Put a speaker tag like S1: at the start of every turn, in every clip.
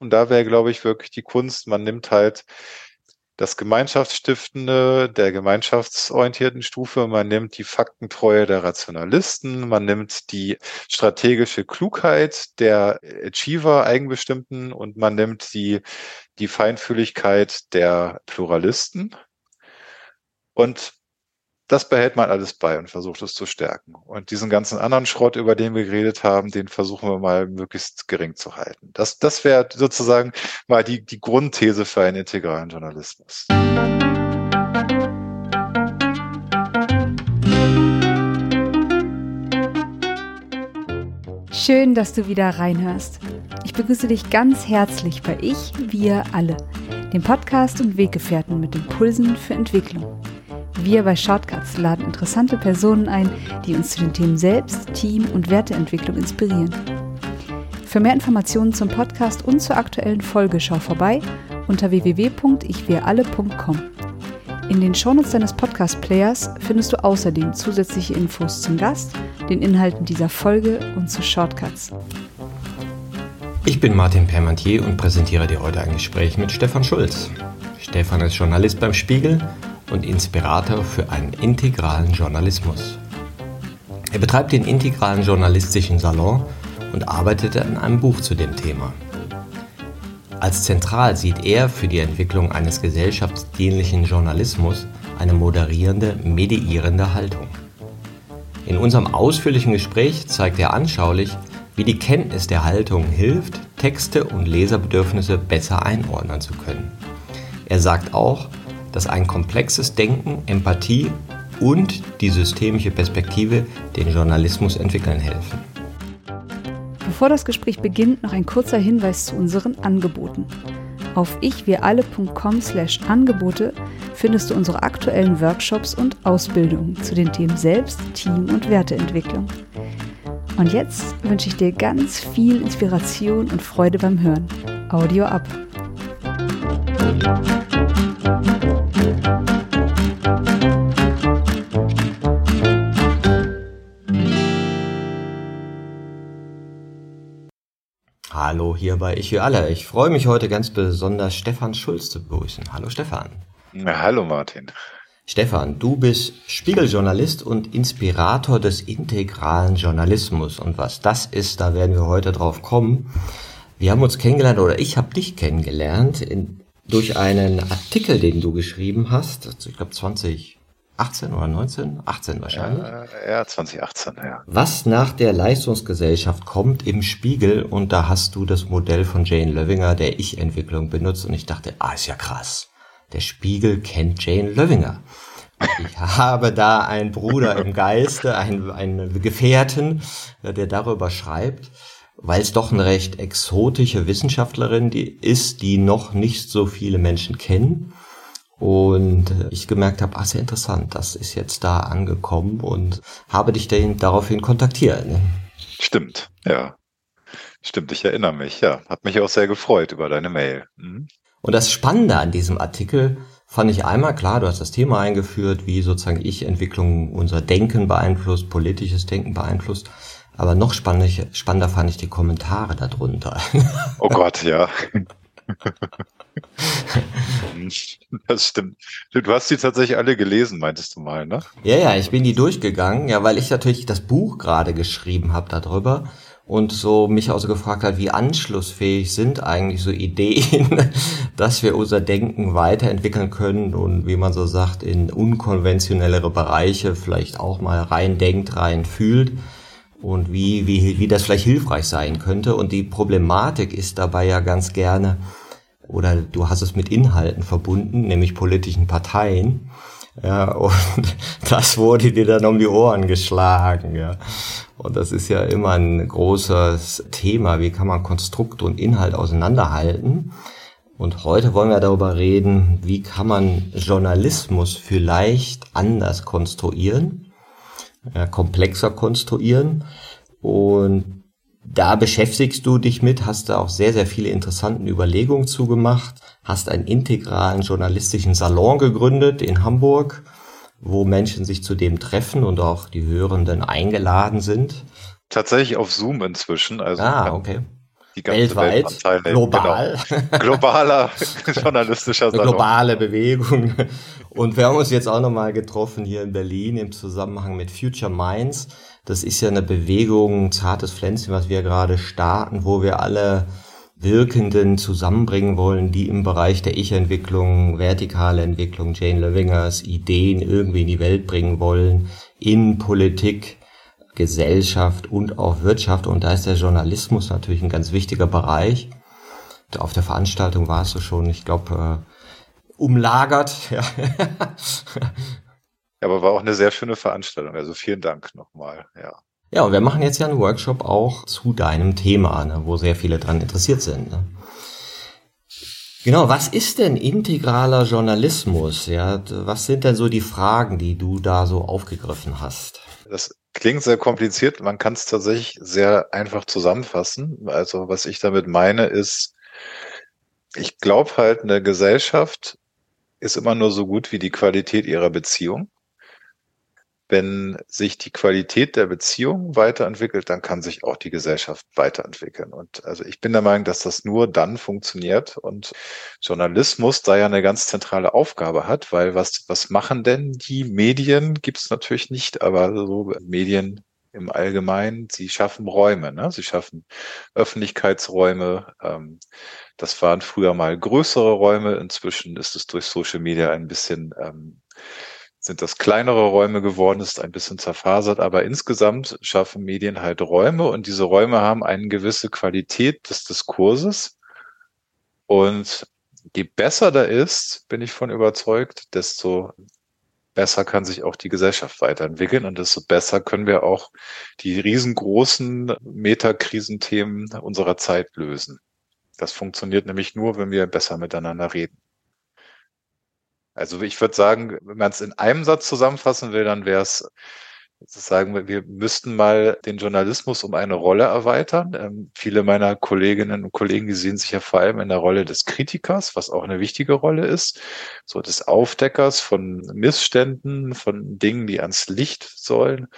S1: Und da wäre, glaube ich, wirklich die Kunst, man nimmt halt das Gemeinschaftsstiftende der gemeinschaftsorientierten Stufe, man nimmt die Faktentreue der Rationalisten, man nimmt die strategische Klugheit der Achiever, Eigenbestimmten und man nimmt die, die Feinfühligkeit der Pluralisten. Und das behält man alles bei und versucht es zu stärken. Und diesen ganzen anderen Schrott, über den wir geredet haben, den versuchen wir mal möglichst gering zu halten. Das, das wäre sozusagen mal die, die Grundthese für einen integralen Journalismus.
S2: Schön, dass du wieder reinhörst. Ich begrüße dich ganz herzlich bei Ich, Wir alle, dem Podcast und Weggefährten mit Impulsen für Entwicklung. Wir bei Shortcuts laden interessante Personen ein, die uns zu den Themen Selbst, Team und Werteentwicklung inspirieren. Für mehr Informationen zum Podcast und zur aktuellen Folge schau vorbei unter www.ichwiralle.com. In den Shownotes deines Podcast-Players findest du außerdem zusätzliche Infos zum Gast, den Inhalten dieser Folge und zu Shortcuts.
S3: Ich bin Martin Permantier und präsentiere dir heute ein Gespräch mit Stefan Schulz. Stefan ist Journalist beim Spiegel und Inspirator für einen integralen Journalismus. Er betreibt den integralen journalistischen Salon und arbeitet an einem Buch zu dem Thema. Als zentral sieht er für die Entwicklung eines gesellschaftsdienlichen Journalismus eine moderierende, mediierende Haltung. In unserem ausführlichen Gespräch zeigt er anschaulich, wie die Kenntnis der Haltung hilft, Texte und Leserbedürfnisse besser einordnen zu können. Er sagt auch, dass ein komplexes Denken, Empathie und die systemische Perspektive den Journalismus entwickeln helfen.
S2: Bevor das Gespräch beginnt, noch ein kurzer Hinweis zu unseren Angeboten. Auf ichwiralle.com/angebote findest du unsere aktuellen Workshops und Ausbildungen zu den Themen Selbst, Team und Werteentwicklung. Und jetzt wünsche ich dir ganz viel Inspiration und Freude beim Hören. Audio ab.
S3: Hallo hier bei Ich für alle. Ich freue mich heute ganz besonders Stefan Schulz zu begrüßen. Hallo Stefan.
S1: Ja, hallo Martin.
S3: Stefan, du bist Spiegeljournalist und Inspirator des integralen Journalismus. Und was das ist, da werden wir heute drauf kommen. Wir haben uns kennengelernt oder ich habe dich kennengelernt in, durch einen Artikel, den du geschrieben hast. Ich glaube 20 18 oder 19? 18 wahrscheinlich.
S1: Ja, ja, 2018, ja.
S3: Was nach der Leistungsgesellschaft kommt im Spiegel und da hast du das Modell von Jane Löwinger der Ich-Entwicklung benutzt und ich dachte, ah, ist ja krass. Der Spiegel kennt Jane Löwinger. Ich habe da einen Bruder im Geiste, einen, einen Gefährten, der darüber schreibt, weil es doch eine recht exotische Wissenschaftlerin die ist, die noch nicht so viele Menschen kennen und ich gemerkt habe, ah, sehr interessant, das ist jetzt da angekommen und habe dich dann daraufhin kontaktiert. Ne?
S1: Stimmt, ja. Stimmt, ich erinnere mich, ja. Hat mich auch sehr gefreut über deine Mail. Mhm.
S3: Und das Spannende an diesem Artikel fand ich einmal klar, du hast das Thema eingeführt, wie sozusagen Ich-Entwicklung unser Denken beeinflusst, politisches Denken beeinflusst. Aber noch spannender, spannender fand ich die Kommentare darunter.
S1: Oh Gott, ja. Das stimmt. Du hast die tatsächlich alle gelesen, meintest du mal, ne?
S3: Ja, ja, ich bin die durchgegangen, ja, weil ich natürlich das Buch gerade geschrieben habe darüber und so mich auch so gefragt hat, wie anschlussfähig sind eigentlich so Ideen, dass wir unser Denken weiterentwickeln können und wie man so sagt, in unkonventionellere Bereiche vielleicht auch mal rein denkt, rein fühlt und wie, wie, wie das vielleicht hilfreich sein könnte. Und die Problematik ist dabei ja ganz gerne, oder du hast es mit Inhalten verbunden, nämlich politischen Parteien. Ja, und das wurde dir dann um die Ohren geschlagen, ja. Und das ist ja immer ein großes Thema. Wie kann man Konstrukt und Inhalt auseinanderhalten? Und heute wollen wir darüber reden, wie kann man Journalismus vielleicht anders konstruieren, ja, komplexer konstruieren und da beschäftigst du dich mit, hast da auch sehr, sehr viele interessante Überlegungen zugemacht, hast einen integralen journalistischen Salon gegründet in Hamburg, wo Menschen sich zu dem treffen und auch die Hörenden eingeladen sind.
S1: Tatsächlich auf Zoom inzwischen.
S3: Also ah, okay. die ganze Weltweit, Welt teilnehmen. Global.
S1: Genau. Globaler journalistischer
S3: Salon. Globale Bewegung. Und wir haben uns jetzt auch nochmal getroffen hier in Berlin im Zusammenhang mit Future Minds. Das ist ja eine Bewegung, ein zartes Pflänzchen, was wir gerade starten, wo wir alle Wirkenden zusammenbringen wollen, die im Bereich der Ich-Entwicklung, vertikale Entwicklung, Jane Levingers Ideen irgendwie in die Welt bringen wollen, in Politik, Gesellschaft und auch Wirtschaft. Und da ist der Journalismus natürlich ein ganz wichtiger Bereich. Auf der Veranstaltung war es so schon, ich glaube, äh, umlagert. Ja.
S1: ja, aber war auch eine sehr schöne Veranstaltung. Also vielen Dank nochmal. Ja.
S3: Ja, und wir machen jetzt ja einen Workshop auch zu deinem Thema, ne, wo sehr viele dran interessiert sind. Ne? Genau, was ist denn integraler Journalismus? Ja, was sind denn so die Fragen, die du da so aufgegriffen hast?
S1: Das klingt sehr kompliziert. Man kann es tatsächlich sehr einfach zusammenfassen. Also was ich damit meine ist, ich glaube halt, eine Gesellschaft ist immer nur so gut wie die Qualität ihrer Beziehung wenn sich die Qualität der Beziehung weiterentwickelt, dann kann sich auch die Gesellschaft weiterentwickeln. Und also ich bin der Meinung, dass das nur dann funktioniert und Journalismus da ja eine ganz zentrale Aufgabe hat, weil was, was machen denn die Medien? Gibt es natürlich nicht, aber so Medien im Allgemeinen, sie schaffen Räume, ne? sie schaffen Öffentlichkeitsräume. Ähm, das waren früher mal größere Räume, inzwischen ist es durch Social Media ein bisschen ähm, sind das kleinere Räume geworden, ist ein bisschen zerfasert, aber insgesamt schaffen Medien halt Räume und diese Räume haben eine gewisse Qualität des Diskurses. Und je besser da ist, bin ich von überzeugt, desto besser kann sich auch die Gesellschaft weiterentwickeln und desto besser können wir auch die riesengroßen Metakrisenthemen unserer Zeit lösen. Das funktioniert nämlich nur, wenn wir besser miteinander reden. Also ich würde sagen, wenn man es in einem Satz zusammenfassen will, dann wäre es sagen, wir müssten mal den Journalismus um eine Rolle erweitern. Ähm, viele meiner Kolleginnen und Kollegen, die sehen sich ja vor allem in der Rolle des Kritikers, was auch eine wichtige Rolle ist, so des Aufdeckers von Missständen, von Dingen, die ans Licht sollen.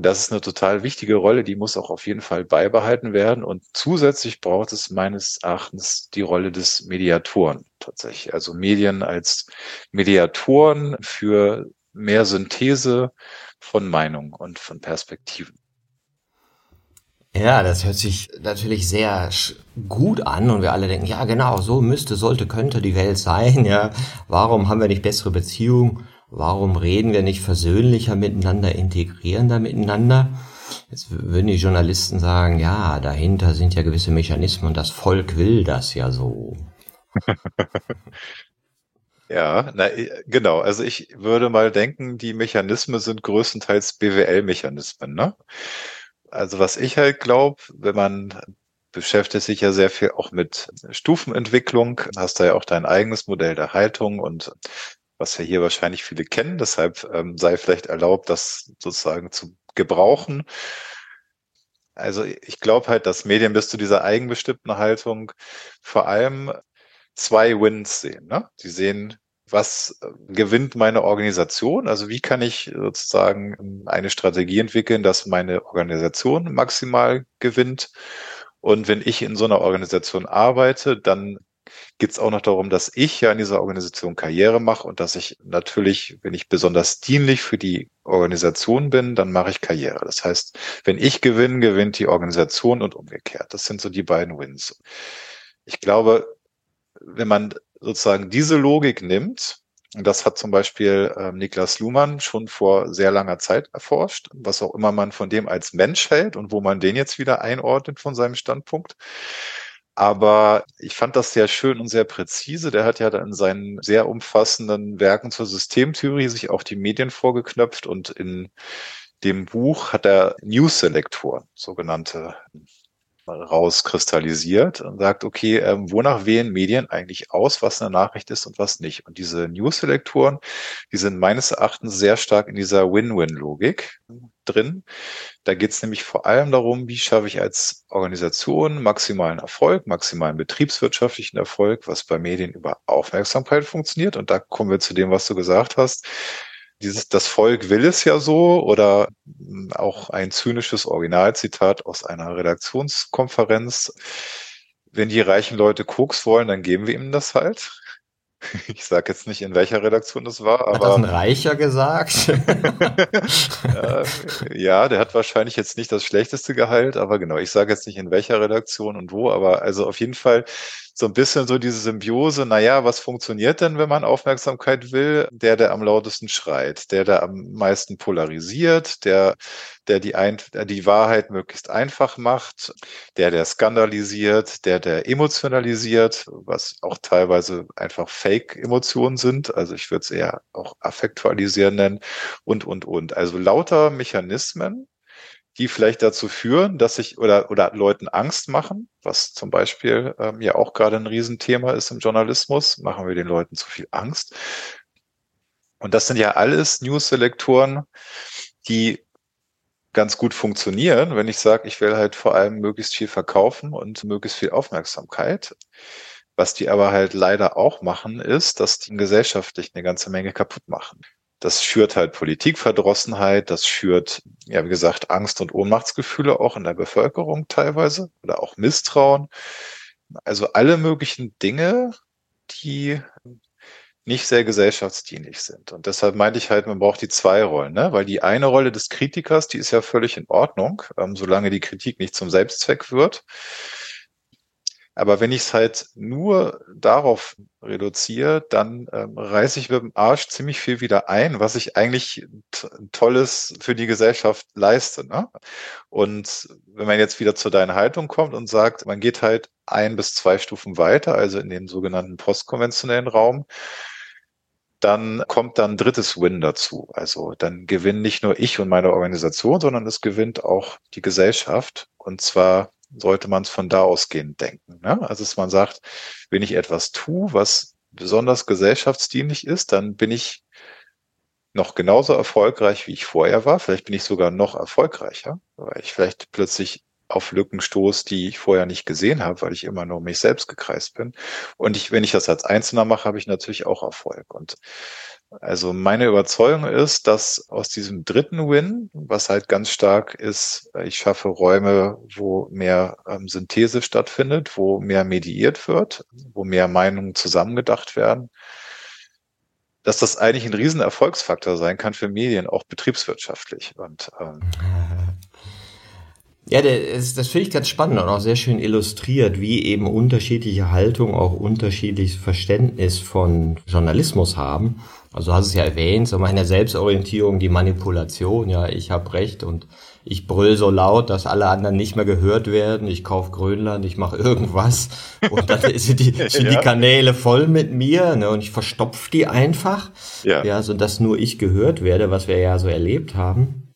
S1: Das ist eine total wichtige Rolle, die muss auch auf jeden Fall beibehalten werden. Und zusätzlich braucht es meines Erachtens die Rolle des Mediatoren tatsächlich. Also Medien als Mediatoren für mehr Synthese von Meinung und von Perspektiven.
S3: Ja, das hört sich natürlich sehr gut an und wir alle denken, ja genau, so müsste, sollte, könnte die Welt sein, ja. Warum haben wir nicht bessere Beziehungen? Warum reden wir nicht versöhnlicher miteinander, integrierender miteinander? Jetzt würden die Journalisten sagen, ja, dahinter sind ja gewisse Mechanismen und das Volk will das ja so.
S1: ja, na, genau. Also ich würde mal denken, die Mechanismen sind größtenteils BWL-Mechanismen. Ne? Also was ich halt glaube, wenn man beschäftigt sich ja sehr viel auch mit Stufenentwicklung, hast da ja auch dein eigenes Modell der Haltung und was ja hier wahrscheinlich viele kennen. Deshalb ähm, sei vielleicht erlaubt, das sozusagen zu gebrauchen. Also ich glaube halt, dass Medien bis zu dieser eigenbestimmten Haltung vor allem zwei Wins sehen. Ne? Sie sehen, was äh, gewinnt meine Organisation? Also wie kann ich sozusagen eine Strategie entwickeln, dass meine Organisation maximal gewinnt? Und wenn ich in so einer Organisation arbeite, dann geht es auch noch darum, dass ich ja in dieser Organisation Karriere mache und dass ich natürlich, wenn ich besonders dienlich für die Organisation bin, dann mache ich Karriere. Das heißt, wenn ich gewinne, gewinnt die Organisation und umgekehrt. Das sind so die beiden Wins. Ich glaube, wenn man sozusagen diese Logik nimmt, und das hat zum Beispiel äh, Niklas Luhmann schon vor sehr langer Zeit erforscht, was auch immer man von dem als Mensch hält und wo man den jetzt wieder einordnet von seinem Standpunkt. Aber ich fand das sehr schön und sehr präzise. Der hat ja dann in seinen sehr umfassenden Werken zur Systemtheorie sich auch die Medien vorgeknöpft und in dem Buch hat er News-Selektoren, sogenannte rauskristallisiert und sagt, okay, ähm, wonach wählen Medien eigentlich aus, was eine Nachricht ist und was nicht. Und diese News-Selektoren, die sind meines Erachtens sehr stark in dieser Win-Win-Logik drin. Da geht es nämlich vor allem darum, wie schaffe ich als Organisation maximalen Erfolg, maximalen betriebswirtschaftlichen Erfolg, was bei Medien über Aufmerksamkeit funktioniert. Und da kommen wir zu dem, was du gesagt hast dieses, das Volk will es ja so oder auch ein zynisches Originalzitat aus einer Redaktionskonferenz. Wenn die reichen Leute Koks wollen, dann geben wir ihnen das halt. Ich sage jetzt nicht, in welcher Redaktion das war, aber. Hat
S3: das ein Reicher gesagt?
S1: ja, der hat wahrscheinlich jetzt nicht das schlechteste Gehalt, aber genau, ich sage jetzt nicht in welcher Redaktion und wo, aber also auf jeden Fall so ein bisschen so diese Symbiose, naja, was funktioniert denn, wenn man Aufmerksamkeit will? Der, der am lautesten schreit, der, der am meisten polarisiert, der, der die, ein, die Wahrheit möglichst einfach macht, der, der skandalisiert, der, der emotionalisiert, was auch teilweise einfach Fake-Emotionen sind. Also ich würde es eher auch affektualisieren nennen und, und, und. Also lauter Mechanismen, die vielleicht dazu führen, dass sich oder, oder Leuten Angst machen, was zum Beispiel ähm, ja auch gerade ein Riesenthema ist im Journalismus, machen wir den Leuten zu viel Angst. Und das sind ja alles News-Selektoren, die ganz gut funktionieren, wenn ich sage, ich will halt vor allem möglichst viel verkaufen und möglichst viel Aufmerksamkeit. Was die aber halt leider auch machen, ist, dass die gesellschaftlich eine ganze Menge kaputt machen. Das schürt halt Politikverdrossenheit, das schürt, ja, wie gesagt, Angst und Ohnmachtsgefühle auch in der Bevölkerung teilweise oder auch Misstrauen. Also alle möglichen Dinge, die nicht sehr gesellschaftsdienlich sind. Und deshalb meinte ich halt, man braucht die zwei Rollen, ne? weil die eine Rolle des Kritikers, die ist ja völlig in Ordnung, ähm, solange die Kritik nicht zum Selbstzweck wird. Aber wenn ich es halt nur darauf reduziere, dann ähm, reiße ich mit dem Arsch ziemlich viel wieder ein, was ich eigentlich Tolles für die Gesellschaft leiste. Ne? Und wenn man jetzt wieder zu deiner Haltung kommt und sagt, man geht halt ein bis zwei Stufen weiter, also in den sogenannten postkonventionellen Raum, dann kommt dann drittes Win dazu. Also dann gewinnen nicht nur ich und meine Organisation, sondern es gewinnt auch die Gesellschaft. Und zwar sollte man es von da ausgehend denken. Ne? Also dass man sagt, wenn ich etwas tue, was besonders gesellschaftsdienlich ist, dann bin ich noch genauso erfolgreich, wie ich vorher war. Vielleicht bin ich sogar noch erfolgreicher, weil ich vielleicht plötzlich auf Lücken stoß, die ich vorher nicht gesehen habe, weil ich immer nur um mich selbst gekreist bin. Und ich, wenn ich das als Einzelner mache, habe ich natürlich auch Erfolg. Und also meine Überzeugung ist, dass aus diesem dritten Win, was halt ganz stark ist, ich schaffe Räume, wo mehr ähm, Synthese stattfindet, wo mehr mediiert wird, wo mehr Meinungen zusammengedacht werden, dass das eigentlich ein Riesenerfolgsfaktor sein kann für Medien, auch betriebswirtschaftlich. Und ähm,
S3: ja, das, das finde ich ganz spannend und auch sehr schön illustriert, wie eben unterschiedliche Haltungen auch unterschiedliches Verständnis von Journalismus haben. Also du hast es ja erwähnt, so meine Selbstorientierung, die Manipulation, ja, ich habe recht und ich brüll so laut, dass alle anderen nicht mehr gehört werden. Ich kauf Grönland, ich mache irgendwas und dann sind die, sind die Kanäle voll mit mir ne, und ich verstopf die einfach, ja. ja, so dass nur ich gehört werde, was wir ja so erlebt haben.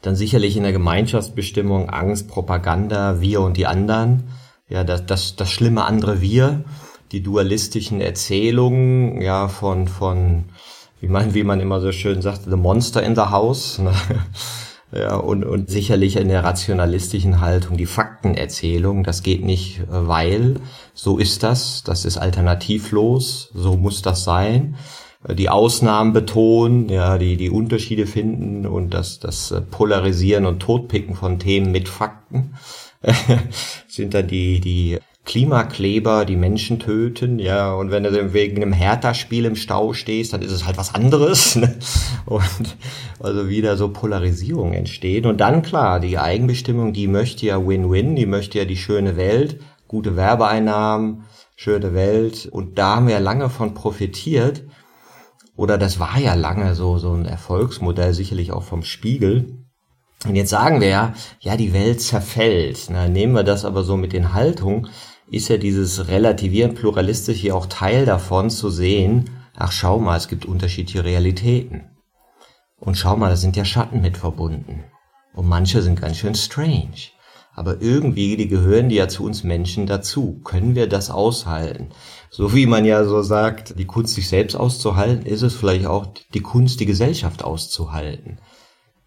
S3: Dann sicherlich in der Gemeinschaftsbestimmung Angst, Propaganda, wir und die anderen, ja, das, das, das schlimme andere Wir die dualistischen Erzählungen, ja, von, von, wie man, wie man immer so schön sagt, the monster in the house, ne? Ja, und, und sicherlich in der rationalistischen Haltung die Faktenerzählung, das geht nicht, äh, weil, so ist das, das ist alternativlos, so muss das sein. Äh, die Ausnahmen betonen, ja, die, die Unterschiede finden und das, das äh, Polarisieren und Totpicken von Themen mit Fakten sind dann die, die Klimakleber, die Menschen töten, ja, und wenn du wegen einem Hertha-Spiel im Stau stehst, dann ist es halt was anderes, ne? und also wieder so Polarisierung entstehen. Und dann klar, die Eigenbestimmung, die möchte ja Win-Win, die möchte ja die schöne Welt, gute Werbeeinnahmen, schöne Welt, und da haben wir ja lange von profitiert, oder das war ja lange so, so ein Erfolgsmodell, sicherlich auch vom Spiegel, und jetzt sagen wir ja, ja, die Welt zerfällt. Na, nehmen wir das aber so mit den Haltungen, ist ja dieses Relativieren pluralistisch hier auch Teil davon zu sehen, ach schau mal, es gibt unterschiedliche Realitäten. Und schau mal, da sind ja Schatten mit verbunden. Und manche sind ganz schön strange. Aber irgendwie, die gehören die ja zu uns Menschen dazu. Können wir das aushalten? So wie man ja so sagt, die Kunst sich selbst auszuhalten, ist es vielleicht auch die Kunst, die Gesellschaft auszuhalten.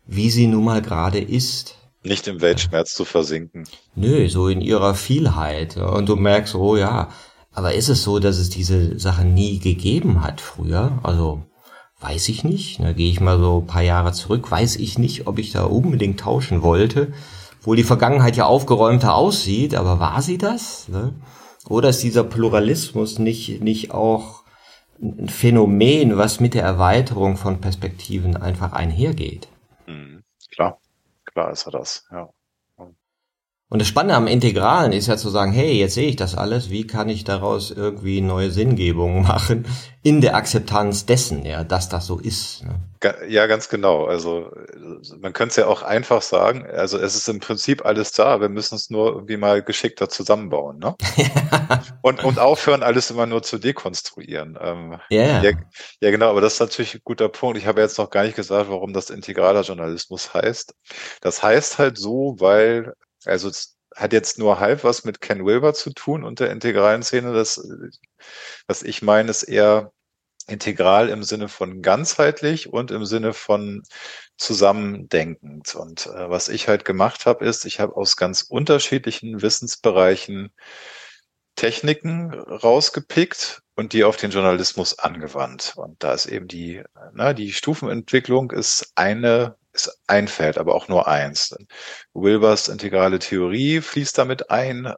S3: Wie sie nun mal gerade ist.
S1: Nicht im Weltschmerz zu versinken.
S3: Nö, so in ihrer Vielheit. Und du merkst, oh ja, aber ist es so, dass es diese Sache nie gegeben hat früher? Also weiß ich nicht. Da gehe ich mal so ein paar Jahre zurück, weiß ich nicht, ob ich da unbedingt tauschen wollte. Wo die Vergangenheit ja aufgeräumter aussieht, aber war sie das? Ne? Oder ist dieser Pluralismus nicht, nicht auch ein Phänomen, was mit der Erweiterung von Perspektiven einfach einhergeht?
S1: Mhm, klar, klar ist er das, ja.
S3: Und das Spannende am Integralen ist ja zu sagen, hey, jetzt sehe ich das alles, wie kann ich daraus irgendwie neue Sinngebungen machen in der Akzeptanz dessen, ja, dass das so ist. Ne?
S1: Ja, ganz genau. Also man könnte es ja auch einfach sagen, also es ist im Prinzip alles da, wir müssen es nur irgendwie mal geschickter zusammenbauen, ne? und, und aufhören, alles immer nur zu dekonstruieren. Ähm,
S3: yeah.
S1: ja, ja, genau, aber das ist natürlich ein guter Punkt. Ich habe jetzt noch gar nicht gesagt, warum das integraler Journalismus heißt. Das heißt halt so, weil also es hat jetzt nur halb was mit Ken Wilber zu tun und der integralen Szene. Das, was ich meine, ist eher integral im Sinne von ganzheitlich und im Sinne von zusammendenkend. Und äh, was ich halt gemacht habe, ist, ich habe aus ganz unterschiedlichen Wissensbereichen Techniken rausgepickt und die auf den Journalismus angewandt. Und da ist eben die, na, die Stufenentwicklung ist eine ist ein Feld, aber auch nur eins. Wilbers integrale Theorie fließt damit ein.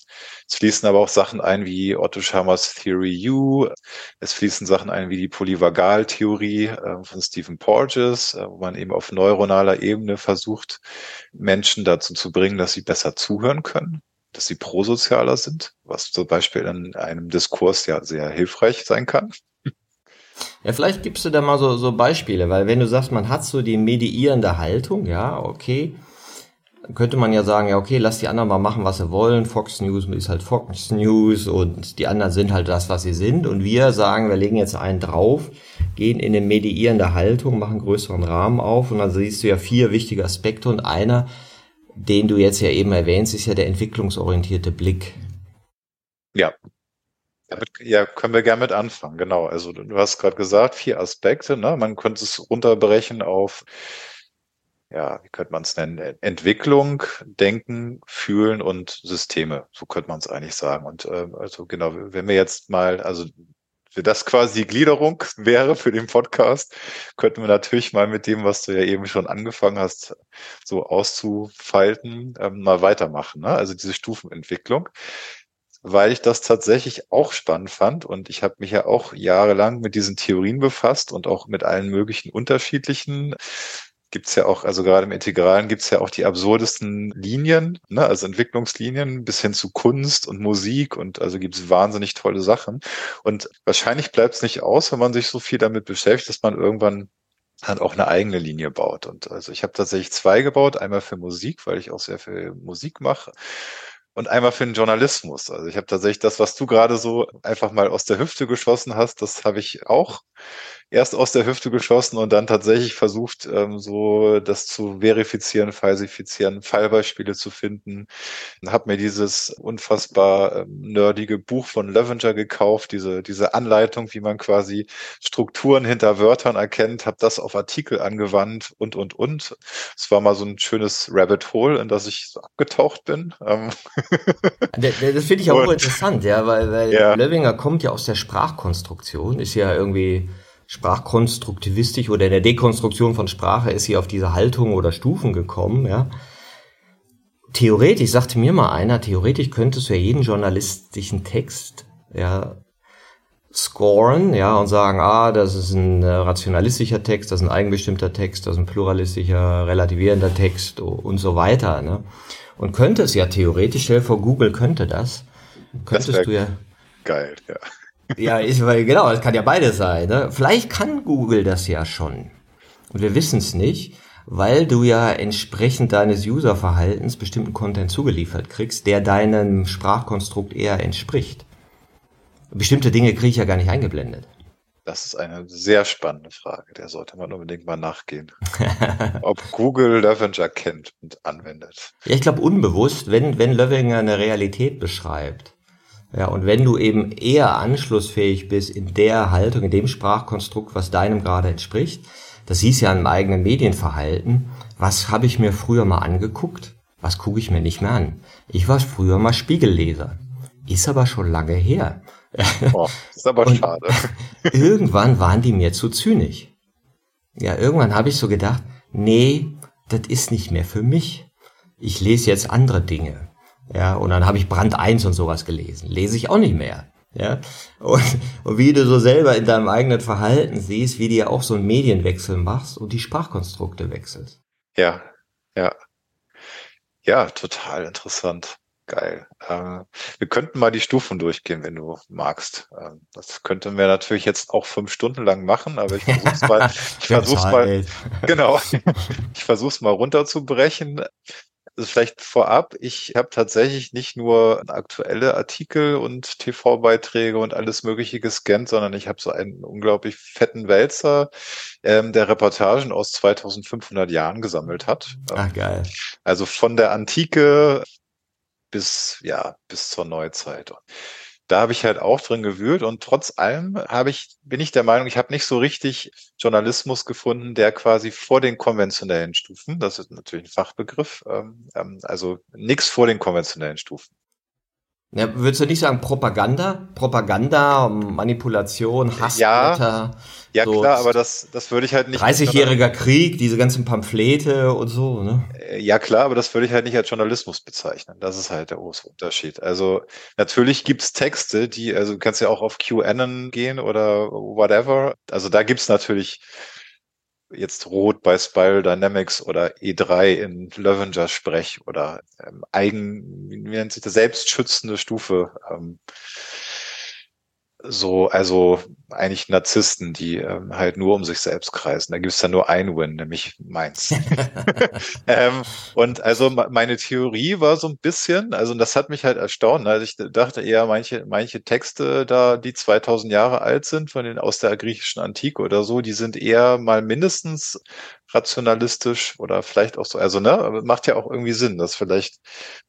S1: Es fließen aber auch Sachen ein wie Otto Schamers Theory U. Es fließen Sachen ein wie die Polyvagaltheorie äh, von Stephen Porges, äh, wo man eben auf neuronaler Ebene versucht, Menschen dazu zu bringen, dass sie besser zuhören können dass sie prosozialer sind, was zum Beispiel in einem Diskurs ja sehr hilfreich sein kann.
S3: Ja, vielleicht gibst du da mal so, so Beispiele, weil wenn du sagst, man hat so die mediierende Haltung, ja, okay, dann könnte man ja sagen, ja, okay, lass die anderen mal machen, was sie wollen. Fox News ist halt Fox News und die anderen sind halt das, was sie sind. Und wir sagen, wir legen jetzt einen drauf, gehen in eine mediierende Haltung, machen größeren Rahmen auf und dann siehst du ja vier wichtige Aspekte und einer, den du jetzt ja eben erwähnst, ist ja der entwicklungsorientierte Blick.
S1: Ja, damit, ja, können wir gerne mit anfangen, genau. Also du hast gerade gesagt, vier Aspekte, ne? Man könnte es runterbrechen auf, ja, wie könnte man es nennen? Entwicklung, Denken, Fühlen und Systeme. So könnte man es eigentlich sagen. Und äh, also genau, wenn wir jetzt mal, also wenn das quasi die Gliederung wäre für den Podcast, könnten wir natürlich mal mit dem, was du ja eben schon angefangen hast, so auszufalten, ähm, mal weitermachen. Ne? Also diese Stufenentwicklung weil ich das tatsächlich auch spannend fand und ich habe mich ja auch jahrelang mit diesen Theorien befasst und auch mit allen möglichen unterschiedlichen gibt's ja auch, also gerade im Integralen gibt's ja auch die absurdesten Linien, ne, also Entwicklungslinien bis hin zu Kunst und Musik und also gibt's wahnsinnig tolle Sachen. Und wahrscheinlich bleibt's nicht aus, wenn man sich so viel damit beschäftigt, dass man irgendwann dann auch eine eigene Linie baut. Und also ich habe tatsächlich zwei gebaut, einmal für Musik, weil ich auch sehr viel Musik mache und einmal für den Journalismus. Also ich habe tatsächlich das, was du gerade so einfach mal aus der Hüfte geschossen hast, das habe ich auch erst aus der Hüfte geschossen und dann tatsächlich versucht, ähm, so das zu verifizieren, falsifizieren, Fallbeispiele zu finden. Habe mir dieses unfassbar ähm, nerdige Buch von Levenger gekauft, diese, diese Anleitung, wie man quasi Strukturen hinter Wörtern erkennt, habe das auf Artikel angewandt und, und, und. Es war mal so ein schönes Rabbit Hole, in das ich so abgetaucht bin. Ähm.
S3: Das finde ich auch und, interessant, ja, weil, weil ja. Levinger kommt ja aus der Sprachkonstruktion, ist ja irgendwie sprachkonstruktivistisch oder in der Dekonstruktion von Sprache ist sie auf diese Haltung oder Stufen gekommen, ja. Theoretisch, sagte mir mal einer, theoretisch könntest du ja jeden journalistischen Text, ja, scoren, ja, und sagen, ah, das ist ein äh, rationalistischer Text, das ist ein eigenbestimmter Text, das ist ein pluralistischer, relativierender Text und so weiter, ne. Und könnte es ja theoretisch, stell vor, Google könnte das, könntest das du ja.
S1: Geil, ja.
S3: Ja, ist, weil, genau, es kann ja beides sein. Ne? Vielleicht kann Google das ja schon. Und wir wissen es nicht, weil du ja entsprechend deines Userverhaltens bestimmten Content zugeliefert kriegst, der deinem Sprachkonstrukt eher entspricht. Bestimmte Dinge kriege ich ja gar nicht eingeblendet.
S1: Das ist eine sehr spannende Frage. Der sollte man unbedingt mal nachgehen. Ob Google Levenger kennt und anwendet.
S3: Ja, ich glaube unbewusst, wenn, wenn Levenger eine Realität beschreibt, ja, und wenn du eben eher anschlussfähig bist in der Haltung, in dem Sprachkonstrukt, was deinem gerade entspricht, das siehst du ja im eigenen Medienverhalten, was habe ich mir früher mal angeguckt, was gucke ich mir nicht mehr an. Ich war früher mal Spiegelleser, ist aber schon lange her.
S1: Oh, ist aber schade.
S3: irgendwann waren die mir zu zynisch. ja, irgendwann habe ich so gedacht, nee, das ist nicht mehr für mich. Ich lese jetzt andere Dinge. Ja, und dann habe ich Brand 1 und sowas gelesen. Lese ich auch nicht mehr. Ja, und, und wie du so selber in deinem eigenen Verhalten siehst, wie du ja auch so einen Medienwechsel machst und die Sprachkonstrukte wechselst.
S1: Ja, ja. Ja, total interessant. Geil. Äh, wir könnten mal die Stufen durchgehen, wenn du magst. Äh, das könnten wir natürlich jetzt auch fünf Stunden lang machen, aber ich versuch's mal, ich versuch's mal, genau, ich versuch's mal runterzubrechen. Also vielleicht vorab, ich habe tatsächlich nicht nur aktuelle Artikel und TV-Beiträge und alles Mögliche gescannt, sondern ich habe so einen unglaublich fetten Wälzer, ähm, der Reportagen aus 2500 Jahren gesammelt hat.
S3: Ach geil.
S1: Also von der Antike bis, ja, bis zur Neuzeit. Da habe ich halt auch drin gewühlt und trotz allem habe ich, bin ich der Meinung, ich habe nicht so richtig Journalismus gefunden, der quasi vor den konventionellen Stufen, das ist natürlich ein Fachbegriff, ähm, ähm also nichts vor den konventionellen Stufen.
S3: Ja, würdest du nicht sagen Propaganda? Propaganda, Manipulation, Hassblätter?
S1: Ja, ja so klar, aber das, das würde ich halt nicht...
S3: 30-jähriger Krieg, diese ganzen Pamphlete und so, ne?
S1: Äh, ja klar, aber das würde ich halt nicht als Journalismus bezeichnen. Das ist halt der große Unterschied. Also natürlich gibt's Texte, die, also du kannst ja auch auf QAnon gehen oder whatever. Also da gibt's natürlich jetzt Rot bei Spiral Dynamics oder E3 in Löwenger Sprech oder ähm, eigen, wie nennt sich das, selbstschützende Stufe. Ähm, so, also eigentlich Narzissten, die ähm, halt nur um sich selbst kreisen. Da gibt es dann nur ein Win, nämlich meins. ähm, und also meine Theorie war so ein bisschen, also das hat mich halt erstaunt. Also ich dachte eher, manche, manche Texte da, die 2000 Jahre alt sind, von den aus der griechischen Antike oder so, die sind eher mal mindestens rationalistisch oder vielleicht auch so, also ne, macht ja auch irgendwie Sinn, dass vielleicht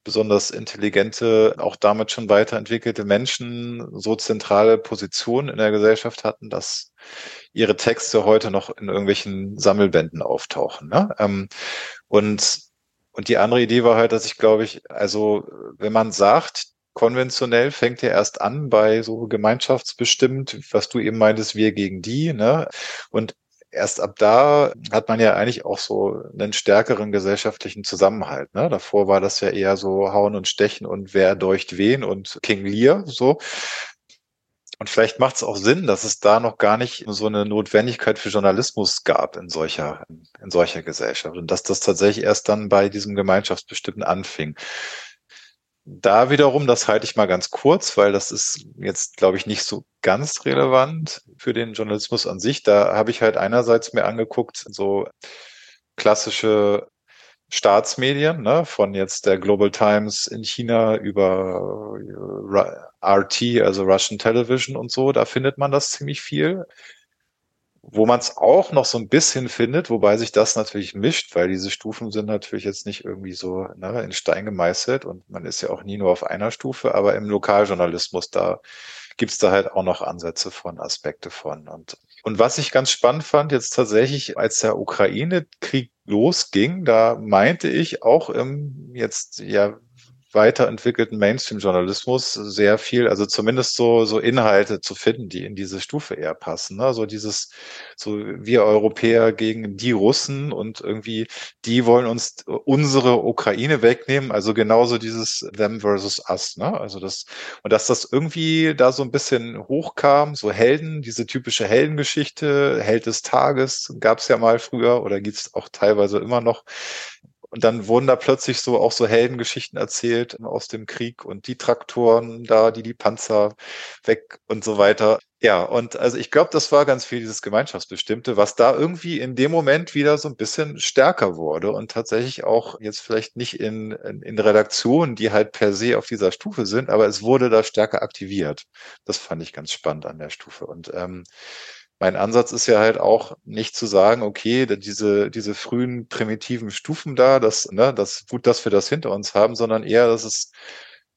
S1: besonders intelligente, auch damit schon weiterentwickelte Menschen so zentrale Positionen in der Gesellschaft hatten, dass ihre Texte heute noch in irgendwelchen Sammelbänden auftauchen. Ne? Ähm, und, und die andere Idee war halt, dass ich glaube ich, also wenn man sagt, konventionell fängt ja erst an bei so gemeinschaftsbestimmt, was du eben meintest, wir gegen die, ne? Und erst ab da hat man ja eigentlich auch so einen stärkeren gesellschaftlichen Zusammenhalt. Ne? Davor war das ja eher so Hauen und Stechen und wer deucht wen und King Lear so. Und vielleicht macht es auch Sinn, dass es da noch gar nicht so eine Notwendigkeit für Journalismus gab in solcher, in solcher Gesellschaft. Und dass das tatsächlich erst dann bei diesem Gemeinschaftsbestimmten anfing. Da wiederum, das halte ich mal ganz kurz, weil das ist jetzt, glaube ich, nicht so ganz relevant für den Journalismus an sich. Da habe ich halt einerseits mir angeguckt, so klassische Staatsmedien, ne, von jetzt der Global Times in China über RT, also Russian Television und so, da findet man das ziemlich viel. Wo man es auch noch so ein bisschen findet, wobei sich das natürlich mischt, weil diese Stufen sind natürlich jetzt nicht irgendwie so ne, in Stein gemeißelt und man ist ja auch nie nur auf einer Stufe, aber im Lokaljournalismus, da gibt's da halt auch noch Ansätze von, Aspekte von. Und, und was ich ganz spannend fand, jetzt tatsächlich, als der Ukraine-Krieg losging, da meinte ich auch im jetzt ja weiterentwickelten Mainstream-Journalismus sehr viel, also zumindest so, so Inhalte zu finden, die in diese Stufe eher passen. Ne? So dieses, so wir Europäer gegen die Russen und irgendwie, die wollen uns unsere Ukraine wegnehmen. Also genauso dieses them versus us. Ne? Also das, und dass das irgendwie da so ein bisschen hochkam, so Helden, diese typische Heldengeschichte, Held des Tages, gab es ja mal früher oder gibt es auch teilweise immer noch. Und dann wurden da plötzlich so auch so Heldengeschichten erzählt aus dem Krieg und die Traktoren da, die die Panzer weg und so weiter. Ja, und also ich glaube, das war ganz viel dieses Gemeinschaftsbestimmte, was da irgendwie in dem Moment wieder so ein bisschen stärker wurde und tatsächlich auch jetzt vielleicht nicht in, in, in Redaktionen, die halt per se auf dieser Stufe sind, aber es wurde da stärker aktiviert. Das fand ich ganz spannend an der Stufe. Und ähm, mein Ansatz ist ja halt auch nicht zu sagen, okay, diese, diese frühen primitiven Stufen da, das, ne, das gut, dass wir das hinter uns haben, sondern eher, dass es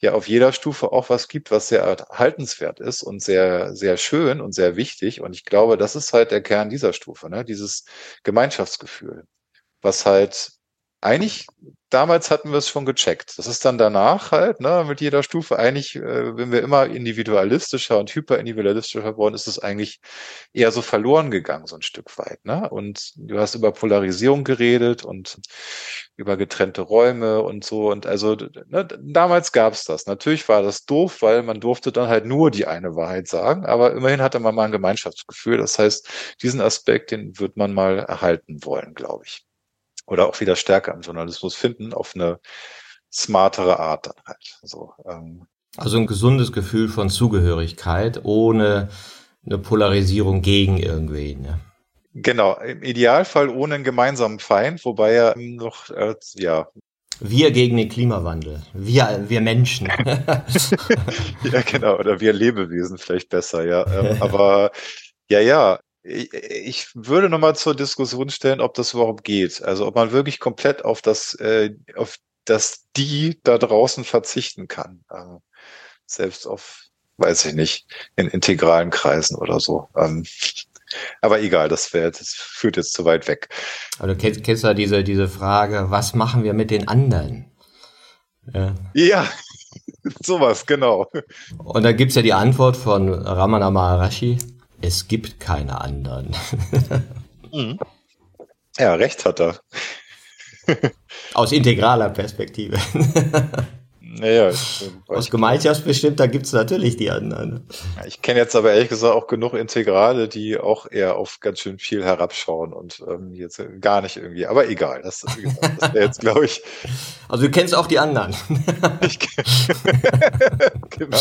S1: ja auf jeder Stufe auch was gibt, was sehr erhaltenswert ist und sehr, sehr schön und sehr wichtig. Und ich glaube, das ist halt der Kern dieser Stufe, ne? dieses Gemeinschaftsgefühl, was halt eigentlich damals hatten wir es schon gecheckt. Das ist dann danach halt, ne, mit jeder Stufe eigentlich, äh, wenn wir immer individualistischer und hyperindividualistischer geworden, ist es eigentlich eher so verloren gegangen, so ein Stück weit, ne? Und du hast über Polarisierung geredet und über getrennte Räume und so. Und also ne, damals gab es das. Natürlich war das doof, weil man durfte dann halt nur die eine Wahrheit sagen, aber immerhin hatte man mal ein Gemeinschaftsgefühl. Das heißt, diesen Aspekt, den wird man mal erhalten wollen, glaube ich oder auch wieder stärker im Journalismus finden, auf eine smartere Art dann halt. So,
S3: ähm. Also ein gesundes Gefühl von Zugehörigkeit ohne eine Polarisierung gegen irgendwen. Ne?
S1: Genau, im Idealfall ohne einen gemeinsamen Feind, wobei er noch, äh, ja.
S3: Wir gegen den Klimawandel. Wir, wir Menschen.
S1: ja, genau, oder wir Lebewesen vielleicht besser, ja. Ähm, aber ja, ja, ich würde nochmal zur Diskussion stellen, ob das überhaupt geht. Also ob man wirklich komplett auf das, äh, auf das Die da draußen verzichten kann. Ähm, selbst auf, weiß ich nicht, in integralen Kreisen oder so. Ähm, aber egal, das, wär, das führt jetzt zu weit weg.
S3: Du kennst, kennst ja diese, diese Frage, was machen wir mit den anderen?
S1: Ja, ja sowas, genau.
S3: Und da gibt's ja die Antwort von Ramana Maharashi es gibt keine anderen.
S1: Mhm. Ja, recht hat er.
S3: Aus integraler Perspektive.
S1: Naja,
S3: aus Gemeinschaftsbestimmt, da gibt es natürlich die anderen.
S1: Ich kenne jetzt aber ehrlich gesagt auch genug Integrale, die auch eher auf ganz schön viel herabschauen und ähm, jetzt gar nicht irgendwie. Aber egal, das, das wäre jetzt, glaube ich.
S3: Also du kennst auch die anderen. ich,
S1: genau.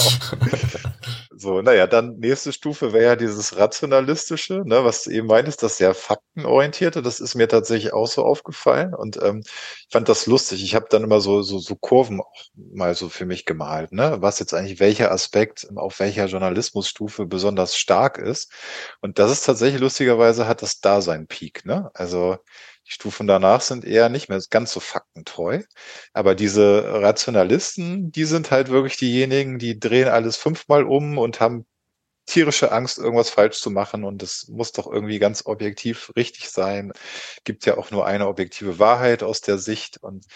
S1: So, naja, dann nächste Stufe wäre ja dieses Rationalistische, ne, was du eben meintest, das sehr faktenorientierte. Das ist mir tatsächlich auch so aufgefallen und ähm, ich fand das lustig. Ich habe dann immer so, so, so Kurven auch mal so für mich gemalt, ne, was jetzt eigentlich welcher Aspekt auf welcher Journalismusstufe besonders stark ist. Und das ist tatsächlich lustigerweise hat das da seinen Peak, ne? Also die Stufen danach sind eher nicht mehr ganz so faktentreu. Aber diese Rationalisten, die sind halt wirklich diejenigen, die drehen alles fünfmal um und haben tierische Angst, irgendwas falsch zu machen. Und es muss doch irgendwie ganz objektiv richtig sein. Gibt ja auch nur eine objektive Wahrheit aus der Sicht. Und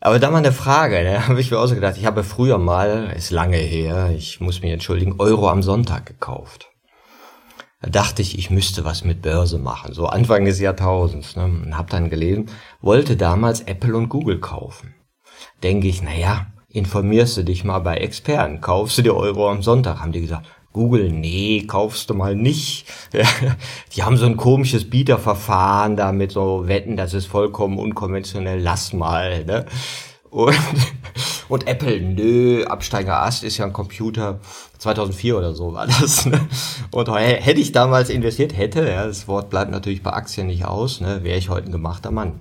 S3: aber da mal eine Frage, da habe ich mir auch so gedacht, ich habe früher mal, ist lange her, ich muss mich entschuldigen, Euro am Sonntag gekauft. Da dachte ich, ich müsste was mit Börse machen, so Anfang des Jahrtausends. Ne? Und habe dann gelesen, wollte damals Apple und Google kaufen. Denke ich, naja, informierst du dich mal bei Experten, kaufst du dir Euro am Sonntag, haben die gesagt. Google, nee, kaufst du mal nicht. die haben so ein komisches Bieterverfahren da mit so Wetten, das ist vollkommen unkonventionell, lass mal. Ne? Und, und Apple, nö, Absteiger Ast ist ja ein Computer. 2004 oder so war das. Ne? Und hätte ich damals investiert, hätte, ja, das Wort bleibt natürlich bei Aktien nicht aus, ne, wäre ich heute ein gemachter Mann.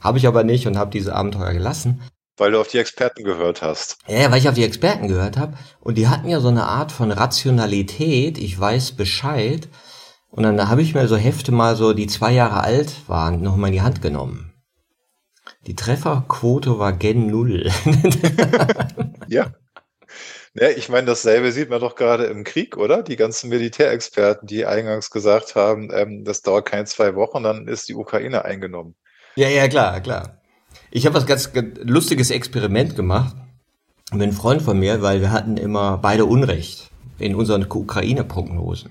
S3: Habe ich aber nicht und habe diese Abenteuer gelassen.
S1: Weil du auf die Experten gehört hast.
S3: Ja, weil ich auf die Experten gehört habe. Und die hatten ja so eine Art von Rationalität, ich weiß Bescheid. Und dann habe ich mir so Hefte mal so, die zwei Jahre alt waren, noch mal in die Hand genommen. Die Trefferquote war gen Null.
S1: ja. Ja, ich meine, dasselbe sieht man doch gerade im Krieg, oder? Die ganzen Militärexperten, die eingangs gesagt haben, ähm, das dauert keine zwei Wochen, dann ist die Ukraine eingenommen.
S3: Ja, ja, klar, klar. Ich habe was ganz, ganz lustiges Experiment gemacht mit einem Freund von mir, weil wir hatten immer beide Unrecht in unseren Ukraine-Prognosen.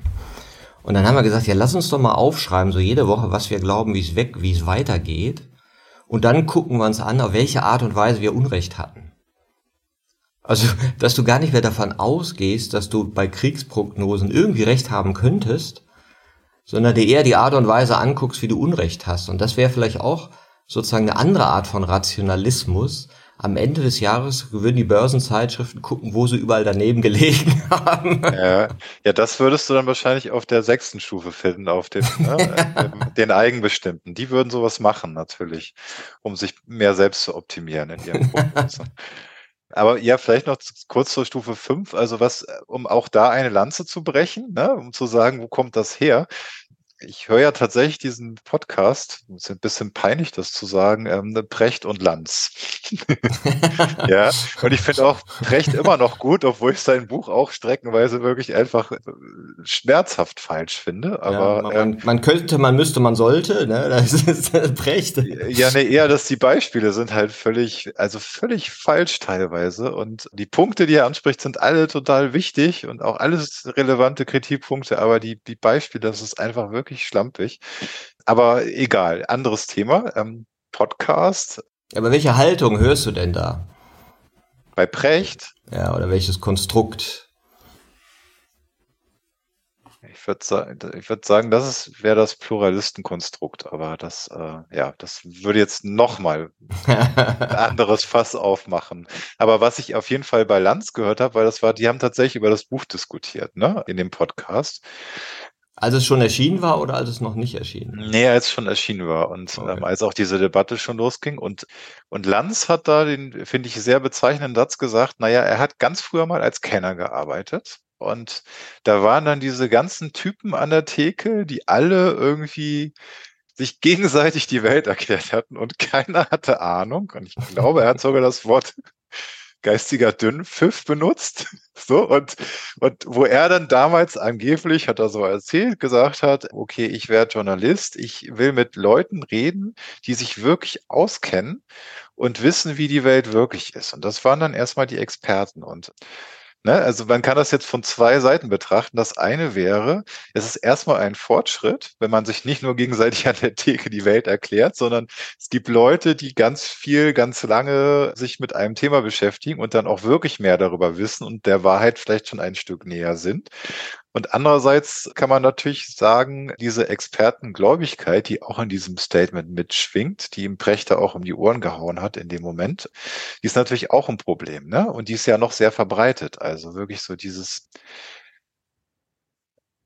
S3: Und dann haben wir gesagt, ja, lass uns doch mal aufschreiben, so jede Woche, was wir glauben, wie es weg, wie es weitergeht. Und dann gucken wir uns an, auf welche Art und Weise wir Unrecht hatten. Also, dass du gar nicht mehr davon ausgehst, dass du bei Kriegsprognosen irgendwie recht haben könntest, sondern dir eher die Art und Weise anguckst, wie du Unrecht hast. Und das wäre vielleicht auch sozusagen eine andere Art von Rationalismus, am Ende des Jahres würden die Börsenzeitschriften gucken, wo sie überall daneben gelegen haben.
S1: Ja, ja das würdest du dann wahrscheinlich auf der sechsten Stufe finden, auf den, ne, den Eigenbestimmten. Die würden sowas machen, natürlich, um sich mehr selbst zu optimieren in ihren Prognosen. Aber ja, vielleicht noch kurz zur Stufe 5, also was, um auch da eine Lanze zu brechen, ne, um zu sagen, wo kommt das her? Ich höre ja tatsächlich diesen Podcast, es ist ein bisschen peinlich, das zu sagen, ähm, Precht und Lanz. ja, und ich finde auch Precht immer noch gut, obwohl ich sein Buch auch streckenweise wirklich einfach äh, schmerzhaft falsch finde. Aber
S3: ja, man, ähm, man, könnte, man müsste, man sollte, ne? Das ist Precht.
S1: Ja, ne, eher, dass die Beispiele sind halt völlig, also völlig falsch teilweise. Und die Punkte, die er anspricht, sind alle total wichtig und auch alles relevante Kritikpunkte, aber die, die Beispiele, das ist einfach wirklich wirklich schlampig. Aber egal, anderes Thema. Ähm, Podcast.
S3: Aber welche Haltung hörst du denn da?
S1: Bei Precht?
S3: Ja, oder welches Konstrukt?
S1: Ich würde sagen, ich würde sagen, das wäre das Pluralistenkonstrukt, aber das, äh, ja, das würde jetzt nochmal ein anderes Fass aufmachen. Aber was ich auf jeden Fall bei Lanz gehört habe, weil das war, die haben tatsächlich über das Buch diskutiert, ne, in dem Podcast.
S3: Als es schon erschienen war oder als es noch nicht erschienen?
S1: Nee, als es schon erschienen war und okay. ähm, als auch diese Debatte schon losging. Und, und Lanz hat da den, finde ich, sehr bezeichnenden Satz gesagt, naja, er hat ganz früher mal als Kenner gearbeitet. Und da waren dann diese ganzen Typen an der Theke, die alle irgendwie sich gegenseitig die Welt erklärt hatten und keiner hatte Ahnung. Und ich glaube, er hat sogar das Wort geistiger Dünnpfiff benutzt. So, und, und wo er dann damals angeblich, hat er so erzählt, gesagt hat, okay, ich werde Journalist, ich will mit Leuten reden, die sich wirklich auskennen und wissen, wie die Welt wirklich ist. Und das waren dann erstmal die Experten. Und Ne? Also man kann das jetzt von zwei Seiten betrachten. Das eine wäre, es ist erstmal ein Fortschritt, wenn man sich nicht nur gegenseitig an der Theke die Welt erklärt, sondern es gibt Leute, die ganz viel, ganz lange sich mit einem Thema beschäftigen und dann auch wirklich mehr darüber wissen und der Wahrheit vielleicht schon ein Stück näher sind. Und andererseits kann man natürlich sagen, diese Expertengläubigkeit, die auch in diesem Statement mitschwingt, die ihm Prechter auch um die Ohren gehauen hat in dem Moment, die ist natürlich auch ein Problem. Ne? Und die ist ja noch sehr verbreitet. Also wirklich so dieses,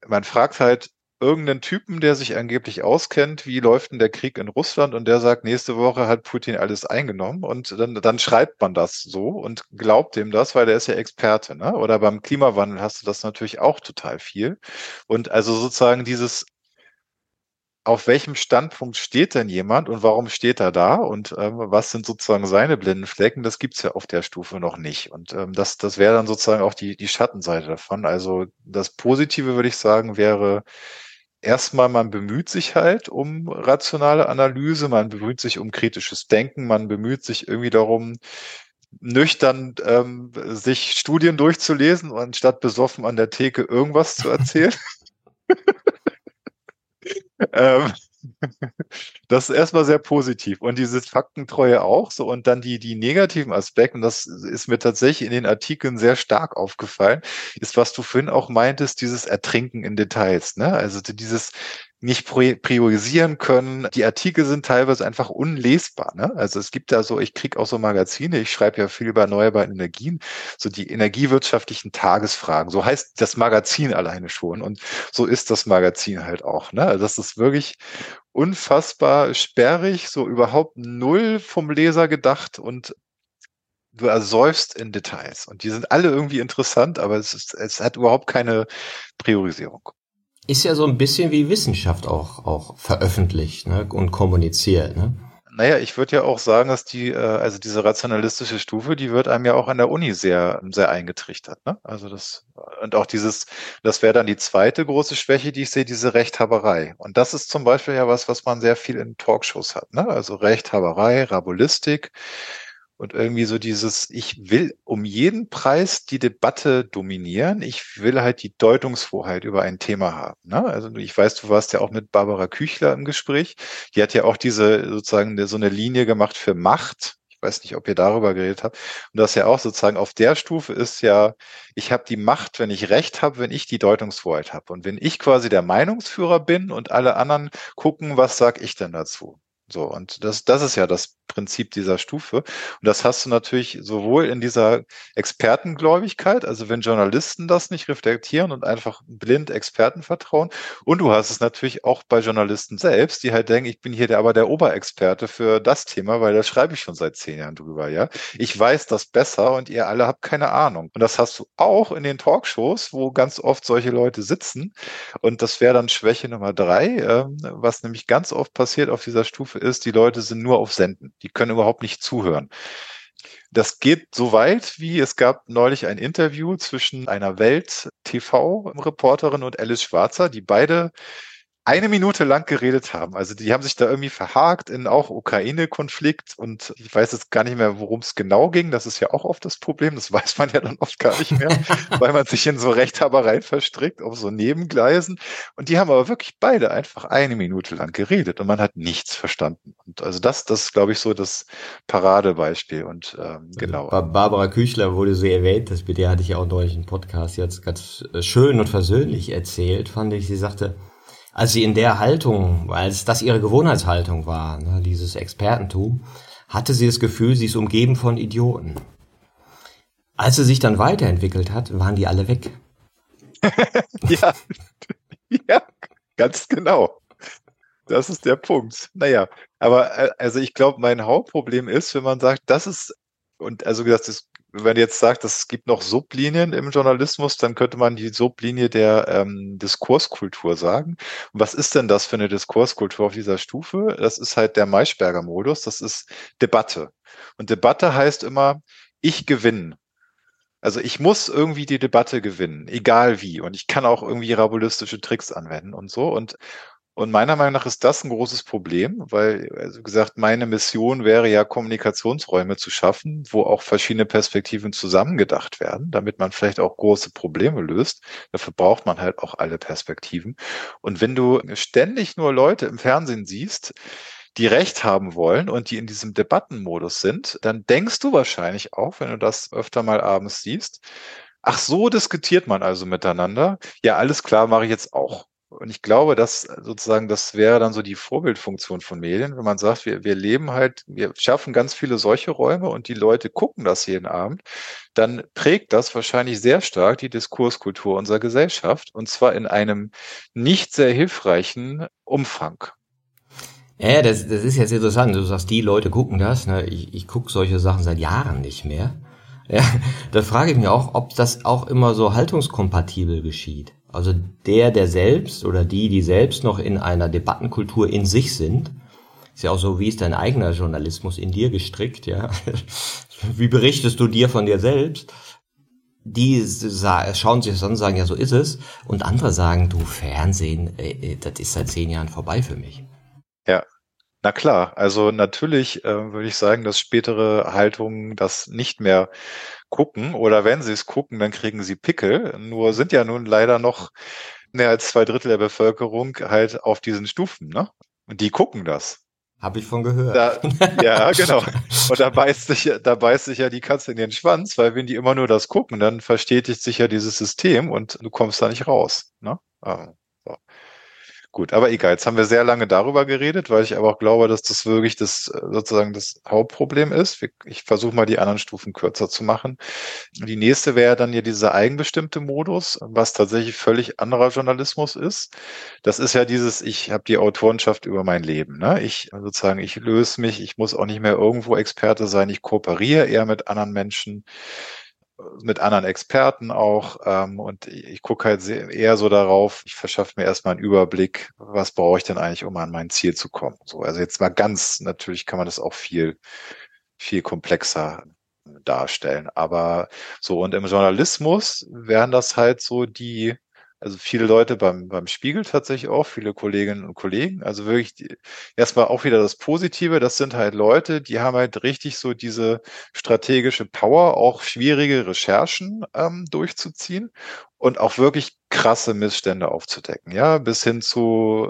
S1: man fragt halt, irgendeinen Typen, der sich angeblich auskennt, wie läuft denn der Krieg in Russland und der sagt, nächste Woche hat Putin alles eingenommen und dann, dann schreibt man das so und glaubt dem das, weil der ist ja Experte. Ne? Oder beim Klimawandel hast du das natürlich auch total viel. Und also sozusagen dieses auf welchem Standpunkt steht denn jemand und warum steht er da und ähm, was sind sozusagen seine blinden Flecken, das gibt's ja auf der Stufe noch nicht. Und ähm, das, das wäre dann sozusagen auch die, die Schattenseite davon. Also das Positive, würde ich sagen, wäre erstmal, man bemüht sich halt um rationale Analyse, man bemüht sich um kritisches Denken, man bemüht sich irgendwie darum, nüchtern ähm, sich Studien durchzulesen, anstatt besoffen an der Theke irgendwas zu erzählen. ähm, das ist erstmal sehr positiv. Und dieses Faktentreue auch so. Und dann die, die negativen Aspekte, und das ist mir tatsächlich in den Artikeln sehr stark aufgefallen, ist, was du vorhin auch meintest, dieses Ertrinken in Details. Ne? Also dieses, nicht priorisieren können. Die Artikel sind teilweise einfach unlesbar. Ne? Also es gibt da so, ich kriege auch so Magazine, ich schreibe ja viel über erneuerbare Energien, so die energiewirtschaftlichen Tagesfragen. So heißt das Magazin alleine schon. Und so ist das Magazin halt auch. Ne? Also das ist wirklich unfassbar sperrig, so überhaupt null vom Leser gedacht und du ersäufst in Details. Und die sind alle irgendwie interessant, aber es, ist, es hat überhaupt keine Priorisierung
S3: ist ja so ein bisschen wie Wissenschaft auch, auch veröffentlicht ne, und kommuniziert. Ne?
S1: Naja, ich würde ja auch sagen, dass die, äh, also diese rationalistische Stufe, die wird einem ja auch an der Uni sehr, sehr eingetrichtert. Ne? Also das, und auch dieses, das wäre dann die zweite große Schwäche, die ich sehe, diese Rechthaberei. Und das ist zum Beispiel ja was, was man sehr viel in Talkshows hat. Ne? Also Rechthaberei, Rabulistik, und irgendwie so dieses, ich will um jeden Preis die Debatte dominieren. Ich will halt die Deutungshoheit über ein Thema haben. Ne? Also ich weiß, du warst ja auch mit Barbara Küchler im Gespräch. Die hat ja auch diese sozusagen so eine Linie gemacht für Macht. Ich weiß nicht, ob ihr darüber geredet habt. Und das ja auch sozusagen auf der Stufe ist ja, ich habe die Macht, wenn ich Recht habe, wenn ich die Deutungshoheit habe. Und wenn ich quasi der Meinungsführer bin und alle anderen gucken, was sag ich denn dazu? So, und das, das ist ja das Prinzip dieser Stufe. Und das hast du natürlich sowohl in dieser Expertengläubigkeit, also wenn Journalisten das nicht reflektieren und einfach blind Experten vertrauen, und du hast es natürlich auch bei Journalisten selbst, die halt denken, ich bin hier der, aber der Oberexperte für das Thema, weil da schreibe ich schon seit zehn Jahren drüber, ja. Ich weiß das besser und ihr alle habt keine Ahnung. Und das hast du auch in den Talkshows, wo ganz oft solche Leute sitzen. Und das wäre dann Schwäche Nummer drei, äh, was nämlich ganz oft passiert auf dieser Stufe ist, die Leute sind nur auf Senden. Die können überhaupt nicht zuhören. Das geht so weit, wie es gab neulich ein Interview zwischen einer Welt-TV-Reporterin und Alice Schwarzer, die beide eine Minute lang geredet haben. Also die haben sich da irgendwie verhakt in auch Ukraine-Konflikt und ich weiß jetzt gar nicht mehr, worum es genau ging. Das ist ja auch oft das Problem. Das weiß man ja dann oft gar nicht mehr, weil man sich in so Rechthabereien verstrickt auf so Nebengleisen. Und die haben aber wirklich beide einfach eine Minute lang geredet und man hat nichts verstanden. Und also das, das ist, glaube ich, so das Paradebeispiel. Und ähm, also genau.
S3: Barbara Küchler wurde so erwähnt, das mit der hatte ich ja auch neulich einen Podcast jetzt ganz äh, schön und versöhnlich erzählt, fand ich. Sie sagte, als sie in der Haltung, als das ihre Gewohnheitshaltung war, ne, dieses Expertentum, hatte sie das Gefühl, sie ist umgeben von Idioten. Als sie sich dann weiterentwickelt hat, waren die alle weg.
S1: ja. ja, ganz genau. Das ist der Punkt. Naja, aber äh, also ich glaube, mein Hauptproblem ist, wenn man sagt, das ist, und also gesagt, das wenn man jetzt sagt, es gibt noch Sublinien im Journalismus, dann könnte man die Sublinie der ähm, Diskurskultur sagen. Und was ist denn das für eine Diskurskultur auf dieser Stufe? Das ist halt der Maischberger-Modus, das ist Debatte. Und Debatte heißt immer, ich gewinne. Also ich muss irgendwie die Debatte gewinnen, egal wie. Und ich kann auch irgendwie rabulistische Tricks anwenden und so. Und und meiner Meinung nach ist das ein großes Problem, weil, also gesagt, meine Mission wäre ja, Kommunikationsräume zu schaffen, wo auch verschiedene Perspektiven zusammengedacht werden, damit man vielleicht auch große Probleme löst. Dafür braucht man halt auch alle Perspektiven. Und wenn du ständig nur Leute im Fernsehen siehst, die Recht haben wollen und die in diesem Debattenmodus sind, dann denkst du wahrscheinlich auch, wenn du das öfter mal abends siehst, ach so diskutiert man also miteinander. Ja, alles klar, mache ich jetzt auch. Und ich glaube, dass sozusagen, das wäre dann so die Vorbildfunktion von Medien, wenn man sagt, wir, wir leben halt, wir schaffen ganz viele solche Räume und die Leute gucken das jeden Abend, dann prägt das wahrscheinlich sehr stark die Diskurskultur unserer Gesellschaft und zwar in einem nicht sehr hilfreichen Umfang.
S3: Ja, das, das ist jetzt interessant. Du sagst, die Leute gucken das. Ne? Ich, ich gucke solche Sachen seit Jahren nicht mehr. Ja, da frage ich mich auch, ob das auch immer so haltungskompatibel geschieht. Also der, der selbst oder die, die selbst noch in einer Debattenkultur in sich sind, ist ja auch so, wie ist dein eigener Journalismus in dir gestrickt, ja? Wie berichtest du dir von dir selbst? Die schauen sich das an und sagen, ja, so ist es. Und andere sagen, du Fernsehen, äh, das ist seit zehn Jahren vorbei für mich.
S1: Ja, na klar, also natürlich äh, würde ich sagen, dass spätere Haltungen das nicht mehr gucken oder wenn sie es gucken, dann kriegen sie Pickel. Nur sind ja nun leider noch mehr als zwei Drittel der Bevölkerung halt auf diesen Stufen, ne? Und die gucken das.
S3: Habe ich von gehört.
S1: Da, ja, genau. Und da beißt sich, da beißt sich ja die Katze in den Schwanz, weil wenn die immer nur das gucken, dann verstetigt sich ja dieses System und du kommst da nicht raus. Ne? Also, so. Gut, aber egal. Jetzt haben wir sehr lange darüber geredet, weil ich aber auch glaube, dass das wirklich das sozusagen das Hauptproblem ist. Ich versuche mal die anderen Stufen kürzer zu machen. Die nächste wäre dann ja dieser eigenbestimmte Modus, was tatsächlich völlig anderer Journalismus ist. Das ist ja dieses, ich habe die Autorenschaft über mein Leben. Ne? Ich sozusagen, ich löse mich, ich muss auch nicht mehr irgendwo Experte sein, ich kooperiere eher mit anderen Menschen mit anderen Experten auch. Ähm, und ich gucke halt eher so darauf, ich verschaffe mir erstmal einen Überblick, was brauche ich denn eigentlich, um an mein Ziel zu kommen. So, also jetzt mal ganz, natürlich kann man das auch viel, viel komplexer darstellen. Aber so, und im Journalismus wären das halt so die, also viele Leute beim, beim Spiegel tatsächlich auch, viele Kolleginnen und Kollegen. Also wirklich die, erstmal auch wieder das Positive. Das sind halt Leute, die haben halt richtig so diese strategische Power, auch schwierige Recherchen ähm, durchzuziehen und auch wirklich krasse Missstände aufzudecken, ja, bis hin zu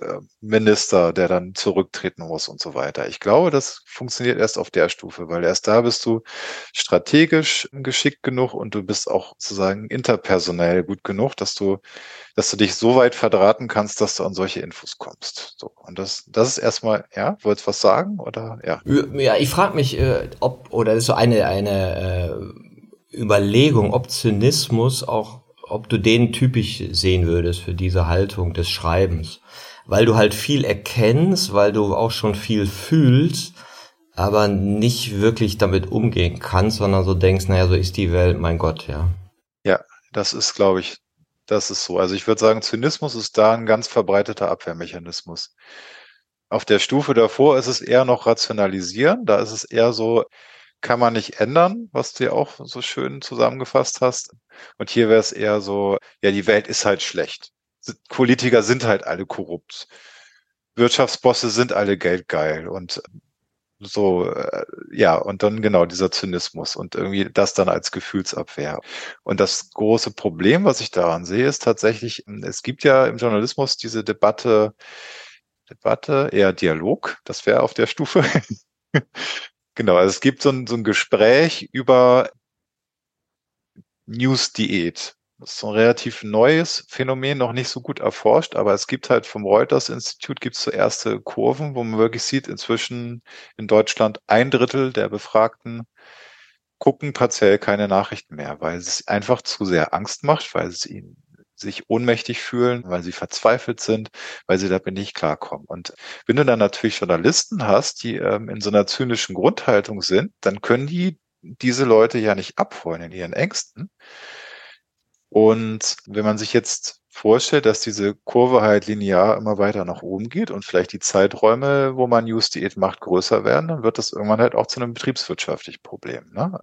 S1: äh, Minister, der dann zurücktreten muss und so weiter. Ich glaube, das funktioniert erst auf der Stufe, weil erst da bist du strategisch geschickt genug und du bist auch sozusagen interpersonell gut genug, dass du, dass du dich so weit verdrahten kannst, dass du an solche Infos kommst. So und das, das ist erstmal, ja, wolltest du was sagen oder ja?
S3: Ja, ich frage mich, äh, ob oder ist so eine eine äh, Überlegung, ob Zynismus auch ob du den typisch sehen würdest für diese Haltung des Schreibens. Weil du halt viel erkennst, weil du auch schon viel fühlst, aber nicht wirklich damit umgehen kannst, sondern so denkst, naja, so ist die Welt, mein Gott, ja.
S1: Ja, das ist, glaube ich, das ist so. Also ich würde sagen, Zynismus ist da ein ganz verbreiteter Abwehrmechanismus. Auf der Stufe davor ist es eher noch rationalisieren. Da ist es eher so, kann man nicht ändern, was du ja auch so schön zusammengefasst hast. Und hier wäre es eher so, ja, die Welt ist halt schlecht. Politiker sind halt alle korrupt. Wirtschaftsbosse sind alle geldgeil und so, äh, ja, und dann genau dieser Zynismus und irgendwie das dann als Gefühlsabwehr. Und das große Problem, was ich daran sehe, ist tatsächlich, es gibt ja im Journalismus diese Debatte, Debatte, eher Dialog, das wäre auf der Stufe. Genau, also es gibt so ein, so ein Gespräch über News-Diät. Das ist so ein relativ neues Phänomen, noch nicht so gut erforscht, aber es gibt halt vom Reuters-Institut gibt es so erste Kurven, wo man wirklich sieht, inzwischen in Deutschland ein Drittel der Befragten gucken partiell keine Nachrichten mehr, weil es einfach zu sehr Angst macht, weil es ihnen sich ohnmächtig fühlen, weil sie verzweifelt sind, weil sie damit nicht klarkommen. Und wenn du dann natürlich Journalisten hast, die ähm, in so einer zynischen Grundhaltung sind, dann können die diese Leute ja nicht abholen in ihren Ängsten. Und wenn man sich jetzt vorstellt, dass diese Kurve halt linear immer weiter nach oben geht und vielleicht die Zeiträume, wo man News-Diät macht, größer werden, dann wird das irgendwann halt auch zu einem betriebswirtschaftlichen Problem. Ne?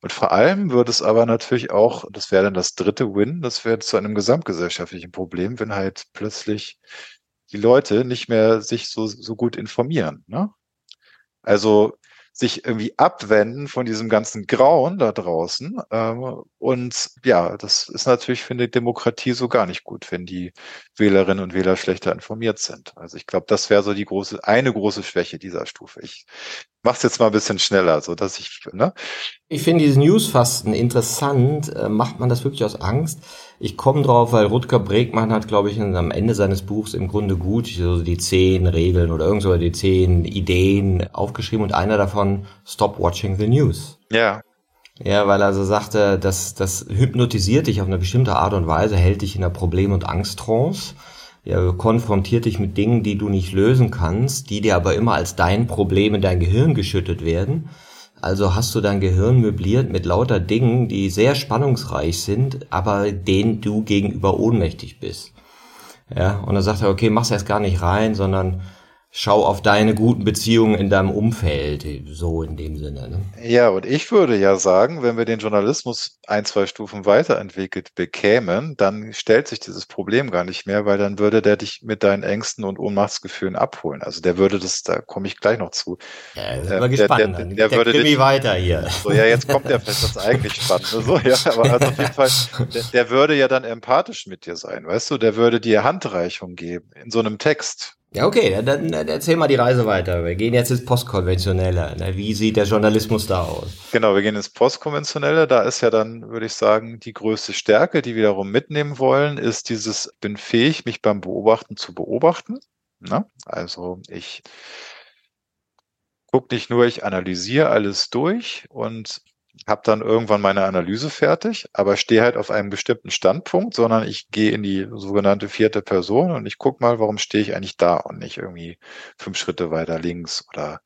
S1: Und vor allem wird es aber natürlich auch, das wäre dann das dritte Win, das wäre zu einem gesamtgesellschaftlichen Problem, wenn halt plötzlich die Leute nicht mehr sich so, so gut informieren. Ne? Also sich irgendwie abwenden von diesem ganzen Grauen da draußen. Ähm, und ja, das ist natürlich für eine Demokratie so gar nicht gut, wenn die Wählerinnen und Wähler schlechter informiert sind. Also ich glaube, das wäre so die große, eine große Schwäche dieser Stufe. Ich mach's jetzt mal ein bisschen schneller, so dass ich, ne?
S3: Ich finde dieses Newsfasten interessant. Äh, macht man das wirklich aus Angst? Ich komme drauf, weil Rutger Bregmann hat, glaube ich, am Ende seines Buchs im Grunde gut so die zehn Regeln oder irgend so die zehn Ideen aufgeschrieben und einer davon Stop watching the news.
S1: Ja.
S3: Ja, weil er also sagte, das, das hypnotisiert dich auf eine bestimmte Art und Weise, hält dich in einer Problem- und Angsttrance ja, konfrontiert dich mit Dingen, die du nicht lösen kannst, die dir aber immer als dein Problem in dein Gehirn geschüttet werden. Also hast du dein Gehirn möbliert mit lauter Dingen, die sehr spannungsreich sind, aber denen du gegenüber ohnmächtig bist. Ja, und dann sagt er, okay, mach's erst gar nicht rein, sondern schau auf deine guten Beziehungen in deinem Umfeld, so in dem Sinne. Ne?
S1: Ja, und ich würde ja sagen, wenn wir den Journalismus ein, zwei Stufen weiterentwickelt bekämen, dann stellt sich dieses Problem gar nicht mehr, weil dann würde der dich mit deinen Ängsten und Ohnmachtsgefühlen abholen. Also der würde das, da komme ich gleich noch zu.
S3: Ja, sind wir äh, gespannt. Der, der, der, der würde dich, weiter hier.
S1: So, ja, jetzt kommt der vielleicht das eigentlich Spannende. So, ja, aber also auf jeden Fall, der, der würde ja dann empathisch mit dir sein, weißt du? Der würde dir Handreichung geben in so einem Text
S3: ja, okay, dann, dann erzähl mal die Reise weiter. Wir gehen jetzt ins Postkonventionelle. Ne? Wie sieht der Journalismus da aus?
S1: Genau, wir gehen ins Postkonventionelle. Da ist ja dann, würde ich sagen, die größte Stärke, die wir darum mitnehmen wollen, ist dieses, bin fähig, mich beim Beobachten zu beobachten. Na? Ne? Also ich gucke nicht nur, ich analysiere alles durch und habe dann irgendwann meine Analyse fertig, aber stehe halt auf einem bestimmten Standpunkt, sondern ich gehe in die sogenannte vierte Person und ich gucke mal, warum stehe ich eigentlich da und nicht irgendwie fünf Schritte weiter links oder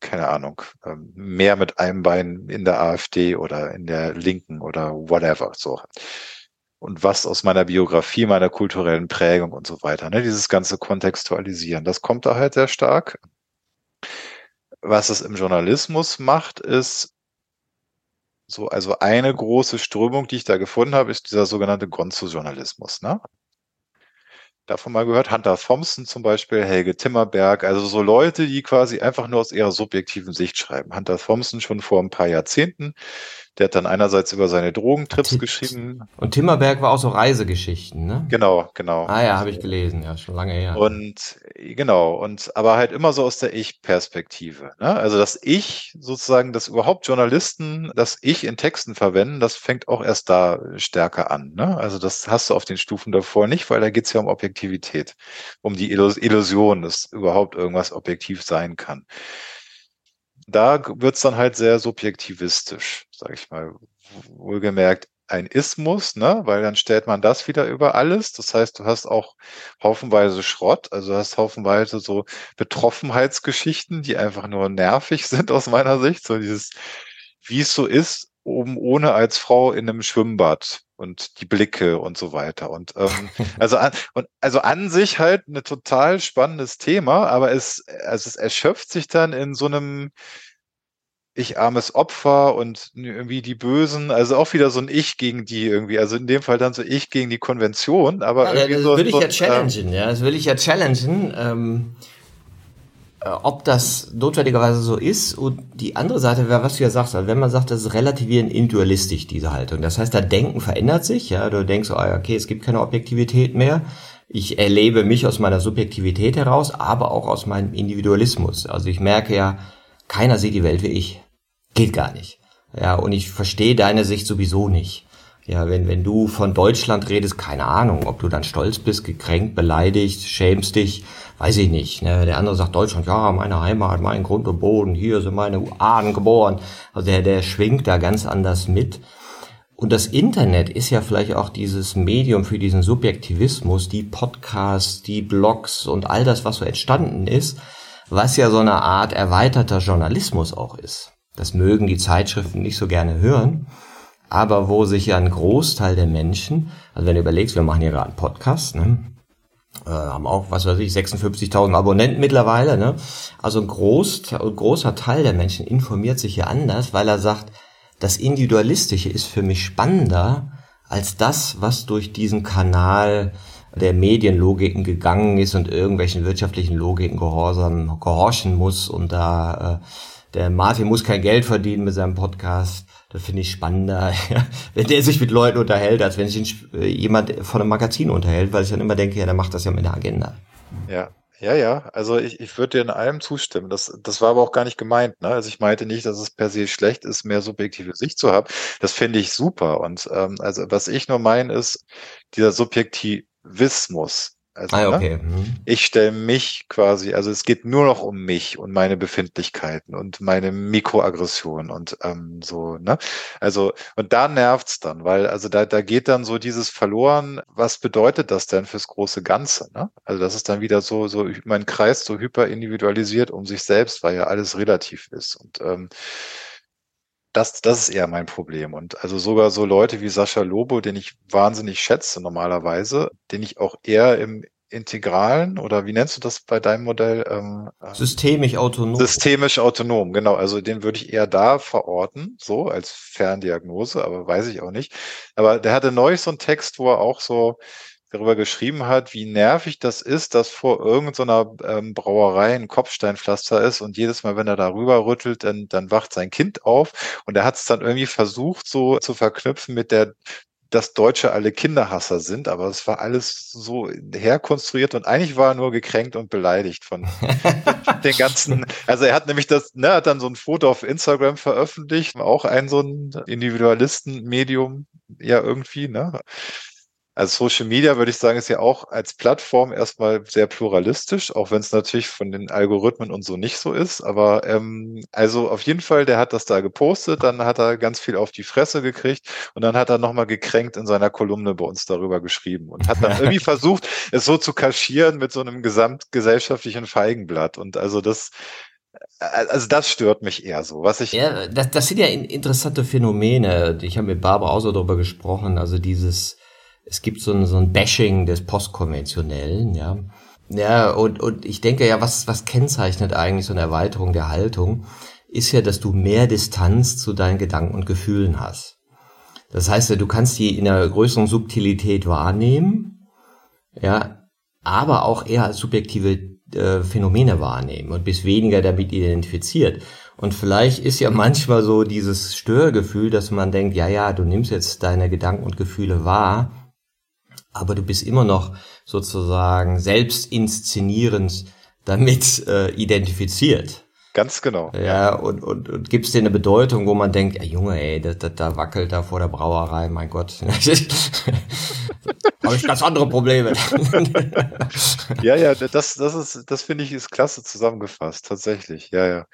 S1: keine Ahnung, ähm, mehr mit einem Bein in der AfD oder in der Linken oder whatever. So. Und was aus meiner Biografie, meiner kulturellen Prägung und so weiter. Ne? Dieses ganze Kontextualisieren, das kommt da halt sehr stark. Was es im Journalismus macht, ist, so, also eine große Strömung, die ich da gefunden habe, ist dieser sogenannte Gonzo-Journalismus. Ne? Davon mal gehört, Hunter Thompson zum Beispiel, Helge Timmerberg, also so Leute, die quasi einfach nur aus ihrer subjektiven Sicht schreiben. Hunter Thompson schon vor ein paar Jahrzehnten, Der hat dann einerseits über seine Drogentrips geschrieben.
S3: Und Timmerberg war auch so Reisegeschichten, ne?
S1: Genau, genau.
S3: Ah ja, habe ich gelesen, ja, schon lange her.
S1: Und genau, und aber halt immer so aus der Ich-Perspektive. Ne? Also das Ich sozusagen, dass überhaupt Journalisten das Ich in Texten verwenden, das fängt auch erst da stärker an. Ne? Also das hast du auf den Stufen davor nicht, weil da geht's ja um Objektivität, um die Illusion, dass überhaupt irgendwas objektiv sein kann da wird's dann halt sehr subjektivistisch, sage ich mal. Wohlgemerkt ein Ismus, ne? weil dann stellt man das wieder über alles. Das heißt, du hast auch haufenweise Schrott, also hast haufenweise so Betroffenheitsgeschichten, die einfach nur nervig sind aus meiner Sicht. So dieses, wie es so ist, oben ohne als Frau in einem Schwimmbad und die Blicke und so weiter. Und ähm, also an, und also an sich halt ein total spannendes Thema, aber es, also es erschöpft sich dann in so einem ich armes Opfer und irgendwie die Bösen, also auch wieder so ein Ich gegen die irgendwie, also in dem Fall dann so Ich gegen die Konvention, aber
S3: ja,
S1: irgendwie
S3: das
S1: so.
S3: würde ich
S1: so,
S3: ja challengen, ähm, ja, das will ich ja challengen. Ähm, äh, ob das notwendigerweise so ist. Und die andere Seite wäre, was du ja sagst, also wenn man sagt, das ist relativieren individualistisch, diese Haltung. Das heißt, dein Denken verändert sich, ja, du denkst, oh, okay, es gibt keine Objektivität mehr. Ich erlebe mich aus meiner Subjektivität heraus, aber auch aus meinem Individualismus. Also ich merke ja, keiner sieht die Welt wie ich. Geht gar nicht. Ja, und ich verstehe deine Sicht sowieso nicht. Ja, wenn, wenn du von Deutschland redest, keine Ahnung, ob du dann stolz bist, gekränkt, beleidigt, schämst dich, weiß ich nicht. Ne? Der andere sagt Deutschland, ja, meine Heimat, mein Grund und Boden, hier sind meine Ahnen geboren. Also der, der schwingt da ganz anders mit. Und das Internet ist ja vielleicht auch dieses Medium für diesen Subjektivismus, die Podcasts, die Blogs und all das, was so entstanden ist, was ja so eine Art erweiterter Journalismus auch ist. Das mögen die Zeitschriften nicht so gerne hören, aber wo sich ja ein Großteil der Menschen, also wenn du überlegst, wir machen hier gerade einen Podcast, ne? äh, haben auch, was weiß ich, 56.000 Abonnenten mittlerweile. Ne? Also ein, groß, großer Teil der Menschen informiert sich hier anders, weil er sagt, das Individualistische ist für mich spannender als das, was durch diesen Kanal der Medienlogiken gegangen ist und irgendwelchen wirtschaftlichen Logiken gehorsam, gehorchen muss und da äh, der Martin muss kein Geld verdienen mit seinem Podcast. Das finde ich spannender, wenn der sich mit Leuten unterhält, als wenn sich äh, jemand von einem Magazin unterhält, weil ich dann immer denke, ja, der macht das ja mit der Agenda.
S1: Ja, ja, ja. Also ich, ich würde dir in allem zustimmen. Das, das war aber auch gar nicht gemeint. Ne? Also ich meinte nicht, dass es per se schlecht ist, mehr subjektive Sicht zu haben. Das finde ich super. Und ähm, also was ich nur meine, ist dieser Subjektivismus. Also,
S3: ah, okay. Ne? Mhm.
S1: Ich stelle mich quasi, also es geht nur noch um mich und meine Befindlichkeiten und meine Mikroaggression und ähm, so, ne? Also, und da nervt's dann, weil, also da, da geht dann so dieses verloren, was bedeutet das denn fürs große Ganze, ne? Also das ist dann wieder so, so mein Kreis so hyper individualisiert um sich selbst, weil ja alles relativ ist. Und ähm, das, das ist eher mein Problem. Und also sogar so Leute wie Sascha Lobo, den ich wahnsinnig schätze normalerweise, den ich auch eher im integralen oder wie nennst du das bei deinem Modell? Ähm,
S3: äh, systemisch autonom.
S1: Systemisch autonom, genau. Also den würde ich eher da verorten, so als Ferndiagnose, aber weiß ich auch nicht. Aber der hatte neulich so einen Text, wo er auch so darüber geschrieben hat, wie nervig das ist, dass vor irgendeiner ähm, Brauerei ein Kopfsteinpflaster ist und jedes Mal, wenn er darüber rüttelt, dann, dann wacht sein Kind auf und er hat es dann irgendwie versucht, so zu verknüpfen mit der dass Deutsche alle Kinderhasser sind, aber es war alles so herkonstruiert und eigentlich war er nur gekränkt und beleidigt von den ganzen. Also er hat nämlich das, ne, hat dann so ein Foto auf Instagram veröffentlicht, auch ein so ein Individualisten-Medium, ja irgendwie, ne? Also Social Media würde ich sagen, ist ja auch als Plattform erstmal sehr pluralistisch, auch wenn es natürlich von den Algorithmen und so nicht so ist. Aber ähm, also auf jeden Fall, der hat das da gepostet, dann hat er ganz viel auf die Fresse gekriegt und dann hat er nochmal gekränkt in seiner Kolumne bei uns darüber geschrieben und hat dann irgendwie versucht, es so zu kaschieren mit so einem gesamtgesellschaftlichen Feigenblatt. Und also das, äh, also das stört mich eher so. Was ich
S3: ja, das, das sind ja interessante Phänomene. Ich habe mit Barbara auch so darüber gesprochen. Also dieses es gibt so ein, so ein Bashing des Postkonventionellen, ja. Ja, und, und ich denke ja, was, was kennzeichnet eigentlich so eine Erweiterung der Haltung, ist ja, dass du mehr Distanz zu deinen Gedanken und Gefühlen hast. Das heißt ja, du kannst die in einer größeren Subtilität wahrnehmen, ja, aber auch eher als subjektive äh, Phänomene wahrnehmen und bist weniger damit identifiziert. Und vielleicht ist ja manchmal so dieses Störgefühl, dass man denkt, ja, ja, du nimmst jetzt deine Gedanken und Gefühle wahr, aber du bist immer noch sozusagen selbst inszenierend damit äh, identifiziert.
S1: Ganz genau.
S3: Ja, und, und, und gibt es dir eine Bedeutung, wo man denkt, ey Junge, ey, da, da, da wackelt da vor der Brauerei, mein Gott. Habe ich ganz andere Probleme.
S1: ja, ja, das, das ist, das finde ich, ist klasse zusammengefasst, tatsächlich. Ja, ja.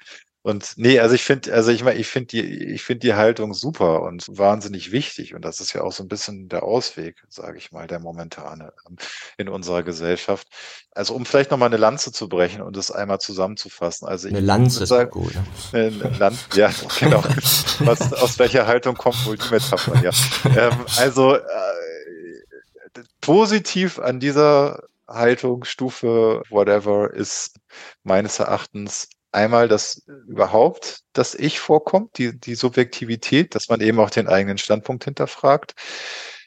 S1: Und nee, also ich finde, also ich meine, ich finde die, ich finde die Haltung super und wahnsinnig wichtig. Und das ist ja auch so ein bisschen der Ausweg, sage ich mal, der momentane ähm, in unserer Gesellschaft. Also um vielleicht nochmal eine Lanze zu brechen und es einmal zusammenzufassen. Also
S3: eine Lanze sagen, gut.
S1: Ne? Eine Lanze, ja, genau. Was, aus welcher Haltung kommt wohl die Metapher? Ja. Ähm, also äh, positiv an dieser Haltung, Stufe, whatever, ist meines Erachtens einmal, dass überhaupt das Ich vorkommt, die, die Subjektivität, dass man eben auch den eigenen Standpunkt hinterfragt,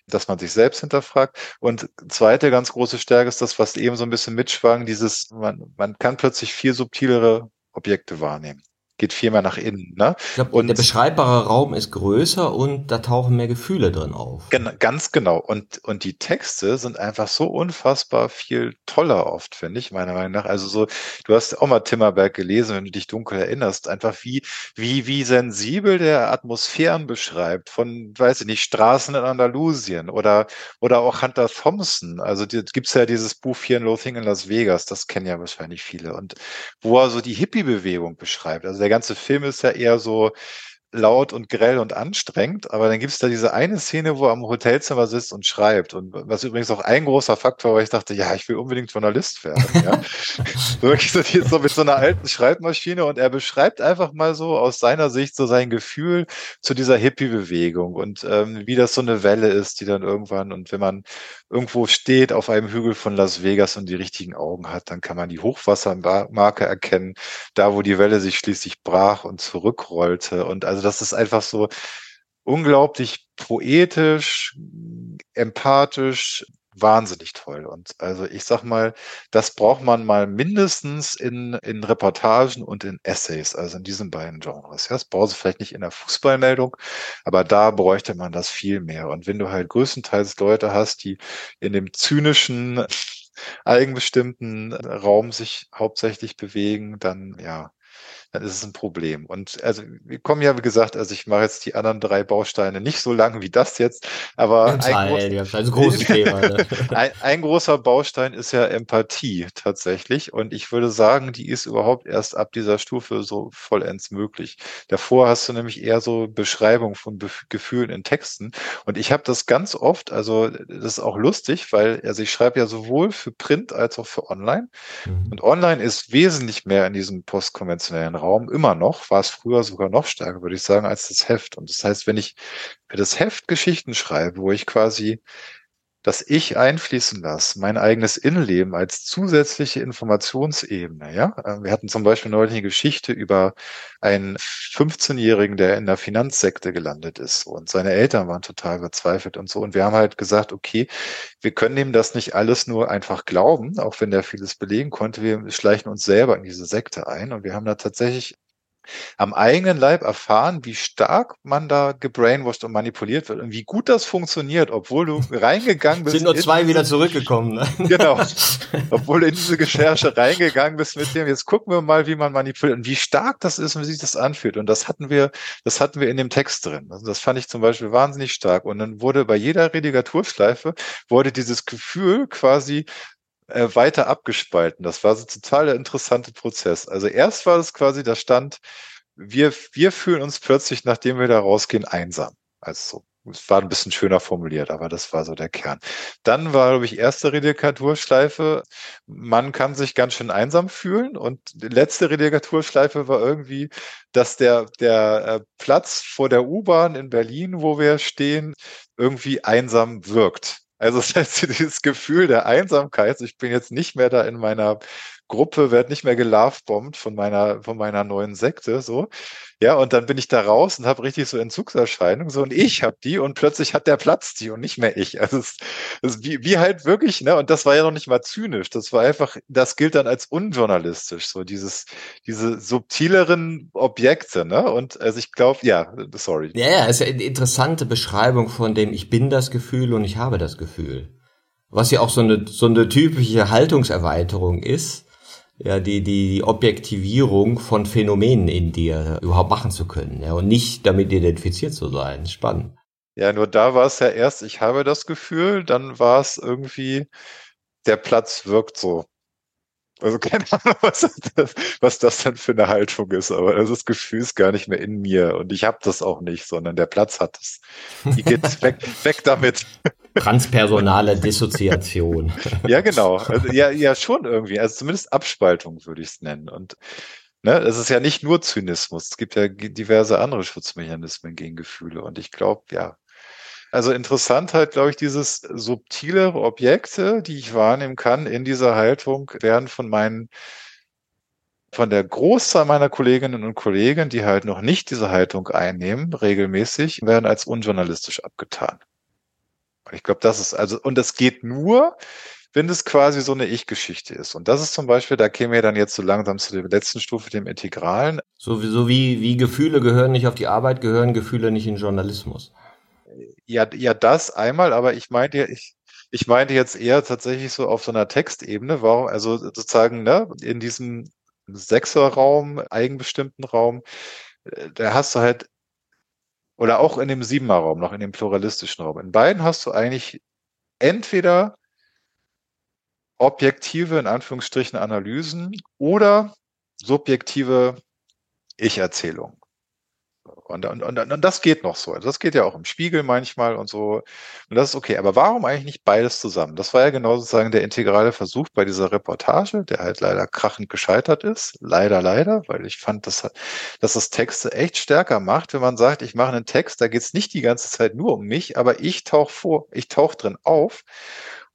S1: dass man sich selbst hinterfragt. Und zweite ganz große Stärke ist das, was eben so ein bisschen mitschwang, dieses, man, man kann plötzlich viel subtilere Objekte wahrnehmen geht viel mehr nach innen. Ne?
S3: Ich glaube, der beschreibbare Raum ist größer und da tauchen mehr Gefühle drin auf.
S1: Gen ganz genau. Und, und die Texte sind einfach so unfassbar viel toller oft, finde ich, meiner Meinung nach. Also so, du hast auch mal Timmerberg gelesen, wenn du dich dunkel erinnerst, einfach wie, wie, wie sensibel der Atmosphären beschreibt von, weiß ich nicht, Straßen in Andalusien oder, oder auch Hunter Thompson. Also die, gibt's ja dieses Buch Fear and Loathing in Las Vegas, das kennen ja wahrscheinlich viele. Und wo er so die Hippie-Bewegung beschreibt. Also der ganze Film ist ja eher so laut und grell und anstrengend, aber dann gibt es da diese eine Szene, wo er am Hotelzimmer sitzt und schreibt. Und was übrigens auch ein großer Faktor war, weil ich dachte, ja, ich will unbedingt Journalist werden. Ja. Wirklich so, so mit so einer alten Schreibmaschine und er beschreibt einfach mal so aus seiner Sicht so sein Gefühl zu dieser Hippie-Bewegung und ähm, wie das so eine Welle ist, die dann irgendwann und wenn man irgendwo steht auf einem Hügel von Las Vegas und die richtigen Augen hat, dann kann man die Hochwassermarke erkennen, da wo die Welle sich schließlich brach und zurückrollte. Und also das ist einfach so unglaublich poetisch, empathisch, wahnsinnig toll. Und also ich sag mal, das braucht man mal mindestens in, in Reportagen und in Essays, also in diesen beiden Genres. Ja, das brauchst du vielleicht nicht in der Fußballmeldung, aber da bräuchte man das viel mehr. Und wenn du halt größtenteils Leute hast, die in dem zynischen, eigenbestimmten Raum sich hauptsächlich bewegen, dann ja, dann ist es ein Problem. Und also wir kommen ja, wie gesagt, also ich mache jetzt die anderen drei Bausteine nicht so lang wie das jetzt, aber ein,
S3: Teil, groß, großes Thema. Ne?
S1: ein, ein, großer Baustein ist ja Empathie tatsächlich. Und ich würde sagen, die ist überhaupt erst ab dieser Stufe so vollends möglich. Davor hast du nämlich eher so Beschreibung von Be Gefühlen in Texten. Und ich habe das ganz oft, also das ist auch lustig, weil also ich schreibe ja sowohl für Print als auch für Online. Mhm. Und Online ist wesentlich mehr in diesem postkonventionellen Raum immer noch, war es früher sogar noch stärker, würde ich sagen, als das Heft. Und das heißt, wenn ich für das Heft Geschichten schreibe, wo ich quasi das Ich einfließen lasse, mein eigenes Innenleben als zusätzliche Informationsebene. Ja, äh, wir hatten zum Beispiel neulich eine Geschichte über einen 15-Jährigen, der in der Finanzsekte gelandet ist und seine Eltern waren total verzweifelt und so. Und wir haben halt gesagt, okay, wir können ihm das nicht alles nur einfach glauben, auch wenn der vieles belegen konnte. Wir schleichen uns selber in diese Sekte ein und wir haben da tatsächlich am eigenen Leib erfahren, wie stark man da gebrainwashed und manipuliert wird und wie gut das funktioniert, obwohl du reingegangen bist.
S3: Sind nur zwei wieder zurückgekommen. Ne?
S1: Genau. Obwohl du in diese Recherche reingegangen bist mit dem, jetzt gucken wir mal, wie man manipuliert und wie stark das ist und wie sich das anfühlt. Und das hatten wir, das hatten wir in dem Text drin. Also das fand ich zum Beispiel wahnsinnig stark. Und dann wurde bei jeder Redigaturschleife wurde dieses Gefühl quasi äh, weiter abgespalten. Das war so total der interessante Prozess. Also erst war es quasi, da stand, wir, wir fühlen uns plötzlich, nachdem wir da rausgehen, einsam. Also so. Es war ein bisschen schöner formuliert, aber das war so der Kern. Dann war, glaube ich, erste Redikaturschleife, man kann sich ganz schön einsam fühlen. Und letzte Redikaturschleife war irgendwie, dass der, der äh, Platz vor der U-Bahn in Berlin, wo wir stehen, irgendwie einsam wirkt. Also das heißt, dieses Gefühl der Einsamkeit, ich bin jetzt nicht mehr da in meiner Gruppe, werde nicht mehr gelovebombt von meiner, von meiner neuen Sekte, so. Ja, und dann bin ich da raus und habe richtig so Entzugserscheinungen, so, und ich habe die und plötzlich hat der Platz die und nicht mehr ich. Also es, es wie, wie halt wirklich, ne, und das war ja noch nicht mal zynisch, das war einfach, das gilt dann als unjournalistisch, so dieses, diese subtileren Objekte, ne, und also ich glaube, ja, sorry.
S3: Ja, ja, ist ja eine interessante Beschreibung von dem, ich bin das Gefühl und ich habe das Gefühl. Was ja auch so eine, so eine typische Haltungserweiterung ist ja, die, die Objektivierung von Phänomenen in dir überhaupt machen zu können, ja, und nicht damit identifiziert zu sein. Spannend.
S1: Ja, nur da war es ja erst, ich habe das Gefühl, dann war es irgendwie, der Platz wirkt so. Also keine Ahnung, was das, was das dann für eine Haltung ist, aber das Gefühl ist gar nicht mehr in mir und ich habe das auch nicht, sondern der Platz hat es. Die geht weg, weg damit.
S3: Transpersonale Dissoziation.
S1: ja, genau. Also, ja, ja, schon irgendwie. Also zumindest Abspaltung würde ich es nennen. Und ne, es ist ja nicht nur Zynismus. Es gibt ja diverse andere Schutzmechanismen gegen Gefühle. Und ich glaube, ja. Also interessant halt, glaube ich, dieses subtilere Objekte, die ich wahrnehmen kann in dieser Haltung, werden von meinen von der Großzahl meiner Kolleginnen und Kollegen, die halt noch nicht diese Haltung einnehmen, regelmäßig, werden als unjournalistisch abgetan. Ich glaube, das ist also, und das geht nur, wenn es quasi so eine Ich-Geschichte ist. Und das ist zum Beispiel, da käme wir dann jetzt so langsam zu der letzten Stufe, dem Integralen.
S3: So so wie, wie Gefühle gehören nicht auf die Arbeit, gehören Gefühle nicht in Journalismus.
S1: Ja, ja, das einmal, aber ich meinte, ich, ich meinte jetzt eher tatsächlich so auf so einer Textebene, warum, also sozusagen, ne, in diesem Sechserraum, eigenbestimmten Raum, äh, da hast du halt oder auch in dem Siebener-Raum, noch in dem pluralistischen Raum. In beiden hast du eigentlich entweder objektive, in Anführungsstrichen, Analysen oder subjektive Ich-Erzählungen. Und, und, und, und das geht noch so. Also das geht ja auch im Spiegel manchmal und so. Und das ist okay. Aber warum eigentlich nicht beides zusammen? Das war ja genau sozusagen der integrale Versuch bei dieser Reportage, der halt leider krachend gescheitert ist. Leider, leider, weil ich fand, dass, dass das Texte echt stärker macht, wenn man sagt, ich mache einen Text, da geht es nicht die ganze Zeit nur um mich, aber ich tauche vor, ich tauche drin auf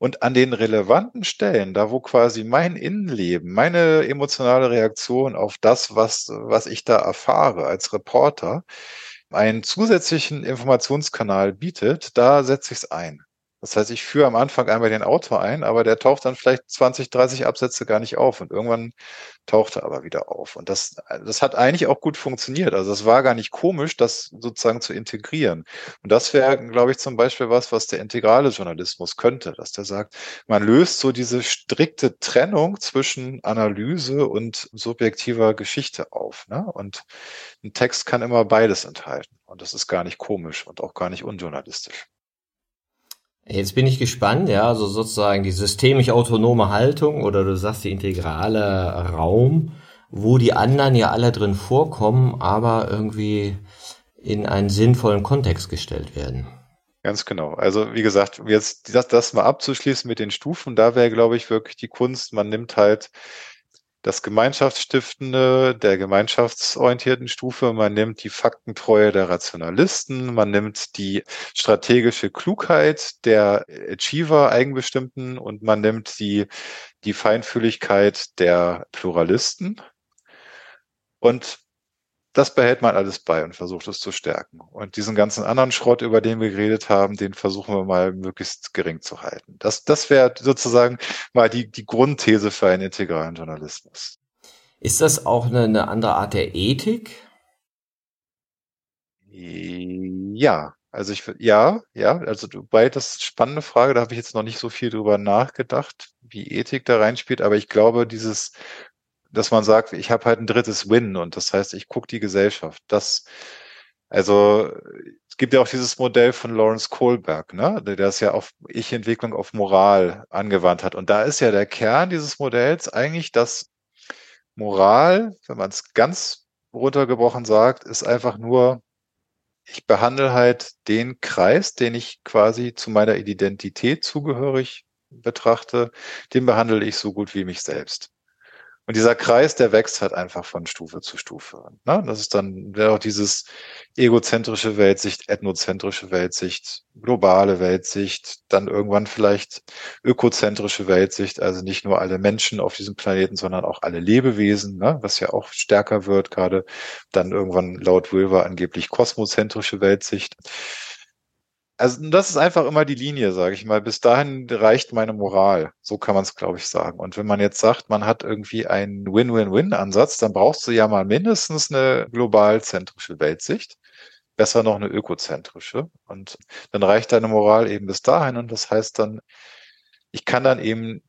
S1: und an den relevanten Stellen, da wo quasi mein Innenleben, meine emotionale Reaktion auf das, was, was ich da erfahre als Reporter, einen zusätzlichen Informationskanal bietet, da setze ich es ein. Das heißt, ich führe am Anfang einmal den Autor ein, aber der taucht dann vielleicht 20, 30 Absätze gar nicht auf und irgendwann taucht er aber wieder auf. Und das, das hat eigentlich auch gut funktioniert. Also es war gar nicht komisch, das sozusagen zu integrieren. Und das wäre, glaube ich, zum Beispiel was, was der integrale Journalismus könnte, dass der sagt, man löst so diese strikte Trennung zwischen Analyse und subjektiver Geschichte auf. Ne? Und ein Text kann immer beides enthalten. Und das ist gar nicht komisch und auch gar nicht unjournalistisch.
S3: Jetzt bin ich gespannt, ja, also sozusagen die systemisch autonome Haltung oder du sagst die integrale Raum, wo die anderen ja alle drin vorkommen, aber irgendwie in einen sinnvollen Kontext gestellt werden.
S1: Ganz genau. Also wie gesagt, jetzt das, das mal abzuschließen mit den Stufen, da wäre, glaube ich, wirklich die Kunst, man nimmt halt das Gemeinschaftsstiftende der gemeinschaftsorientierten Stufe, man nimmt die Faktentreue der Rationalisten, man nimmt die strategische Klugheit der Achiever Eigenbestimmten. Und man nimmt die, die Feinfühligkeit der Pluralisten. Und das behält man alles bei und versucht es zu stärken. Und diesen ganzen anderen Schrott, über den wir geredet haben, den versuchen wir mal möglichst gering zu halten. Das, das wäre sozusagen mal die, die Grundthese für einen integralen Journalismus.
S3: Ist das auch eine, eine andere Art der Ethik?
S1: Ja, also ich ja, ja, also wobei das spannende Frage, da habe ich jetzt noch nicht so viel drüber nachgedacht, wie Ethik da reinspielt, aber ich glaube, dieses dass man sagt, ich habe halt ein drittes Win und das heißt, ich gucke die Gesellschaft. Das, also es gibt ja auch dieses Modell von Lawrence Kohlberg, ne, der das ja auf Ich-Entwicklung auf Moral angewandt hat. Und da ist ja der Kern dieses Modells eigentlich, dass Moral, wenn man es ganz runtergebrochen sagt, ist einfach nur, ich behandle halt den Kreis, den ich quasi zu meiner Identität zugehörig betrachte, den behandle ich so gut wie mich selbst. Und dieser Kreis, der wächst halt einfach von Stufe zu Stufe. Ne? Das ist dann wäre auch dieses egozentrische Weltsicht, ethnozentrische Weltsicht, globale Weltsicht, dann irgendwann vielleicht ökozentrische Weltsicht, also nicht nur alle Menschen auf diesem Planeten, sondern auch alle Lebewesen, ne? was ja auch stärker wird, gerade dann irgendwann laut Wilber angeblich kosmozentrische Weltsicht. Also das ist einfach immer die Linie, sage ich mal. Bis dahin reicht meine Moral. So kann man es, glaube ich, sagen. Und wenn man jetzt sagt, man hat irgendwie einen Win-Win-Win-Ansatz, dann brauchst du ja mal mindestens eine globalzentrische Weltsicht. Besser noch eine ökozentrische. Und dann reicht deine Moral eben bis dahin. Und das heißt dann, ich kann dann eben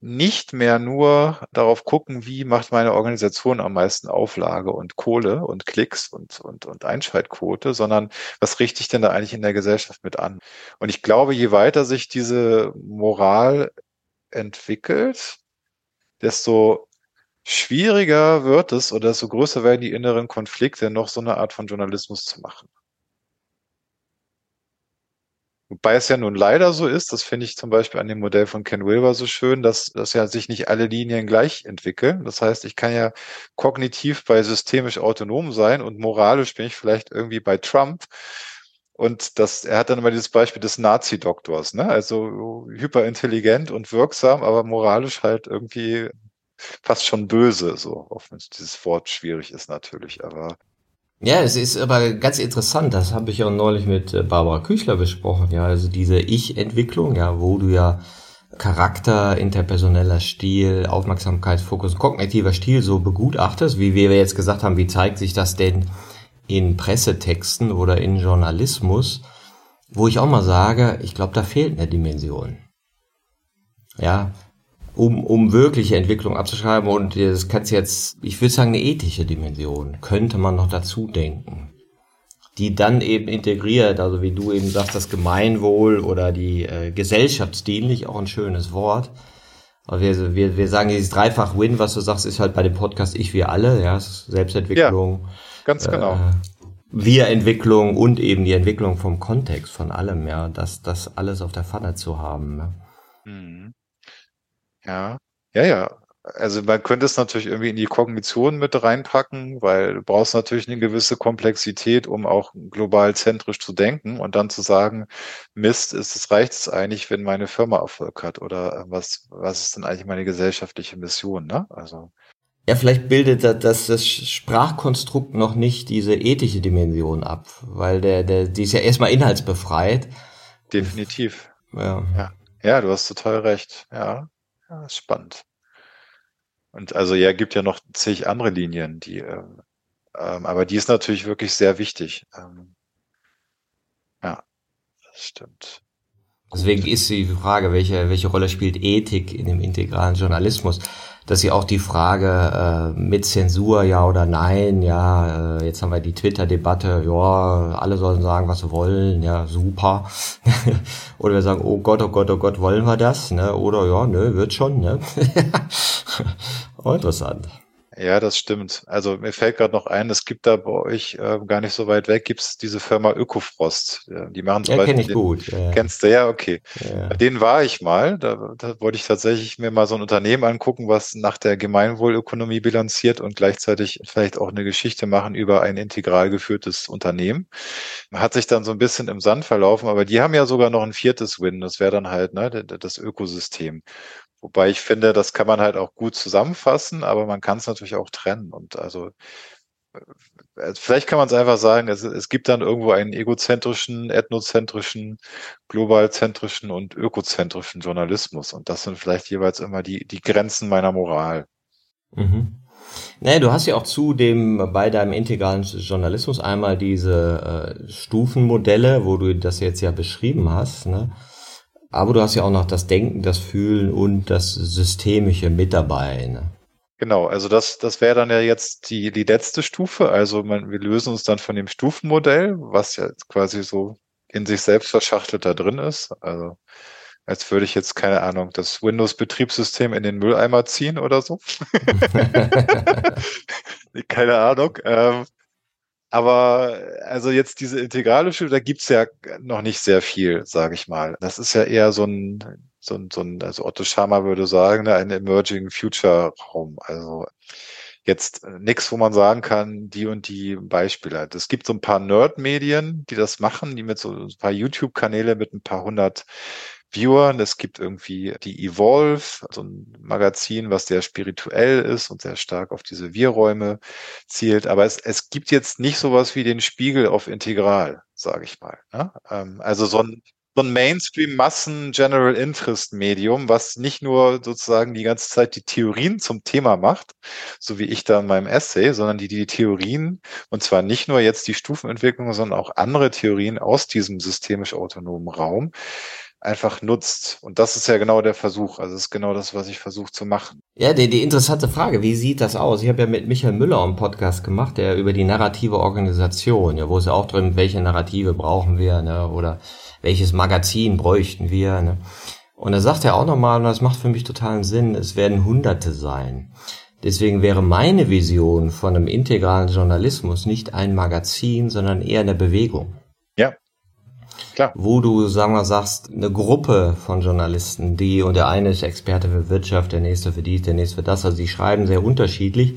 S1: nicht mehr nur darauf gucken, wie macht meine Organisation am meisten Auflage und Kohle und Klicks und, und, und Einschaltquote, sondern was richte ich denn da eigentlich in der Gesellschaft mit an? Und ich glaube, je weiter sich diese Moral entwickelt, desto schwieriger wird es oder desto größer werden die inneren Konflikte, noch so eine Art von Journalismus zu machen. Wobei es ja nun leider so ist, das finde ich zum Beispiel an dem Modell von Ken Wilber so schön, dass, dass ja sich nicht alle Linien gleich entwickeln. Das heißt, ich kann ja kognitiv bei systemisch autonom sein und moralisch bin ich vielleicht irgendwie bei Trump. Und das, er hat dann immer dieses Beispiel des Nazi-Doktors, ne? Also hyperintelligent und wirksam, aber moralisch halt irgendwie fast schon böse, so, auch wenn dieses Wort schwierig ist natürlich, aber
S3: ja, es ist aber ganz interessant, das habe ich ja neulich mit äh, Barbara Küchler besprochen, ja, also diese Ich-Entwicklung, ja, wo du ja Charakter, interpersoneller Stil, Aufmerksamkeitsfokus, kognitiver Stil so begutachtest, wie wir jetzt gesagt haben, wie zeigt sich das denn in Pressetexten oder in Journalismus, wo ich auch mal sage, ich glaube, da fehlt eine Dimension. Ja, um, um wirkliche Entwicklung abzuschreiben. Und das kannst jetzt, ich würde sagen, eine ethische Dimension könnte man noch dazu denken. Die dann eben integriert, also wie du eben sagst, das Gemeinwohl oder die äh, gesellschaftsdienlich, auch ein schönes Wort. Aber wir, wir, wir sagen dieses dreifach Win, was du sagst, ist halt bei dem Podcast Ich, wir alle, ja, Selbstentwicklung. Ja,
S1: ganz genau. Äh,
S3: Wir-Entwicklung und eben die Entwicklung vom Kontext, von allem, ja, das, das alles auf der Pfanne zu haben. Ja. Mhm.
S1: Ja, ja, ja. Also man könnte es natürlich irgendwie in die Kognition mit reinpacken, weil du brauchst natürlich eine gewisse Komplexität, um auch global zentrisch zu denken und dann zu sagen, Mist, ist es reicht es eigentlich, wenn meine Firma Erfolg hat oder was was ist denn eigentlich meine gesellschaftliche Mission, ne? Also
S3: ja, vielleicht bildet das, das Sprachkonstrukt noch nicht diese ethische Dimension ab, weil der, der, die ist ja erstmal inhaltsbefreit.
S1: Definitiv. Ja. ja. Ja, du hast total recht. Ja. Ja, ist spannend. Und also ja, gibt ja noch zig andere Linien, die, ähm, ähm, aber die ist natürlich wirklich sehr wichtig. Ähm, ja, das stimmt.
S3: Deswegen ist die Frage, welche, welche Rolle spielt Ethik in dem integralen Journalismus? Dass sie auch die Frage äh, mit Zensur, ja oder nein, ja, äh, jetzt haben wir die Twitter-Debatte, ja, alle sollen sagen, was sie wollen, ja, super. oder wir sagen, oh Gott, oh Gott, oh Gott, wollen wir das, ne? Oder ja, nö, wird schon, ne? interessant.
S1: Ja, das stimmt. Also mir fällt gerade noch ein, es gibt da bei euch äh, gar nicht so weit weg, gibt's diese Firma Ökofrost. Die machen
S3: zum ja, Beispiel. ich den, gut. Ja.
S1: Kennst du ja, okay. Ja. Bei denen war ich mal. Da, da wollte ich tatsächlich mir mal so ein Unternehmen angucken, was nach der Gemeinwohlökonomie bilanziert und gleichzeitig vielleicht auch eine Geschichte machen über ein integral geführtes Unternehmen. Hat sich dann so ein bisschen im Sand verlaufen, aber die haben ja sogar noch ein viertes Win. Das wäre dann halt ne, das Ökosystem. Wobei ich finde, das kann man halt auch gut zusammenfassen, aber man kann es natürlich auch trennen. Und also äh, vielleicht kann man es einfach sagen, es, es gibt dann irgendwo einen egozentrischen, ethnozentrischen, globalzentrischen und ökozentrischen Journalismus. Und das sind vielleicht jeweils immer die, die Grenzen meiner Moral.
S3: Mhm. Naja, du hast ja auch zudem bei deinem integralen Journalismus einmal diese äh, Stufenmodelle, wo du das jetzt ja beschrieben hast, ne? Aber du hast ja auch noch das Denken, das Fühlen und das Systemische mit dabei. Ne?
S1: Genau, also das, das wäre dann ja jetzt die, die letzte Stufe. Also man, wir lösen uns dann von dem Stufenmodell, was ja quasi so in sich selbst verschachtelt da drin ist. Also als würde ich jetzt, keine Ahnung, das Windows-Betriebssystem in den Mülleimer ziehen oder so. keine Ahnung. Ähm, aber also jetzt diese integrale Schule, da gibt's ja noch nicht sehr viel, sage ich mal. Das ist ja eher so ein, so, so ein, also Otto Schama würde sagen, ne, ein Emerging Future Raum. Also jetzt äh, nichts, wo man sagen kann, die und die Beispiele. Es gibt so ein paar Nerd-Medien, die das machen, die mit so ein paar YouTube-Kanäle mit ein paar hundert Viewern. Es gibt irgendwie die Evolve, so ein Magazin, was sehr spirituell ist und sehr stark auf diese Wir-Räume zielt. Aber es, es gibt jetzt nicht sowas wie den Spiegel auf Integral, sage ich mal. Ne? Ähm, also so ein so ein Mainstream-Massen-General-Interest-Medium, was nicht nur sozusagen die ganze Zeit die Theorien zum Thema macht, so wie ich da in meinem Essay, sondern die die Theorien, und zwar nicht nur jetzt die Stufenentwicklung, sondern auch andere Theorien aus diesem systemisch autonomen Raum, einfach nutzt. Und das ist ja genau der Versuch. Also das ist genau das, was ich versuche zu machen.
S3: Ja, die, die interessante Frage, wie sieht das aus? Ich habe ja mit Michael Müller einen Podcast gemacht, der über die narrative Organisation, ja, wo es ja auch drin, welche Narrative brauchen wir, ne, oder welches Magazin bräuchten wir, ne? Und da sagt er auch nochmal, und das macht für mich totalen Sinn, es werden Hunderte sein. Deswegen wäre meine Vision von einem integralen Journalismus nicht ein Magazin, sondern eher eine Bewegung. Klar. Wo du, sagen wir, sagst, eine Gruppe von Journalisten, die, und der eine ist Experte für Wirtschaft, der nächste für dies, der nächste für das, also sie schreiben sehr unterschiedlich,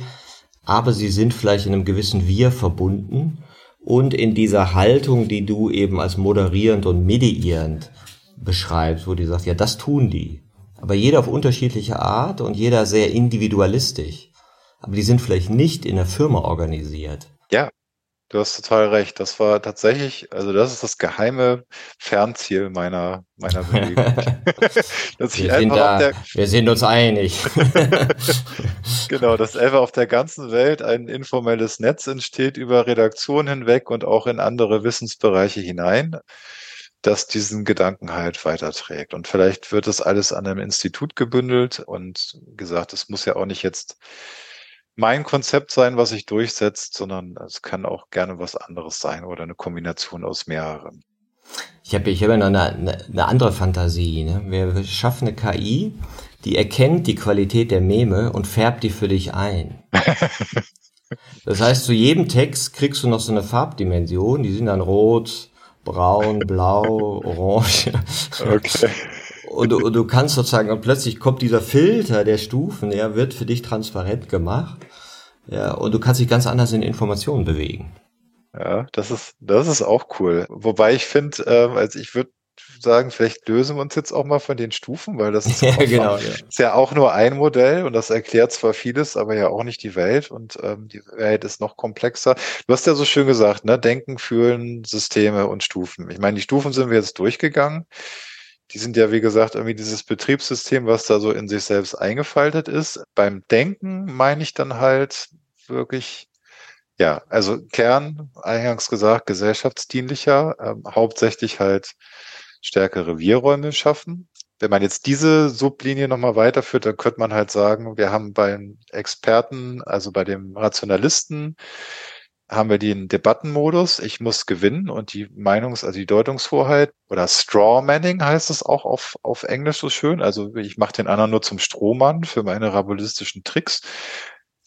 S3: aber sie sind vielleicht in einem gewissen Wir verbunden und in dieser Haltung, die du eben als moderierend und mediierend beschreibst, wo du sagst, ja, das tun die. Aber jeder auf unterschiedliche Art und jeder sehr individualistisch. Aber die sind vielleicht nicht in der Firma organisiert.
S1: Ja, Du hast total recht. Das war tatsächlich, also das ist das geheime Fernziel meiner, meiner Bewegung.
S3: dass wir, sind da, der, wir sind uns einig.
S1: genau, dass einfach auf der ganzen Welt ein informelles Netz entsteht über Redaktion hinweg und auch in andere Wissensbereiche hinein, das diesen Gedanken halt weiterträgt. Und vielleicht wird das alles an einem Institut gebündelt und gesagt, es muss ja auch nicht jetzt mein Konzept sein, was sich durchsetzt, sondern es kann auch gerne was anderes sein oder eine Kombination aus mehreren.
S3: Ich habe ich hab ja noch eine, eine, andere Fantasie. Ne? Wir schaffen eine KI, die erkennt die Qualität der Meme und färbt die für dich ein. das heißt, zu jedem Text kriegst du noch so eine Farbdimension, die sind dann rot, braun, blau, orange. Okay. Und du, und du kannst sozusagen, und plötzlich kommt dieser Filter der Stufen, der wird für dich transparent gemacht. Ja, und du kannst dich ganz anders in Informationen bewegen.
S1: Ja, das ist, das ist auch cool. Wobei ich finde, ähm, also ich würde sagen, vielleicht lösen wir uns jetzt auch mal von den Stufen, weil das ist, ja, genau, ja. ist ja auch nur ein Modell und das erklärt zwar vieles, aber ja auch nicht die Welt und ähm, die Welt ist noch komplexer. Du hast ja so schön gesagt, ne? Denken, Fühlen, Systeme und Stufen. Ich meine, die Stufen sind wir jetzt durchgegangen die sind ja, wie gesagt, irgendwie dieses Betriebssystem, was da so in sich selbst eingefaltet ist. Beim Denken meine ich dann halt wirklich, ja, also Kern, eingangs gesagt, gesellschaftsdienlicher, ähm, hauptsächlich halt stärkere Wirräume schaffen. Wenn man jetzt diese Sublinie nochmal weiterführt, dann könnte man halt sagen, wir haben beim Experten, also bei dem Rationalisten, haben wir den Debattenmodus. Ich muss gewinnen und die Meinungs-, also die Deutungshoheit oder Strawmanning heißt es auch auf, auf Englisch so schön. Also ich mache den anderen nur zum Strohmann für meine rabulistischen Tricks.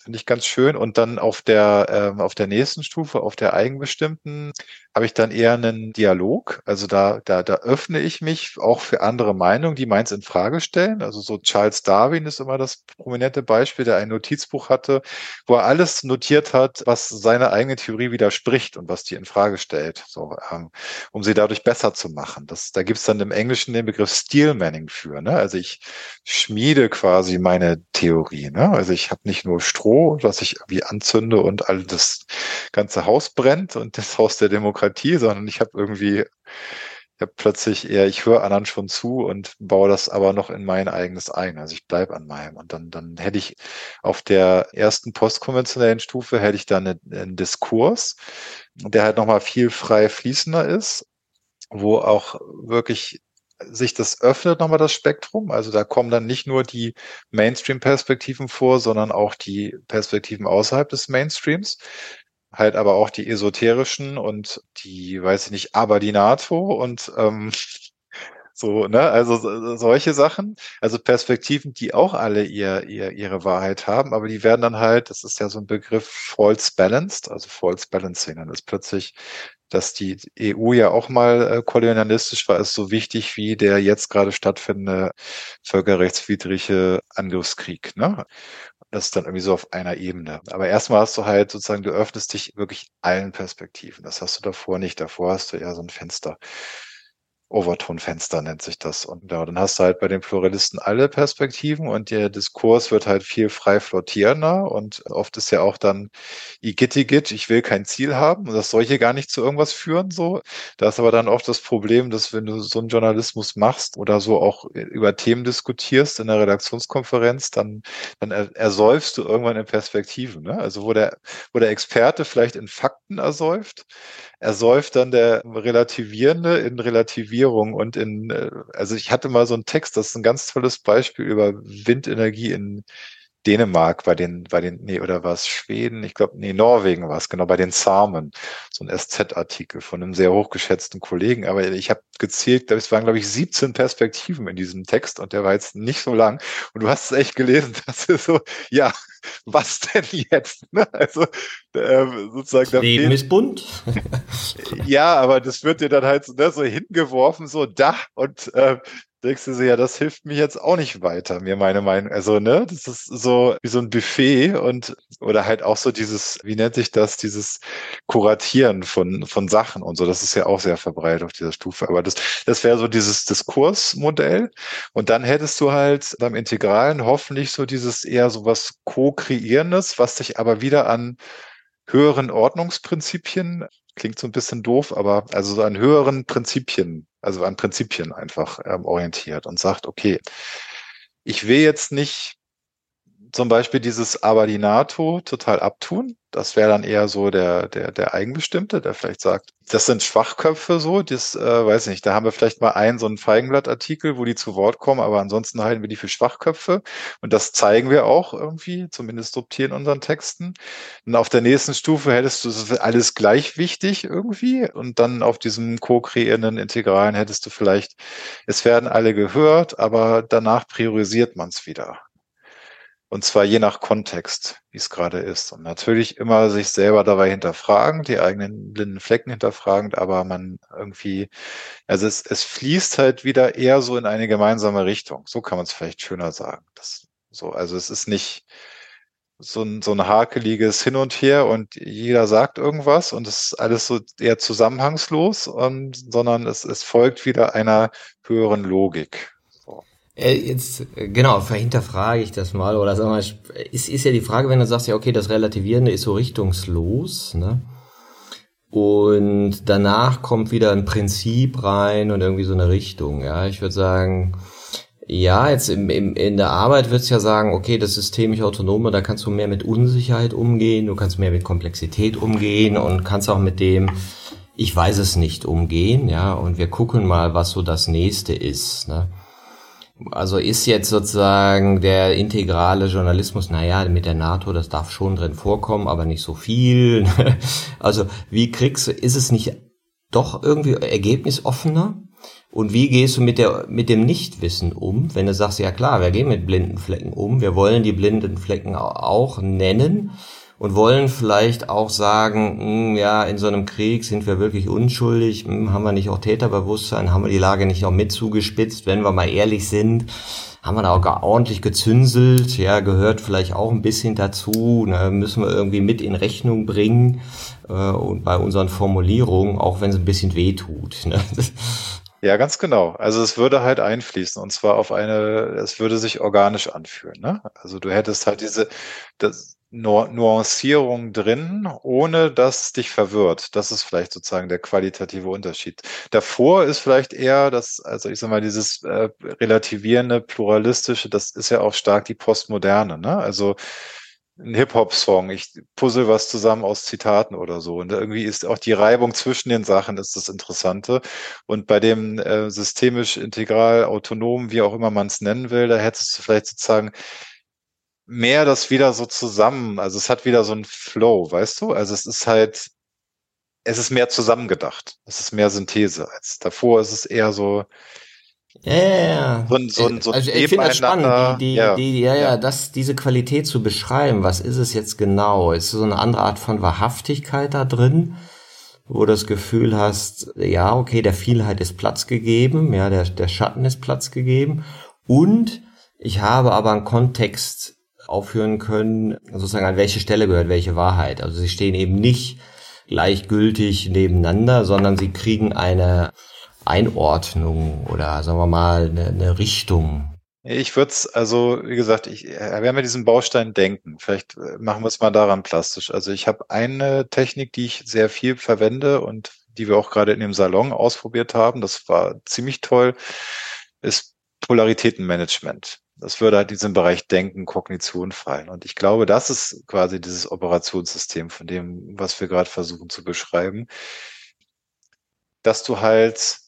S1: Finde ich ganz schön. Und dann auf der, ähm, auf der nächsten Stufe, auf der eigenbestimmten, habe ich dann eher einen Dialog. Also da, da, da öffne ich mich auch für andere Meinungen, die meins in Frage stellen. Also so Charles Darwin ist immer das prominente Beispiel, der ein Notizbuch hatte, wo er alles notiert hat, was seine eigene Theorie widerspricht und was die in Frage stellt, so, ähm, um sie dadurch besser zu machen. Das, da gibt's dann im Englischen den Begriff Steelmanning für. Ne? Also ich schmiede quasi meine Theorie. Ne? Also ich habe nicht nur Strom, Stroh, was ich irgendwie anzünde und all das ganze Haus brennt und das Haus der Demokratie, sondern ich habe irgendwie, ich habe plötzlich eher, ich höre anderen schon zu und baue das aber noch in mein eigenes ein. Also ich bleibe an meinem. Und dann, dann hätte ich auf der ersten postkonventionellen Stufe hätte ich dann einen Diskurs, der halt nochmal viel frei fließender ist, wo auch wirklich sich das öffnet nochmal das Spektrum. Also da kommen dann nicht nur die Mainstream-Perspektiven vor, sondern auch die Perspektiven außerhalb des Mainstreams. Halt aber auch die esoterischen und die, weiß ich nicht, aber die NATO und ähm, so, ne, also solche Sachen, also Perspektiven, die auch alle ihr, ihr, ihre Wahrheit haben, aber die werden dann halt, das ist ja so ein Begriff false balanced, also false balancing, dann ist plötzlich dass die EU ja auch mal äh, kolonialistisch war, ist so wichtig wie der jetzt gerade stattfindende völkerrechtswidrige Angriffskrieg. Ne? Das ist dann irgendwie so auf einer Ebene. Aber erstmal hast du halt sozusagen, du öffnest dich wirklich allen Perspektiven. Das hast du davor nicht. Davor hast du ja so ein Fenster. Overtonfenster nennt sich das. Und ja, dann hast du halt bei den Pluralisten alle Perspektiven und der Diskurs wird halt viel frei flottierender und oft ist ja auch dann Igittigit, ich will kein Ziel haben und das soll hier gar nicht zu irgendwas führen, so. Da ist aber dann oft das Problem, dass wenn du so einen Journalismus machst oder so auch über Themen diskutierst in der Redaktionskonferenz, dann, dann ersäufst du irgendwann in Perspektiven, ne? Also wo der, wo der Experte vielleicht in Fakten ersäuft, ersäuft dann der Relativierende in Relativierung und in, äh, also ich hatte mal so einen Text, das ist ein ganz tolles Beispiel über Windenergie in Dänemark bei den, bei den, nee, oder war es Schweden? Ich glaube, nee, Norwegen war es, genau, bei den Samen. So ein SZ-Artikel von einem sehr hochgeschätzten Kollegen. Aber ich habe gezählt, es waren, glaube ich, 17 Perspektiven in diesem Text und der war jetzt nicht so lang. Und du hast es echt gelesen, dass ist so, ja, was denn jetzt? Ne? Also äh, sozusagen.
S3: Das Leben ist bunt.
S1: ja, aber das wird dir dann halt ne, so hingeworfen, so da und äh, denkst du so, ja, das hilft mir jetzt auch nicht weiter, mir meine Meinung. Also, ne, das ist so wie so ein Buffet und oder halt auch so dieses, wie nennt sich das, dieses Kuratieren von, von Sachen und so. Das ist ja auch sehr verbreitet auf dieser Stufe. Aber das, das wäre so dieses Diskursmodell. Und dann hättest du halt beim Integralen hoffentlich so dieses eher so was Co-Kreierendes, was dich aber wieder an höheren Ordnungsprinzipien klingt so ein bisschen doof, aber also so an höheren Prinzipien, also an Prinzipien einfach ähm, orientiert und sagt, okay, ich will jetzt nicht zum Beispiel dieses Aber die NATO total abtun. Das wäre dann eher so der, der, der Eigenbestimmte, der vielleicht sagt, das sind Schwachköpfe so, das äh, weiß ich nicht, da haben wir vielleicht mal einen so einen Feigenblattartikel, wo die zu Wort kommen, aber ansonsten halten wir die für Schwachköpfe und das zeigen wir auch irgendwie, zumindest subtil in unseren Texten. Und auf der nächsten Stufe hättest du alles gleich wichtig irgendwie und dann auf diesem co-kreierenden Integralen hättest du vielleicht, es werden alle gehört, aber danach priorisiert man es wieder. Und zwar je nach Kontext, wie es gerade ist. Und natürlich immer sich selber dabei hinterfragen, die eigenen blinden Flecken hinterfragend, aber man irgendwie, also es, es fließt halt wieder eher so in eine gemeinsame Richtung. So kann man es vielleicht schöner sagen. Das, so, also es ist nicht so ein, so ein hakeliges Hin und Her und jeder sagt irgendwas und es ist alles so eher zusammenhangslos, und, sondern es, es folgt wieder einer höheren Logik.
S3: Äh, jetzt, äh, genau, verhinterfrage ich das mal, oder sag mal, ist, ist ja die Frage, wenn du sagst, ja, okay, das Relativierende ist so richtungslos, ne? Und danach kommt wieder ein Prinzip rein und irgendwie so eine Richtung, ja. Ich würde sagen, ja, jetzt im, im, in der Arbeit wird's ja sagen, okay, das systemisch autonome, da kannst du mehr mit Unsicherheit umgehen, du kannst mehr mit Komplexität umgehen und kannst auch mit dem, ich weiß es nicht, umgehen, ja, und wir gucken mal, was so das nächste ist, ne? Also ist jetzt sozusagen der integrale Journalismus, naja, mit der NATO, das darf schon drin vorkommen, aber nicht so viel. also wie kriegst du, ist es nicht doch irgendwie ergebnisoffener? Und wie gehst du mit der, mit dem Nichtwissen um? Wenn du sagst, ja klar, wir gehen mit blinden Flecken um, wir wollen die blinden Flecken auch nennen, und wollen vielleicht auch sagen, mh, hm, ja, in so einem Krieg sind wir wirklich unschuldig, mh, hm, haben wir nicht auch Täterbewusstsein, haben wir die Lage nicht noch mit zugespitzt, wenn wir mal ehrlich sind, haben wir da auch ordentlich gezünselt, ja, gehört vielleicht auch ein bisschen dazu, ne, müssen wir irgendwie mit in Rechnung bringen äh, und bei unseren Formulierungen, auch wenn es ein bisschen weh tut. Ne?
S1: Ja, ganz genau. Also es würde halt einfließen und zwar auf eine, es würde sich organisch anfühlen. Ne? Also du hättest halt diese, das, Nuancierung drin, ohne dass es dich verwirrt. Das ist vielleicht sozusagen der qualitative Unterschied. Davor ist vielleicht eher das, also ich sag mal, dieses äh, relativierende, pluralistische, das ist ja auch stark die Postmoderne, ne? Also ein Hip-Hop-Song, ich puzzle was zusammen aus Zitaten oder so. Und irgendwie ist auch die Reibung zwischen den Sachen ist das Interessante. Und bei dem äh, systemisch integral autonom, wie auch immer man es nennen will, da hättest du vielleicht sozusagen mehr das wieder so zusammen. Also es hat wieder so ein Flow, weißt du? Also es ist halt, es ist mehr zusammengedacht. Es ist mehr Synthese als davor. Ist es eher so.
S3: Ja, ja, ja. So, so, so also ich finde das spannend, die, die, ja. Die, ja, ja, ja, das, diese Qualität zu beschreiben. Was ist es jetzt genau? Ist so eine andere Art von Wahrhaftigkeit da drin? wo du das Gefühl hast, ja, okay, der Vielheit ist Platz gegeben, ja, der, der Schatten ist Platz gegeben und ich habe aber einen Kontext aufführen können, sozusagen an welche Stelle gehört welche Wahrheit. Also sie stehen eben nicht gleichgültig nebeneinander, sondern sie kriegen eine Einordnung oder sagen wir mal eine, eine Richtung.
S1: Ich würde es, also wie gesagt, ich, wir haben ja diesen Baustein denken. Vielleicht äh, machen wir es mal daran plastisch. Also ich habe eine Technik, die ich sehr viel verwende und die wir auch gerade in dem Salon ausprobiert haben. Das war ziemlich toll. Ist Polaritätenmanagement. Das würde halt diesen Bereich Denken, Kognition fallen. Und ich glaube, das ist quasi dieses Operationssystem von dem, was wir gerade versuchen zu beschreiben, dass du halt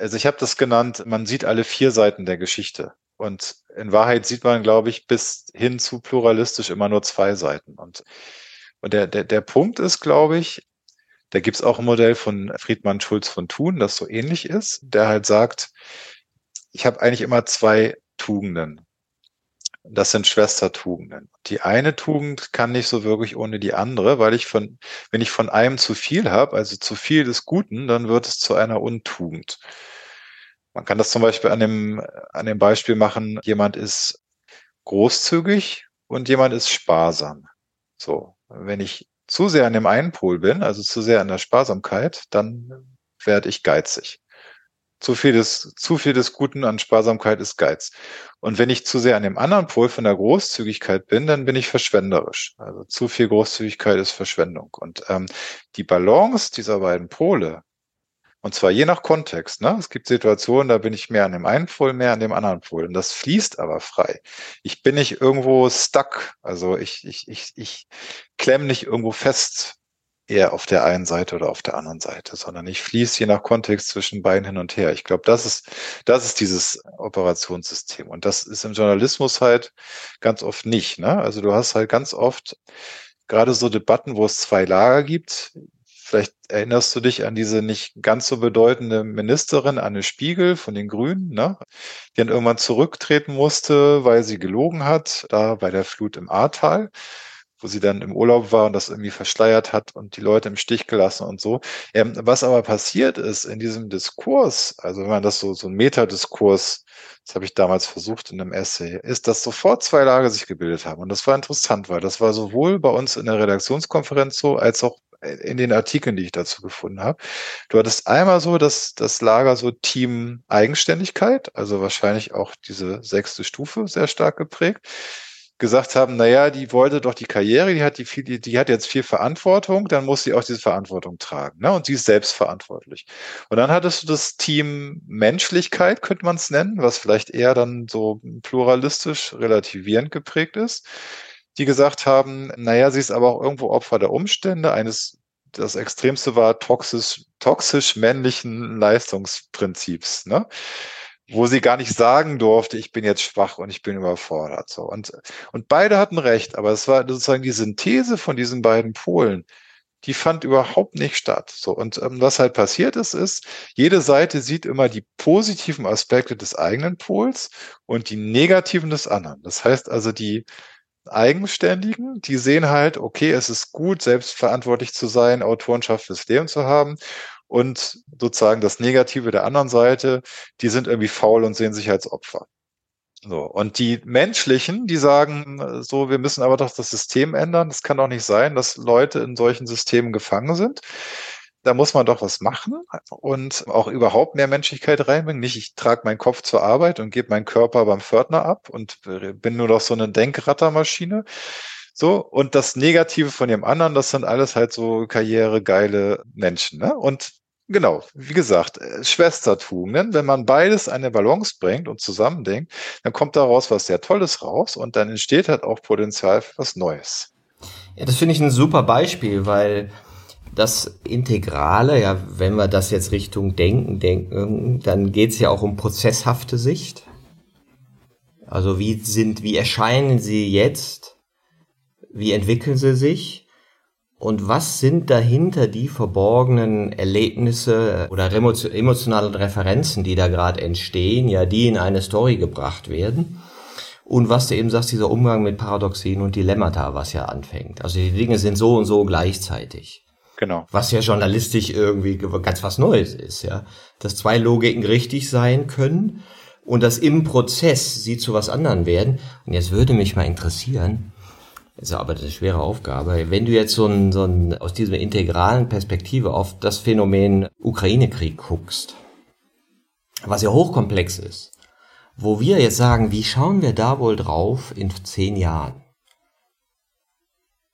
S1: also ich habe das genannt, man sieht alle vier Seiten der Geschichte. Und in Wahrheit sieht man, glaube ich, bis hin zu pluralistisch immer nur zwei Seiten. Und, und der, der, der Punkt ist, glaube ich, da gibt's auch ein Modell von Friedmann Schulz von Thun, das so ähnlich ist, der halt sagt, ich habe eigentlich immer zwei Tugenden. Das sind Schwestertugenden. Die eine Tugend kann nicht so wirklich ohne die andere, weil ich von, wenn ich von einem zu viel habe, also zu viel des Guten, dann wird es zu einer Untugend. Man kann das zum Beispiel an dem, an dem Beispiel machen, jemand ist großzügig und jemand ist sparsam. So, wenn ich zu sehr an dem einen Pol bin, also zu sehr an der Sparsamkeit, dann werde ich geizig. Zu viel des, zu viel des Guten an Sparsamkeit ist Geiz. Und wenn ich zu sehr an dem anderen Pol von der Großzügigkeit bin, dann bin ich verschwenderisch. Also zu viel Großzügigkeit ist Verschwendung. Und ähm, die Balance dieser beiden Pole, und zwar je nach Kontext. Ne? Es gibt Situationen, da bin ich mehr an dem einen Pol, mehr an dem anderen Pol. Und das fließt aber frei. Ich bin nicht irgendwo stuck. Also ich, ich, ich, ich klemm nicht irgendwo fest eher auf der einen Seite oder auf der anderen Seite, sondern ich fließe je nach Kontext zwischen beiden hin und her. Ich glaube, das ist, das ist dieses Operationssystem. Und das ist im Journalismus halt ganz oft nicht. Ne? Also du hast halt ganz oft gerade so Debatten, wo es zwei Lager gibt. Vielleicht erinnerst du dich an diese nicht ganz so bedeutende Ministerin Anne Spiegel von den Grünen, ne? die dann irgendwann zurücktreten musste, weil sie gelogen hat, da bei der Flut im Ahrtal wo sie dann im Urlaub war und das irgendwie verschleiert hat und die Leute im Stich gelassen und so. Ähm, was aber passiert ist in diesem Diskurs, also wenn man das so, so ein Metadiskurs, das habe ich damals versucht in einem Essay, ist, dass sofort zwei Lager sich gebildet haben. Und das war interessant, weil das war sowohl bei uns in der Redaktionskonferenz so, als auch in den Artikeln, die ich dazu gefunden habe. Du hattest einmal so dass das Lager so Team Eigenständigkeit, also wahrscheinlich auch diese sechste Stufe sehr stark geprägt gesagt haben, naja, die wollte doch die Karriere, die hat die viel, die, die hat jetzt viel Verantwortung, dann muss sie auch diese Verantwortung tragen. Ne? Und sie ist selbstverantwortlich. Und dann hattest du das Team Menschlichkeit, könnte man es nennen, was vielleicht eher dann so pluralistisch, relativierend geprägt ist, die gesagt haben, naja, sie ist aber auch irgendwo Opfer der Umstände, eines das Extremste war toxisch, toxisch männlichen Leistungsprinzips. Ne? Wo sie gar nicht sagen durfte, ich bin jetzt schwach und ich bin überfordert. So. Und, und beide hatten recht, aber es war sozusagen die Synthese von diesen beiden Polen, die fand überhaupt nicht statt. So. Und ähm, was halt passiert ist, ist, jede Seite sieht immer die positiven Aspekte des eigenen Pols und die negativen des anderen. Das heißt also, die Eigenständigen, die sehen halt, okay, es ist gut, selbstverantwortlich zu sein, Autorenschaft fürs Leben zu haben und sozusagen das Negative der anderen Seite, die sind irgendwie faul und sehen sich als Opfer. So. Und die menschlichen, die sagen so, wir müssen aber doch das System ändern. Es kann doch nicht sein, dass Leute in solchen Systemen gefangen sind. Da muss man doch was machen und auch überhaupt mehr Menschlichkeit reinbringen. Nicht, ich trage meinen Kopf zur Arbeit und gebe meinen Körper beim Pförtner ab und bin nur noch so eine Denkrattermaschine. So, und das Negative von dem anderen, das sind alles halt so karrieregeile Menschen. Ne? Und Genau, wie gesagt, äh, Schwestertugenden. Wenn man beides eine Balance bringt und zusammendenkt, dann kommt daraus was sehr Tolles raus und dann entsteht halt auch Potenzial für was Neues.
S3: Ja, das finde ich ein super Beispiel, weil das Integrale, ja, wenn wir das jetzt Richtung Denken denken, dann geht es ja auch um prozesshafte Sicht. Also wie sind, wie erscheinen sie jetzt? Wie entwickeln sie sich? Und was sind dahinter die verborgenen Erlebnisse oder emotionalen Referenzen, die da gerade entstehen, ja, die in eine Story gebracht werden? Und was du eben sagst, dieser Umgang mit Paradoxien und Dilemmata, was ja anfängt. Also die Dinge sind so und so gleichzeitig. Genau. Was ja journalistisch irgendwie ganz was Neues ist, ja. Dass zwei Logiken richtig sein können und dass im Prozess sie zu was anderem werden. Und jetzt würde mich mal interessieren, ist aber eine schwere Aufgabe. Wenn du jetzt so ein, so ein, aus dieser integralen Perspektive auf das Phänomen Ukraine-Krieg guckst, was ja hochkomplex ist, wo wir jetzt sagen, wie schauen wir da wohl drauf in zehn Jahren?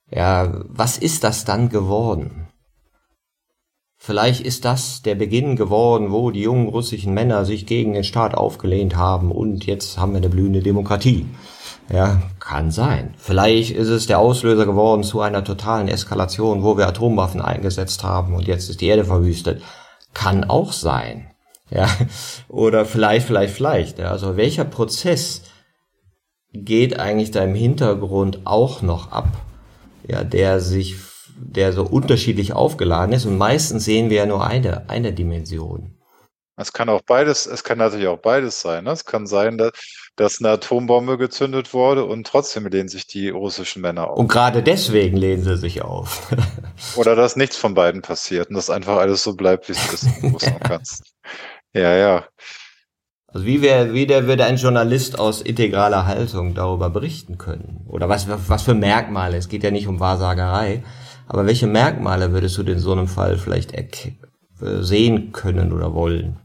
S3: Ja, was ist das dann geworden? Vielleicht ist das der Beginn geworden, wo die jungen russischen Männer sich gegen den Staat aufgelehnt haben und jetzt haben wir eine blühende Demokratie. Ja, kann sein. Vielleicht ist es der Auslöser geworden zu einer totalen Eskalation, wo wir Atomwaffen eingesetzt haben und jetzt ist die Erde verwüstet. Kann auch sein. Ja, oder vielleicht, vielleicht, vielleicht. Ja, also welcher Prozess geht eigentlich da im Hintergrund auch noch ab? Ja, der sich, der so unterschiedlich aufgeladen ist und meistens sehen wir ja nur eine, eine Dimension.
S1: Es kann auch beides, es kann natürlich auch beides sein. Ne? Es kann sein, dass, dass eine Atombombe gezündet wurde und trotzdem lehnen sich die russischen Männer auf.
S3: Und gerade deswegen lehnen sie sich auf.
S1: Oder dass nichts von beiden passiert und dass einfach alles so bleibt, wie es ist im Großen und Ganzen. Ja, ja.
S3: Also wie, wär, wie der würde ein Journalist aus integraler Haltung darüber berichten können? Oder was, was für Merkmale? Es geht ja nicht um Wahrsagerei. Aber welche Merkmale würdest du in so einem Fall vielleicht sehen können oder wollen?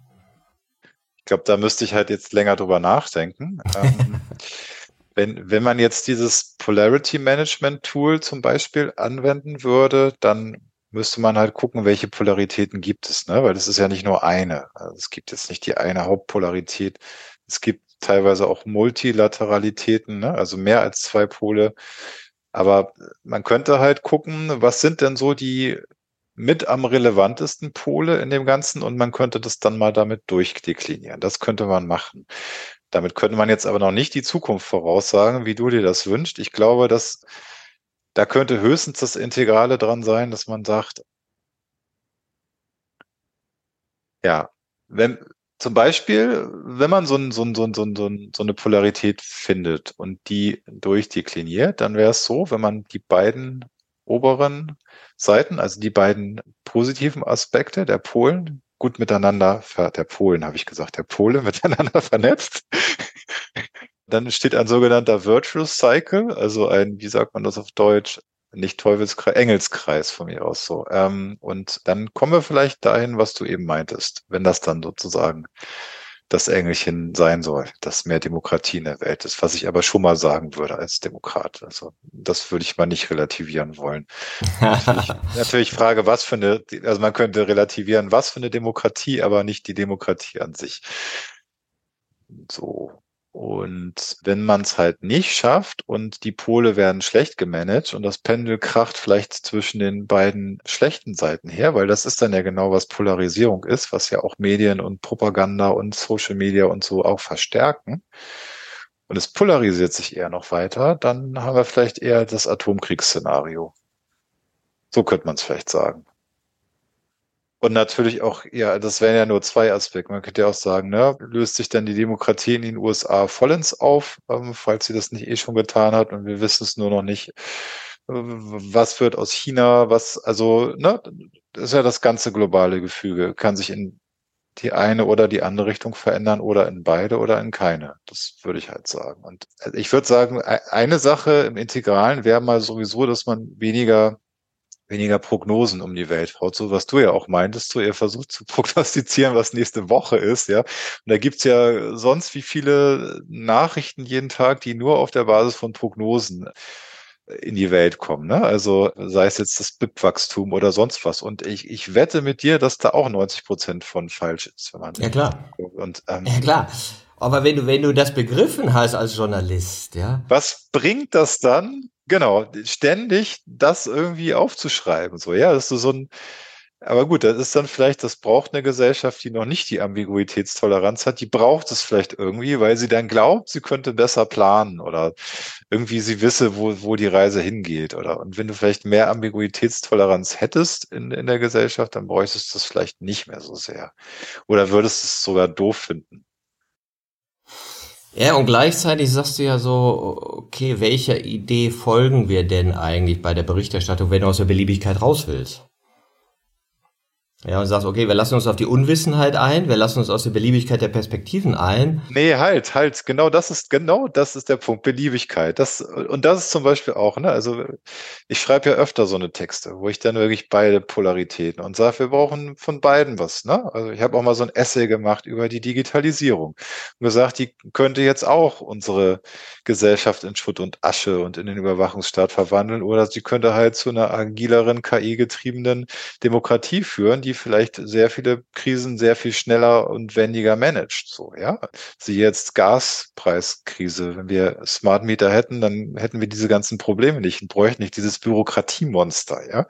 S1: Ich glaube, da müsste ich halt jetzt länger drüber nachdenken. ähm, wenn, wenn man jetzt dieses Polarity Management Tool zum Beispiel anwenden würde, dann müsste man halt gucken, welche Polaritäten gibt es, ne? Weil das ist ja nicht nur eine. Also es gibt jetzt nicht die eine Hauptpolarität. Es gibt teilweise auch Multilateralitäten, ne? also mehr als zwei Pole. Aber man könnte halt gucken, was sind denn so die mit am relevantesten Pole in dem Ganzen und man könnte das dann mal damit durchdeklinieren. Das könnte man machen. Damit könnte man jetzt aber noch nicht die Zukunft voraussagen, wie du dir das wünschst. Ich glaube, dass da könnte höchstens das Integrale dran sein, dass man sagt, ja, wenn zum Beispiel, wenn man so, ein, so, ein, so, ein, so, ein, so eine Polarität findet und die durchdekliniert, dann wäre es so, wenn man die beiden oberen Seiten, also die beiden positiven Aspekte der Polen, gut miteinander, der Polen habe ich gesagt, der Pole miteinander vernetzt. Dann steht ein sogenannter Virtuous Cycle, also ein, wie sagt man das auf Deutsch, nicht Teufelskreis, Engelskreis von mir aus so. Ähm, und dann kommen wir vielleicht dahin, was du eben meintest, wenn das dann sozusagen das Engelchen sein soll, dass mehr Demokratie in der Welt ist, was ich aber schon mal sagen würde als Demokrat. Also das würde ich mal nicht relativieren wollen. natürlich, natürlich Frage, was für eine, also man könnte relativieren, was für eine Demokratie, aber nicht die Demokratie an sich. So, und wenn man es halt nicht schafft und die Pole werden schlecht gemanagt und das Pendel kracht vielleicht zwischen den beiden schlechten Seiten her, weil das ist dann ja genau, was Polarisierung ist, was ja auch Medien und Propaganda und Social Media und so auch verstärken. Und es polarisiert sich eher noch weiter, dann haben wir vielleicht eher das Atomkriegsszenario. So könnte man es vielleicht sagen. Und natürlich auch, ja, das wären ja nur zwei Aspekte. Man könnte ja auch sagen, ne, löst sich dann die Demokratie in den USA vollends auf, ähm, falls sie das nicht eh schon getan hat und wir wissen es nur noch nicht. Äh, was wird aus China? Was, also, ne, das ist ja das ganze globale Gefüge. Kann sich in die eine oder die andere Richtung verändern oder in beide oder in keine. Das würde ich halt sagen. Und äh, ich würde sagen, e-, eine Sache im Integralen wäre mal sowieso, dass man weniger weniger Prognosen um die Welt haut, so was du ja auch meintest, so ihr versucht zu prognostizieren, was nächste Woche ist, ja. Und da gibt's ja sonst wie viele Nachrichten jeden Tag, die nur auf der Basis von Prognosen in die Welt kommen. Ne? Also sei es jetzt das BIP-Wachstum oder sonst was. Und ich, ich wette mit dir, dass da auch 90 Prozent von falsch ist.
S3: Wenn man ja klar. Und, ähm, ja klar. Aber wenn du, wenn du das begriffen hast als Journalist, ja.
S1: Was bringt das dann, Genau, ständig das irgendwie aufzuschreiben. So, ja, das ist so ein, aber gut, das ist dann vielleicht, das braucht eine Gesellschaft, die noch nicht die Ambiguitätstoleranz hat. Die braucht es vielleicht irgendwie, weil sie dann glaubt, sie könnte besser planen oder irgendwie sie wisse, wo, wo die Reise hingeht. Oder und wenn du vielleicht mehr Ambiguitätstoleranz hättest in, in der Gesellschaft, dann bräuchtest du das vielleicht nicht mehr so sehr. Oder würdest es sogar doof finden.
S3: Ja, und gleichzeitig sagst du ja so, okay, welcher Idee folgen wir denn eigentlich bei der Berichterstattung, wenn du aus der Beliebigkeit raus willst? Ja, und sagst, okay, wir lassen uns auf die Unwissenheit ein, wir lassen uns aus der Beliebigkeit der Perspektiven ein.
S1: Nee, halt, halt, genau das ist, genau das ist der Punkt, Beliebigkeit. Das, und das ist zum Beispiel auch, ne, also ich schreibe ja öfter so eine Texte, wo ich dann wirklich beide Polaritäten und sage, wir brauchen von beiden was, ne? Also ich habe auch mal so ein Essay gemacht über die Digitalisierung und gesagt, die könnte jetzt auch unsere Gesellschaft in Schutt und Asche und in den Überwachungsstaat verwandeln oder sie könnte halt zu einer agileren, KI-getriebenen Demokratie führen, die die vielleicht sehr viele Krisen sehr viel schneller und wendiger managt. So, ja. Sie jetzt Gaspreiskrise. Wenn wir Smart Meter hätten, dann hätten wir diese ganzen Probleme nicht und bräuchten nicht dieses Bürokratiemonster, ja.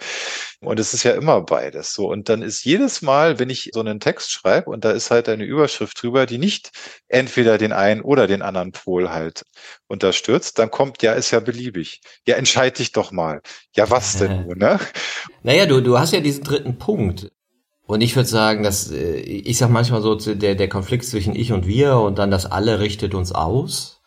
S1: Und es ist ja immer beides so. Und dann ist jedes Mal, wenn ich so einen Text schreibe und da ist halt eine Überschrift drüber, die nicht entweder den einen oder den anderen Pol halt unterstützt, dann kommt, ja, ist ja beliebig. Ja, entscheid dich doch mal. Ja, was denn nur, ne?
S3: Naja, du, du hast ja diesen dritten Punkt. Und ich würde sagen, dass äh, ich sag manchmal so der der Konflikt zwischen ich und wir und dann das alle richtet uns aus.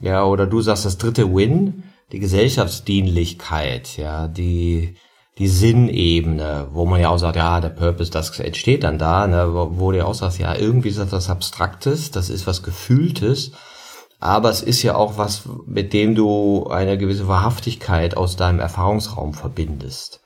S3: Ja, oder du sagst das dritte Win, die Gesellschaftsdienlichkeit, ja, die die Sinnebene, wo man ja auch sagt, ja, der Purpose, das entsteht dann da, ne, wo, wo du auch sagst, ja, irgendwie ist das was Abstraktes, das ist was Gefühltes, aber es ist ja auch was, mit dem du eine gewisse Wahrhaftigkeit aus deinem Erfahrungsraum verbindest.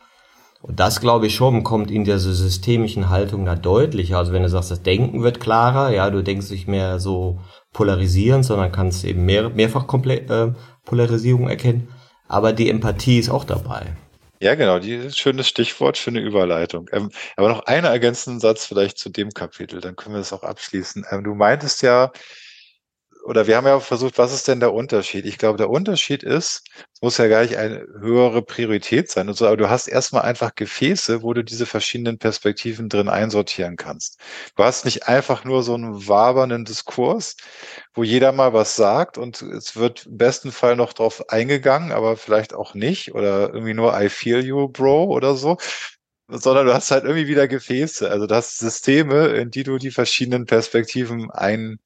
S3: Und das, glaube ich, schon kommt in dieser systemischen Haltung da deutlicher. Also wenn du sagst, das Denken wird klarer, ja, du denkst nicht mehr so polarisierend, sondern kannst eben mehr, mehrfach Komple äh, Polarisierung erkennen. Aber die Empathie ist auch dabei.
S1: Ja, genau, die schönes Stichwort, schöne Überleitung. Ähm, aber noch einen ergänzenden Satz vielleicht zu dem Kapitel, dann können wir das auch abschließen. Ähm, du meintest ja, oder wir haben ja versucht, was ist denn der Unterschied? Ich glaube, der Unterschied ist, es muss ja gar nicht eine höhere Priorität sein und so, aber du hast erstmal einfach Gefäße, wo du diese verschiedenen Perspektiven drin einsortieren kannst. Du hast nicht einfach nur so einen wabernden Diskurs, wo jeder mal was sagt und es wird im besten Fall noch drauf eingegangen, aber vielleicht auch nicht oder irgendwie nur I feel you, Bro oder so, sondern du hast halt irgendwie wieder Gefäße. Also du hast Systeme, in die du die verschiedenen Perspektiven ein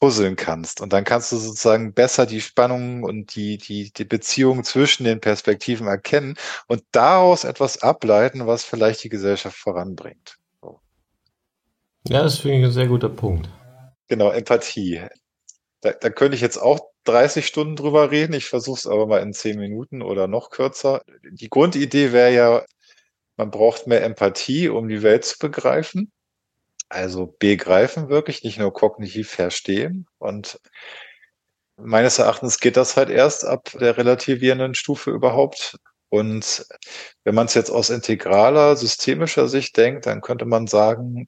S1: puzzeln kannst. Und dann kannst du sozusagen besser die Spannungen und die, die, die Beziehungen zwischen den Perspektiven erkennen und daraus etwas ableiten, was vielleicht die Gesellschaft voranbringt. So.
S3: Ja, das finde ich ein sehr guter Punkt.
S1: Genau, Empathie. Da, da könnte ich jetzt auch 30 Stunden drüber reden. Ich versuche es aber mal in 10 Minuten oder noch kürzer. Die Grundidee wäre ja, man braucht mehr Empathie, um die Welt zu begreifen. Also begreifen wirklich, nicht nur kognitiv verstehen. Und meines Erachtens geht das halt erst ab der relativierenden Stufe überhaupt. Und wenn man es jetzt aus integraler, systemischer Sicht denkt, dann könnte man sagen,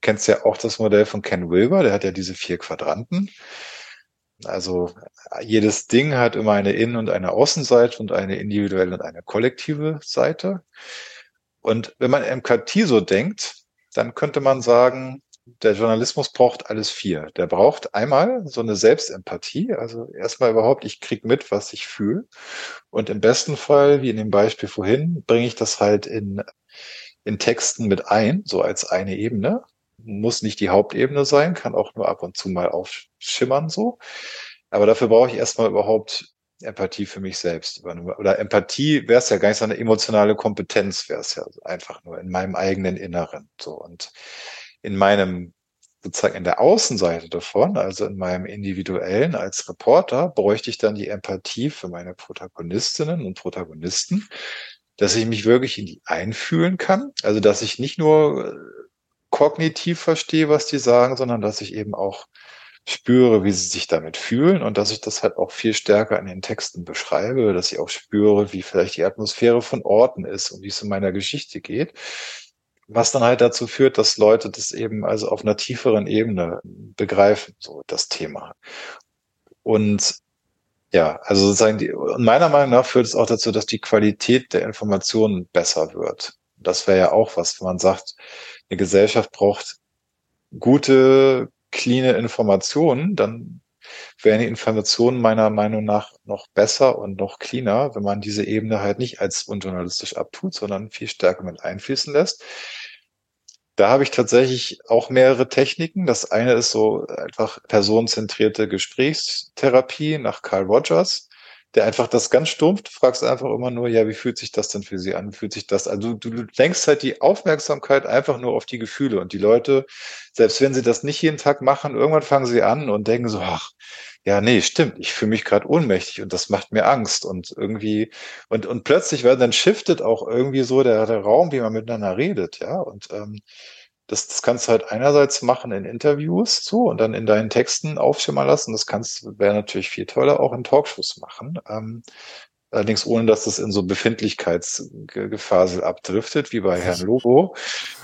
S1: kennst ja auch das Modell von Ken Wilber, der hat ja diese vier Quadranten. Also jedes Ding hat immer eine Innen- und eine Außenseite und eine individuelle und eine kollektive Seite. Und wenn man MKT so denkt, dann könnte man sagen, der Journalismus braucht alles vier. Der braucht einmal so eine Selbstempathie, also erstmal überhaupt, ich krieg mit, was ich fühle. Und im besten Fall, wie in dem Beispiel vorhin, bringe ich das halt in, in Texten mit ein, so als eine Ebene. Muss nicht die Hauptebene sein, kann auch nur ab und zu mal aufschimmern so. Aber dafür brauche ich erstmal überhaupt Empathie für mich selbst. Oder Empathie wäre es ja gar nicht so eine emotionale Kompetenz, wäre es ja einfach nur in meinem eigenen Inneren. So und in meinem sozusagen in der Außenseite davon, also in meinem individuellen als Reporter, bräuchte ich dann die Empathie für meine Protagonistinnen und Protagonisten, dass ich mich wirklich in die einfühlen kann. Also dass ich nicht nur äh, kognitiv verstehe, was die sagen, sondern dass ich eben auch spüre, wie sie sich damit fühlen und dass ich das halt auch viel stärker in den Texten beschreibe, dass ich auch spüre, wie vielleicht die Atmosphäre von Orten ist und wie es in meiner Geschichte geht. Was dann halt dazu führt, dass Leute das eben also auf einer tieferen Ebene begreifen, so das Thema. Und ja, also sozusagen die, meiner Meinung nach führt es auch dazu, dass die Qualität der Informationen besser wird. Das wäre ja auch was, wenn man sagt, eine Gesellschaft braucht gute cleane Informationen, dann wären die Informationen meiner Meinung nach noch besser und noch cleaner, wenn man diese Ebene halt nicht als unjournalistisch abtut, sondern viel stärker mit einfließen lässt. Da habe ich tatsächlich auch mehrere Techniken. Das eine ist so einfach personenzentrierte Gesprächstherapie nach Carl Rogers, der einfach das ganz stumpf, du fragst einfach immer nur, ja, wie fühlt sich das denn für sie an? Wie fühlt sich das? Also du, lenkst halt die Aufmerksamkeit einfach nur auf die Gefühle und die Leute, selbst wenn sie das nicht jeden Tag machen, irgendwann fangen sie an und denken so, ach, ja, nee, stimmt, ich fühle mich gerade ohnmächtig und das macht mir Angst und irgendwie, und, und plötzlich, weil dann shiftet auch irgendwie so der, der Raum, wie man miteinander redet, ja, und ähm, das, das kannst du halt einerseits machen in Interviews so und dann in deinen Texten aufschimmern lassen. Das kannst wäre natürlich viel toller auch in Talkshows machen. Ähm, allerdings ohne, dass das in so Befindlichkeitsgefasel abdriftet, wie bei Herrn Lobo.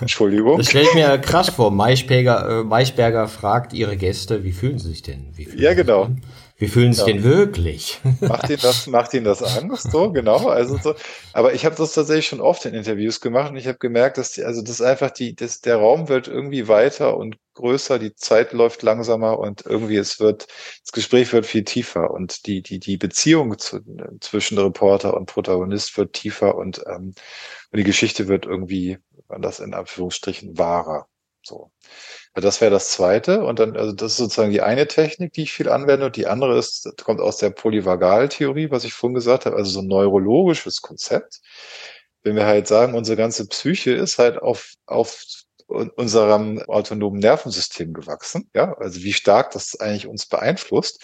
S1: Entschuldigung.
S3: Das stelle ich mir krass vor. Maischberger, äh, Maischberger fragt ihre Gäste, wie fühlen sie sich denn?
S1: ja, genau.
S3: Wie fühlen Sie ja. denn wirklich?
S1: Macht Ihnen das, macht Ihnen das Angst? So, genau. Also so. Aber ich habe das tatsächlich schon oft in Interviews gemacht und ich habe gemerkt, dass die, also das einfach die, das, der Raum wird irgendwie weiter und größer, die Zeit läuft langsamer und irgendwie es wird, das Gespräch wird viel tiefer und die, die, die Beziehung zu, zwischen Reporter und Protagonist wird tiefer und, ähm, und die Geschichte wird irgendwie, das in Anführungsstrichen, wahrer. So. Das wäre das zweite. Und dann, also das ist sozusagen die eine Technik, die ich viel anwende. Und die andere ist, kommt aus der Polyvagaltheorie, was ich vorhin gesagt habe, also so ein neurologisches Konzept. Wenn wir halt sagen, unsere ganze Psyche ist halt auf, auf unserem autonomen Nervensystem gewachsen. Ja, also wie stark das eigentlich uns beeinflusst.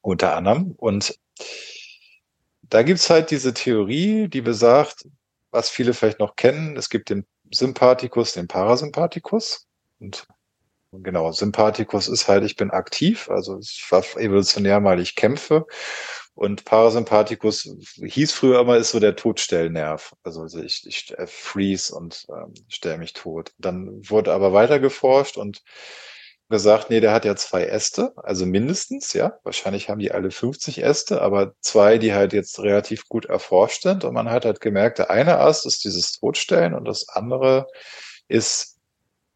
S1: Unter anderem. Und da gibt's halt diese Theorie, die besagt, was viele vielleicht noch kennen, es gibt den Sympathikus, den Parasympathikus. Und genau, Sympathikus ist halt, ich bin aktiv, also ich war evolutionär mal, ich kämpfe. Und Parasympathikus hieß früher immer, ist so der Todstellnerv. Also ich, ich äh, freeze und ähm, stelle mich tot. Dann wurde aber weiter geforscht und gesagt, nee, der hat ja zwei Äste, also mindestens, ja. Wahrscheinlich haben die alle 50 Äste, aber zwei, die halt jetzt relativ gut erforscht sind. Und man hat halt gemerkt, der eine Ast ist dieses Todstellen und das andere ist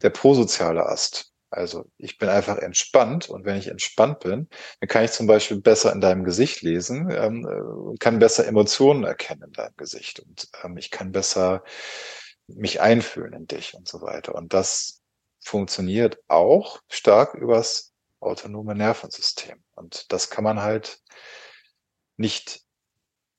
S1: der prosoziale Ast. Also ich bin einfach entspannt und wenn ich entspannt bin, dann kann ich zum Beispiel besser in deinem Gesicht lesen, ähm, äh, kann besser Emotionen erkennen in deinem Gesicht und ähm, ich kann besser mich einfühlen in dich und so weiter. Und das funktioniert auch stark übers autonome Nervensystem. Und das kann man halt nicht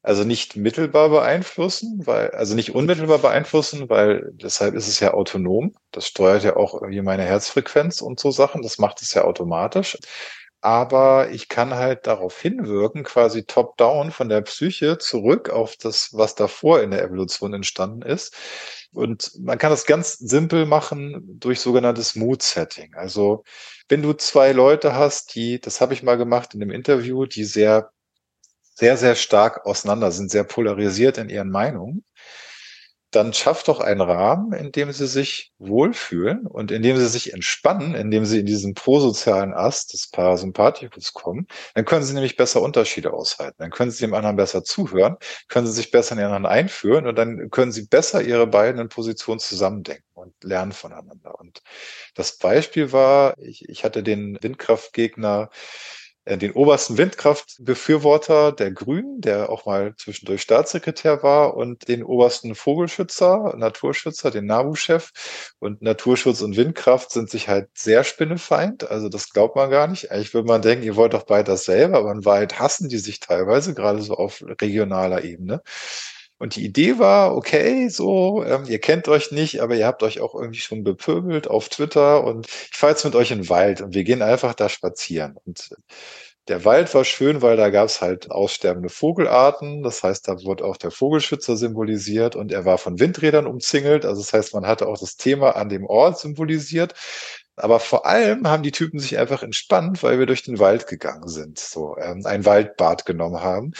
S1: also nicht mittelbar beeinflussen, weil, also nicht unmittelbar beeinflussen, weil deshalb ist es ja autonom. Das steuert ja auch irgendwie meine Herzfrequenz und so Sachen. Das macht es ja automatisch. Aber ich kann halt darauf hinwirken, quasi top-down von der Psyche zurück auf das, was davor in der Evolution entstanden ist. Und man kann das ganz simpel machen durch sogenanntes Mood-Setting. Also wenn du zwei Leute hast, die, das habe ich mal gemacht in einem Interview, die sehr sehr, sehr stark auseinander sind, sehr polarisiert in ihren Meinungen, dann schafft doch einen Rahmen, in dem sie sich wohlfühlen und in dem sie sich entspannen, in dem sie in diesen prosozialen Ast des Parasympathikus kommen. Dann können sie nämlich besser Unterschiede aushalten. Dann können sie dem anderen besser zuhören, können sie sich besser in den anderen einführen und dann können sie besser ihre beiden Positionen zusammendenken und lernen voneinander. Und das Beispiel war, ich, ich hatte den Windkraftgegner den obersten Windkraftbefürworter der Grünen, der auch mal zwischendurch Staatssekretär war, und den obersten Vogelschützer, Naturschützer, den NABU-Chef. Und Naturschutz und Windkraft sind sich halt sehr spinnefeind. Also das glaubt man gar nicht. Eigentlich würde man denken, ihr wollt doch beide dasselbe, aber in Wahrheit hassen die sich teilweise, gerade so auf regionaler Ebene. Und die Idee war, okay, so, ähm, ihr kennt euch nicht, aber ihr habt euch auch irgendwie schon bepöbelt auf Twitter und ich fahre jetzt mit euch in den Wald und wir gehen einfach da spazieren. Und der Wald war schön, weil da gab es halt aussterbende Vogelarten. Das heißt, da wurde auch der Vogelschützer symbolisiert und er war von Windrädern umzingelt. Also das heißt, man hatte auch das Thema an dem Ort symbolisiert. Aber vor allem haben die Typen sich einfach entspannt, weil wir durch den Wald gegangen sind, so ähm, ein Waldbad genommen haben.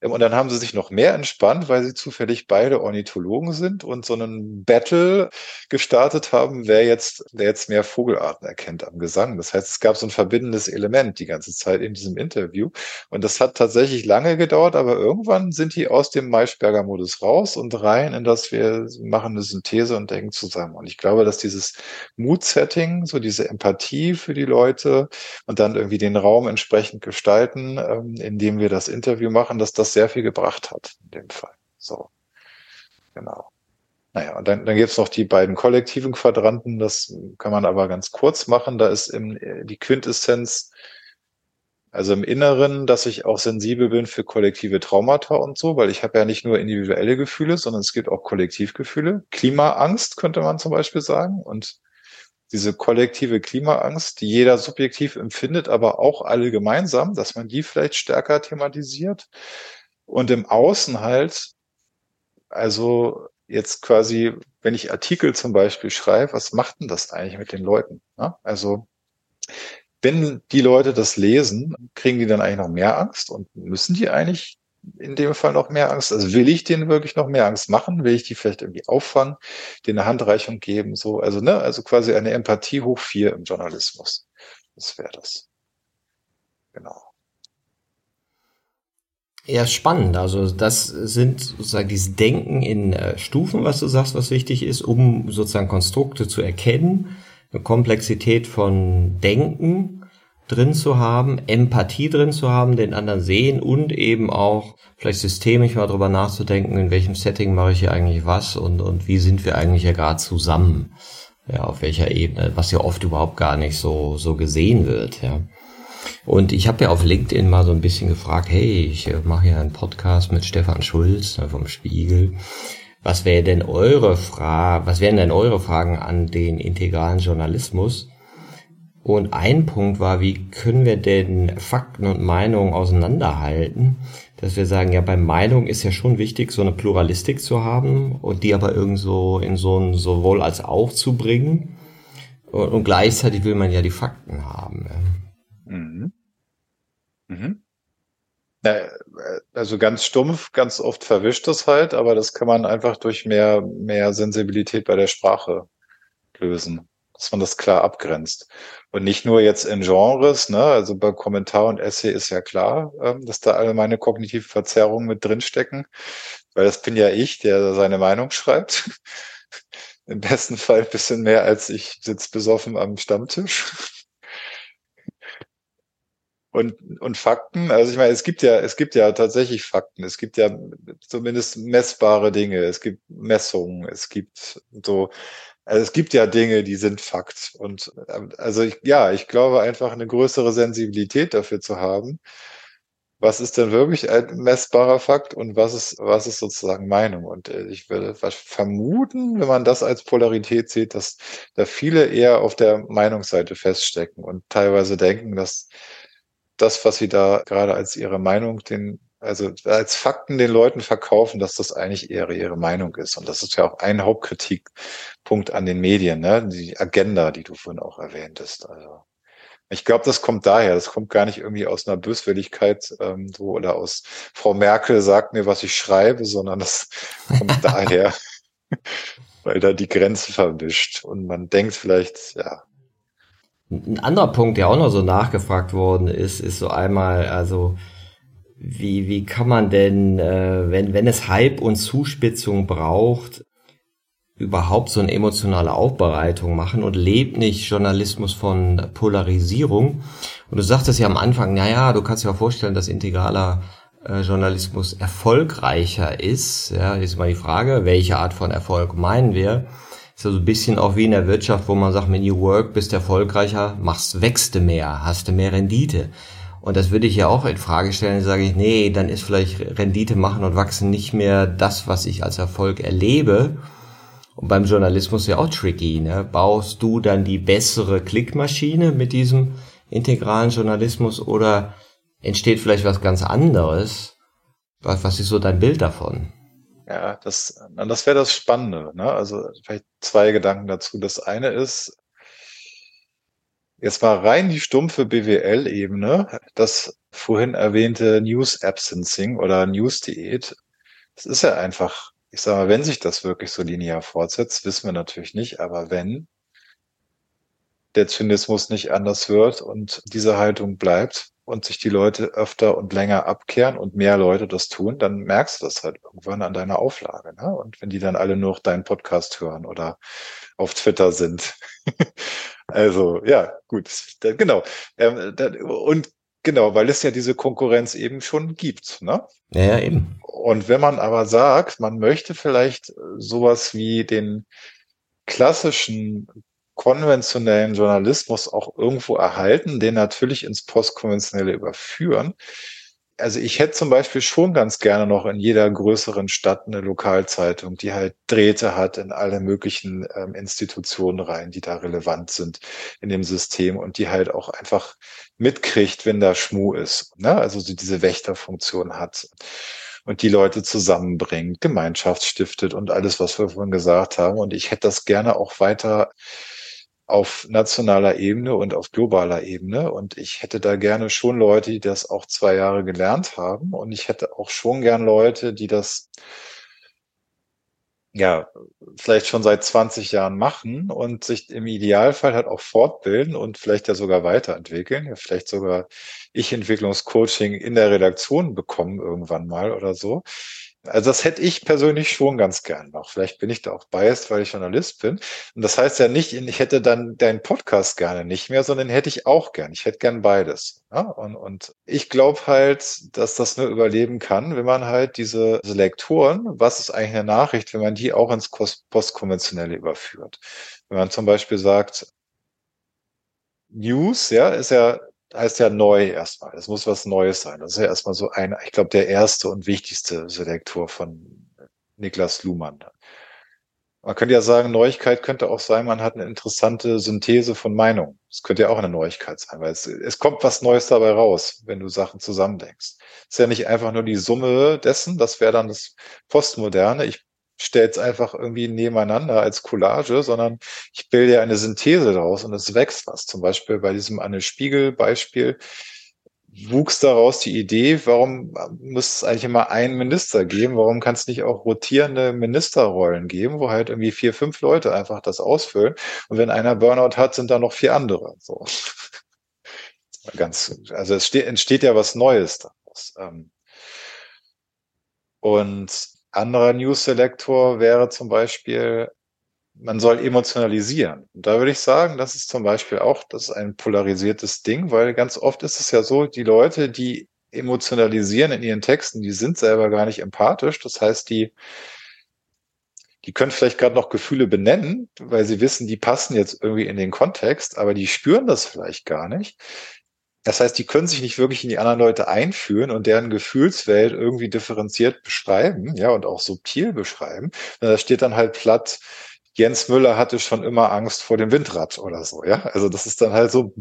S1: Ähm, und dann haben sie sich noch mehr entspannt, weil sie zufällig beide Ornithologen sind und so einen Battle gestartet haben, wer jetzt, wer jetzt mehr Vogelarten erkennt am Gesang. Das heißt, es gab so ein verbindendes Element die ganze Zeit in diesem Interview. Und das hat tatsächlich lange gedauert, aber irgendwann sind die aus dem Maischberger Modus raus und rein in das wir machen eine Synthese und denken zusammen. Und ich glaube, dass dieses Mood-Setting, so diese Empathie für die Leute und dann irgendwie den Raum entsprechend gestalten, ähm, indem wir das Interview machen, dass das sehr viel gebracht hat in dem Fall. So, genau. Naja, und dann, dann gibt es noch die beiden kollektiven Quadranten, das kann man aber ganz kurz machen. Da ist im, die Quintessenz Also im Inneren, dass ich auch sensibel bin für kollektive Traumata und so, weil ich habe ja nicht nur individuelle Gefühle, sondern es gibt auch Kollektivgefühle. Klimaangst könnte man zum Beispiel sagen. Und diese kollektive Klimaangst, die jeder subjektiv empfindet, aber auch alle gemeinsam, dass man die vielleicht stärker thematisiert. Und im Außen halt, also jetzt quasi, wenn ich Artikel zum Beispiel schreibe, was macht denn das eigentlich mit den Leuten? Ne? Also wenn die Leute das lesen, kriegen die dann eigentlich noch mehr Angst und müssen die eigentlich in dem Fall noch mehr Angst? Also will ich denen wirklich noch mehr Angst machen? Will ich die vielleicht irgendwie auffangen, denen eine Handreichung geben? So, also, ne, also quasi eine Empathie hoch vier im Journalismus. Das wäre das. Genau.
S3: Ja, spannend. Also das sind sozusagen dieses Denken in äh, Stufen, was du sagst, was wichtig ist, um sozusagen Konstrukte zu erkennen eine Komplexität von Denken drin zu haben, Empathie drin zu haben, den anderen sehen und eben auch vielleicht systemisch mal drüber nachzudenken, in welchem Setting mache ich hier eigentlich was und, und wie sind wir eigentlich ja gerade zusammen, ja, auf welcher Ebene, was ja oft überhaupt gar nicht so, so gesehen wird, ja. Und ich habe ja auf LinkedIn mal so ein bisschen gefragt, hey, ich äh, mache ja einen Podcast mit Stefan Schulz ne, vom Spiegel. Was wäre denn eure Frage, was wären denn eure Fragen an den integralen Journalismus? Und ein Punkt war, wie können wir denn Fakten und Meinungen auseinanderhalten? Dass wir sagen, ja, bei Meinung ist ja schon wichtig, so eine Pluralistik zu haben und die aber irgendwo in so ein sowohl als auch zu bringen. Und, und gleichzeitig will man ja die Fakten haben. Mhm.
S1: Mhm. Also ganz stumpf, ganz oft verwischt das halt, aber das kann man einfach durch mehr, mehr Sensibilität bei der Sprache lösen, dass man das klar abgrenzt. Und nicht nur jetzt in Genres, ne? also bei Kommentar und Essay ist ja klar, ähm, dass da alle meine kognitiven Verzerrungen mit drinstecken, weil das bin ja ich, der seine Meinung schreibt. Im besten Fall ein bisschen mehr als ich sitze besoffen am Stammtisch und, und Fakten. Also ich meine, es gibt ja, es gibt ja tatsächlich Fakten. Es gibt ja zumindest messbare Dinge. Es gibt Messungen. Es gibt so, also es gibt ja Dinge, die sind Fakt. Und also ich, ja, ich glaube einfach eine größere Sensibilität dafür zu haben. Was ist denn wirklich ein messbarer Fakt und was ist, was ist sozusagen Meinung? Und äh, ich würde vermuten, wenn man das als Polarität sieht, dass da viele eher auf der Meinungsseite feststecken und teilweise denken, dass das, was sie da gerade als ihre Meinung den, also als Fakten den Leuten verkaufen, dass das eigentlich eher ihre Meinung ist. Und das ist ja auch ein Hauptkritikpunkt an den Medien, ne? die Agenda, die du vorhin auch erwähntest. Also ich glaube, das kommt daher. Das kommt gar nicht irgendwie aus einer Böswilligkeit ähm, so oder aus Frau Merkel sagt mir, was ich schreibe, sondern das kommt daher, weil da die Grenze verwischt und man denkt vielleicht, ja,
S3: ein anderer Punkt, der auch noch so nachgefragt worden ist, ist so einmal, also wie, wie kann man denn, äh, wenn, wenn es Hype und Zuspitzung braucht, überhaupt so eine emotionale Aufbereitung machen und lebt nicht Journalismus von Polarisierung? Und du sagtest ja am Anfang, naja, du kannst dir auch vorstellen, dass integraler äh, Journalismus erfolgreicher ist. Ja, jetzt mal die Frage, welche Art von Erfolg meinen wir? Ist ja so ein bisschen auch wie in der Wirtschaft, wo man sagt, wenn you work, bist erfolgreicher, machst, wächst du mehr, hast du mehr Rendite. Und das würde ich ja auch in Frage stellen, sage ich, nee, dann ist vielleicht Rendite machen und wachsen nicht mehr das, was ich als Erfolg erlebe. Und beim Journalismus ja auch tricky, ne? Baust du dann die bessere Klickmaschine mit diesem integralen Journalismus oder entsteht vielleicht was ganz anderes? Was, was ist so dein Bild davon?
S1: Ja, das, das wäre das Spannende. Ne? Also vielleicht zwei Gedanken dazu. Das eine ist, jetzt mal rein die stumpfe BWL-Ebene, das vorhin erwähnte News Absencing oder News Diät. Das ist ja einfach, ich sage mal, wenn sich das wirklich so linear fortsetzt, wissen wir natürlich nicht, aber wenn der Zynismus nicht anders wird und diese Haltung bleibt, und sich die Leute öfter und länger abkehren und mehr Leute das tun, dann merkst du das halt irgendwann an deiner Auflage. Ne? Und wenn die dann alle nur deinen Podcast hören oder auf Twitter sind. also ja, gut, genau. Ähm, und genau, weil es ja diese Konkurrenz eben schon gibt. Ne?
S3: Ja, eben.
S1: Und wenn man aber sagt, man möchte vielleicht sowas wie den klassischen konventionellen Journalismus auch irgendwo erhalten, den natürlich ins Postkonventionelle überführen. Also ich hätte zum Beispiel schon ganz gerne noch in jeder größeren Stadt eine Lokalzeitung, die halt Drähte hat in alle möglichen ähm, Institutionen rein, die da relevant sind in dem System und die halt auch einfach mitkriegt, wenn da Schmu ist. Ne? Also so diese Wächterfunktion hat und die Leute zusammenbringt, Gemeinschaft stiftet und alles, was wir vorhin gesagt haben. Und ich hätte das gerne auch weiter auf nationaler Ebene und auf globaler Ebene. Und ich hätte da gerne schon Leute, die das auch zwei Jahre gelernt haben. Und ich hätte auch schon gern Leute, die das ja, vielleicht schon seit 20 Jahren machen und sich im Idealfall halt auch fortbilden und vielleicht ja sogar weiterentwickeln, ja, vielleicht sogar Ich-Entwicklungscoaching in der Redaktion bekommen irgendwann mal oder so. Also das hätte ich persönlich schon ganz gern noch. Vielleicht bin ich da auch biased, weil ich Journalist bin. Und das heißt ja nicht, ich hätte dann deinen Podcast gerne nicht mehr, sondern hätte ich auch gern. Ich hätte gern beides. Ja? Und, und ich glaube halt, dass das nur überleben kann, wenn man halt diese, diese Lektoren, was ist eigentlich eine Nachricht, wenn man die auch ins Postkonventionelle überführt. Wenn man zum Beispiel sagt, News, ja, ist ja heißt ja neu erstmal. Das muss was Neues sein. Das ist ja erstmal so ein, ich glaube, der erste und wichtigste Selektor von Niklas Luhmann. Man könnte ja sagen, Neuigkeit könnte auch sein, man hat eine interessante Synthese von Meinung. Das könnte ja auch eine Neuigkeit sein, weil es, es kommt was Neues dabei raus, wenn du Sachen zusammendenkst. Es ist ja nicht einfach nur die Summe dessen, das wäre dann das Postmoderne. Ich stelle es einfach irgendwie nebeneinander als Collage, sondern ich bilde ja eine Synthese daraus und es wächst was. Zum Beispiel bei diesem Anne Spiegel Beispiel wuchs daraus die Idee, warum muss es eigentlich immer einen Minister geben? Warum kann es nicht auch rotierende Ministerrollen geben, wo halt irgendwie vier, fünf Leute einfach das ausfüllen? Und wenn einer Burnout hat, sind da noch vier andere. So. Ganz, also es steht, entsteht ja was Neues daraus. Ähm. Und anderer News Selector wäre zum Beispiel, man soll emotionalisieren. Und da würde ich sagen, das ist zum Beispiel auch, das ist ein polarisiertes Ding, weil ganz oft ist es ja so, die Leute, die emotionalisieren in ihren Texten, die sind selber gar nicht empathisch. Das heißt, die, die können vielleicht gerade noch Gefühle benennen, weil sie wissen, die passen jetzt irgendwie in den Kontext, aber die spüren das vielleicht gar nicht. Das heißt, die können sich nicht wirklich in die anderen Leute einführen und deren Gefühlswelt irgendwie differenziert beschreiben, ja, und auch subtil beschreiben. Da steht dann halt platt, Jens Müller hatte schon immer Angst vor dem Windrad oder so, ja. Also das ist dann halt so,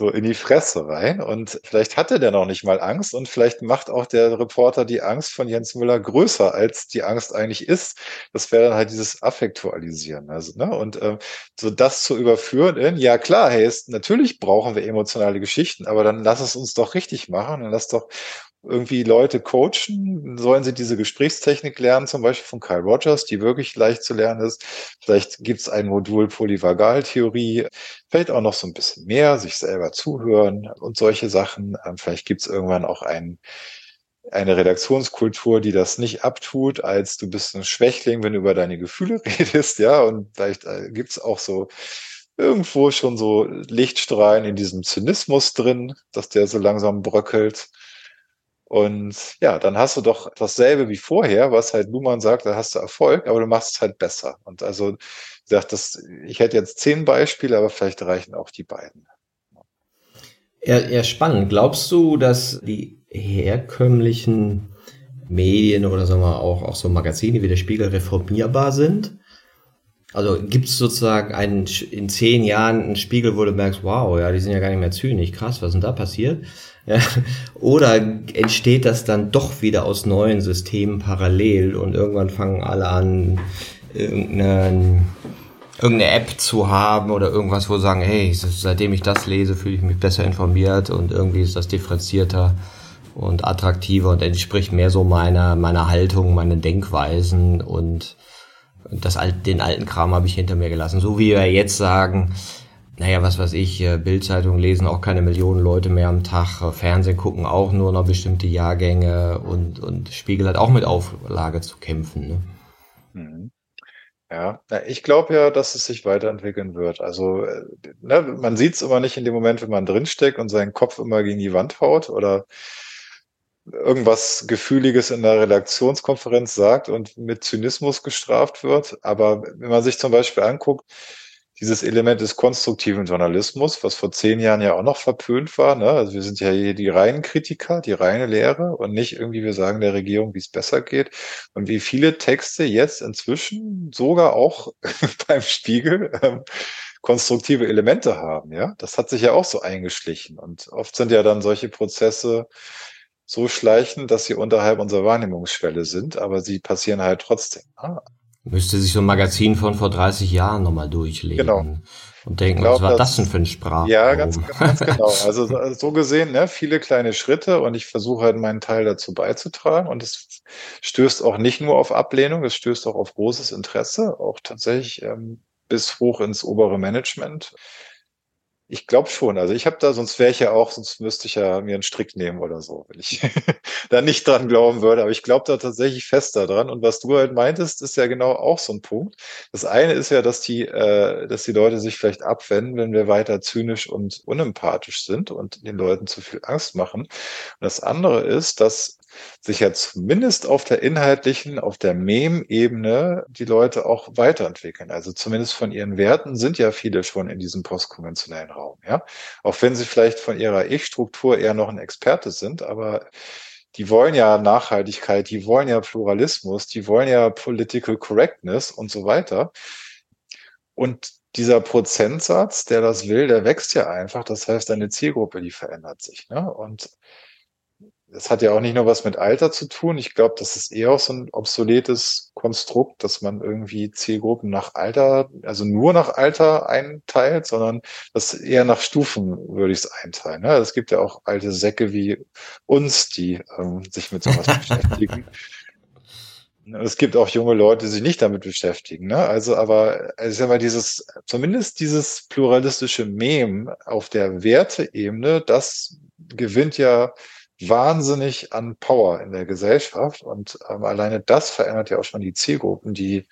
S1: so in die Fresse rein. Und vielleicht hatte der noch nicht mal Angst und vielleicht macht auch der Reporter die Angst von Jens Müller größer, als die Angst eigentlich ist. Das wäre dann halt dieses Affektualisieren. Also, ne? Und ähm, so das zu überführen in, ja klar, hey, ist, natürlich brauchen wir emotionale Geschichten, aber dann lass es uns doch richtig machen und lass doch irgendwie Leute coachen? Sollen sie diese Gesprächstechnik lernen, zum Beispiel von Kyle Rogers, die wirklich leicht zu lernen ist? Vielleicht gibt es ein Modul Polyvagaltheorie, vielleicht auch noch so ein bisschen mehr, sich selber zuhören und solche Sachen. Ähm, vielleicht gibt es irgendwann auch ein, eine Redaktionskultur, die das nicht abtut, als du bist ein Schwächling, wenn du über deine Gefühle redest, ja, und vielleicht äh, gibt es auch so irgendwo schon so Lichtstrahlen in diesem Zynismus drin, dass der so langsam bröckelt. Und ja, dann hast du doch dasselbe wie vorher, was halt Luhmann sagt, da hast du Erfolg, aber du machst es halt besser. Und also, ich dachte, das, ich hätte jetzt zehn Beispiele, aber vielleicht reichen auch die beiden.
S3: Ja, ja, spannend. Glaubst du, dass die herkömmlichen Medien oder sagen wir auch, auch so Magazine wie der Spiegel reformierbar sind? Also gibt es sozusagen einen, in zehn Jahren einen Spiegel, wo du merkst, wow, ja, die sind ja gar nicht mehr zynisch, krass, was ist denn da passiert? Ja, oder entsteht das dann doch wieder aus neuen Systemen parallel und irgendwann fangen alle an, irgendeine, irgendeine App zu haben oder irgendwas, wo sagen, hey, seitdem ich das lese, fühle ich mich besser informiert und irgendwie ist das differenzierter und attraktiver und entspricht mehr so meiner, meiner Haltung, meinen Denkweisen und das, den alten Kram habe ich hinter mir gelassen. So wie wir jetzt sagen, naja, was weiß ich, äh, Bildzeitung lesen auch keine Millionen Leute mehr am Tag, äh, Fernsehen gucken auch nur noch bestimmte Jahrgänge und, und Spiegel hat auch mit Auflage zu kämpfen. Ne?
S1: Mhm. Ja, ich glaube ja, dass es sich weiterentwickeln wird. Also äh, ne, man sieht es immer nicht in dem Moment, wenn man drinsteckt und seinen Kopf immer gegen die Wand haut oder irgendwas Gefühliges in der Redaktionskonferenz sagt und mit Zynismus gestraft wird. Aber wenn man sich zum Beispiel anguckt, dieses Element des konstruktiven Journalismus, was vor zehn Jahren ja auch noch verpönt war. Ne? Also wir sind ja hier die reinen Kritiker, die reine Lehre und nicht irgendwie wir sagen der Regierung, wie es besser geht. Und wie viele Texte jetzt inzwischen sogar auch beim Spiegel ähm, konstruktive Elemente haben. Ja, das hat sich ja auch so eingeschlichen. Und oft sind ja dann solche Prozesse so schleichend, dass sie unterhalb unserer Wahrnehmungsschwelle sind, aber sie passieren halt trotzdem. Ne?
S3: Müsste sich so ein Magazin von vor 30 Jahren nochmal durchlesen. Genau. Und denken, glaub, was war das denn für ein Sprach?
S1: Ja, ganz, ganz genau. Also so gesehen, ne, viele kleine Schritte und ich versuche halt meinen Teil dazu beizutragen und es stößt auch nicht nur auf Ablehnung, es stößt auch auf großes Interesse, auch tatsächlich ähm, bis hoch ins obere Management. Ich glaube schon. Also ich habe da, sonst wäre ich ja auch, sonst müsste ich ja mir einen Strick nehmen oder so, wenn ich da nicht dran glauben würde. Aber ich glaube da tatsächlich fest daran. Und was du halt meintest, ist ja genau auch so ein Punkt. Das eine ist ja, dass die, äh, dass die Leute sich vielleicht abwenden, wenn wir weiter zynisch und unempathisch sind und den Leuten zu viel Angst machen. Und das andere ist, dass sich ja zumindest auf der inhaltlichen, auf der Mem-Ebene die Leute auch weiterentwickeln. Also zumindest von ihren Werten sind ja viele schon in diesem postkonventionellen Raum, ja. Auch wenn sie vielleicht von ihrer Ich-Struktur eher noch ein Experte sind, aber die wollen ja Nachhaltigkeit, die wollen ja Pluralismus, die wollen ja Political Correctness und so weiter. Und dieser Prozentsatz, der das will, der wächst ja einfach. Das heißt, deine Zielgruppe, die verändert sich. Ne? Und das hat ja auch nicht nur was mit Alter zu tun. Ich glaube, das ist eher auch so ein obsoletes Konstrukt, dass man irgendwie Zielgruppen nach Alter, also nur nach Alter einteilt, sondern das eher nach Stufen würde ich es einteilen. Ne? Es gibt ja auch alte Säcke wie uns, die ähm, sich mit sowas beschäftigen. Es gibt auch junge Leute, die sich nicht damit beschäftigen. Ne? Also, aber also ich sag mal, dieses, zumindest dieses pluralistische Mem auf der Werteebene, das gewinnt ja wahnsinnig an Power in der Gesellschaft und ähm, alleine das verändert ja auch schon die Zielgruppen, die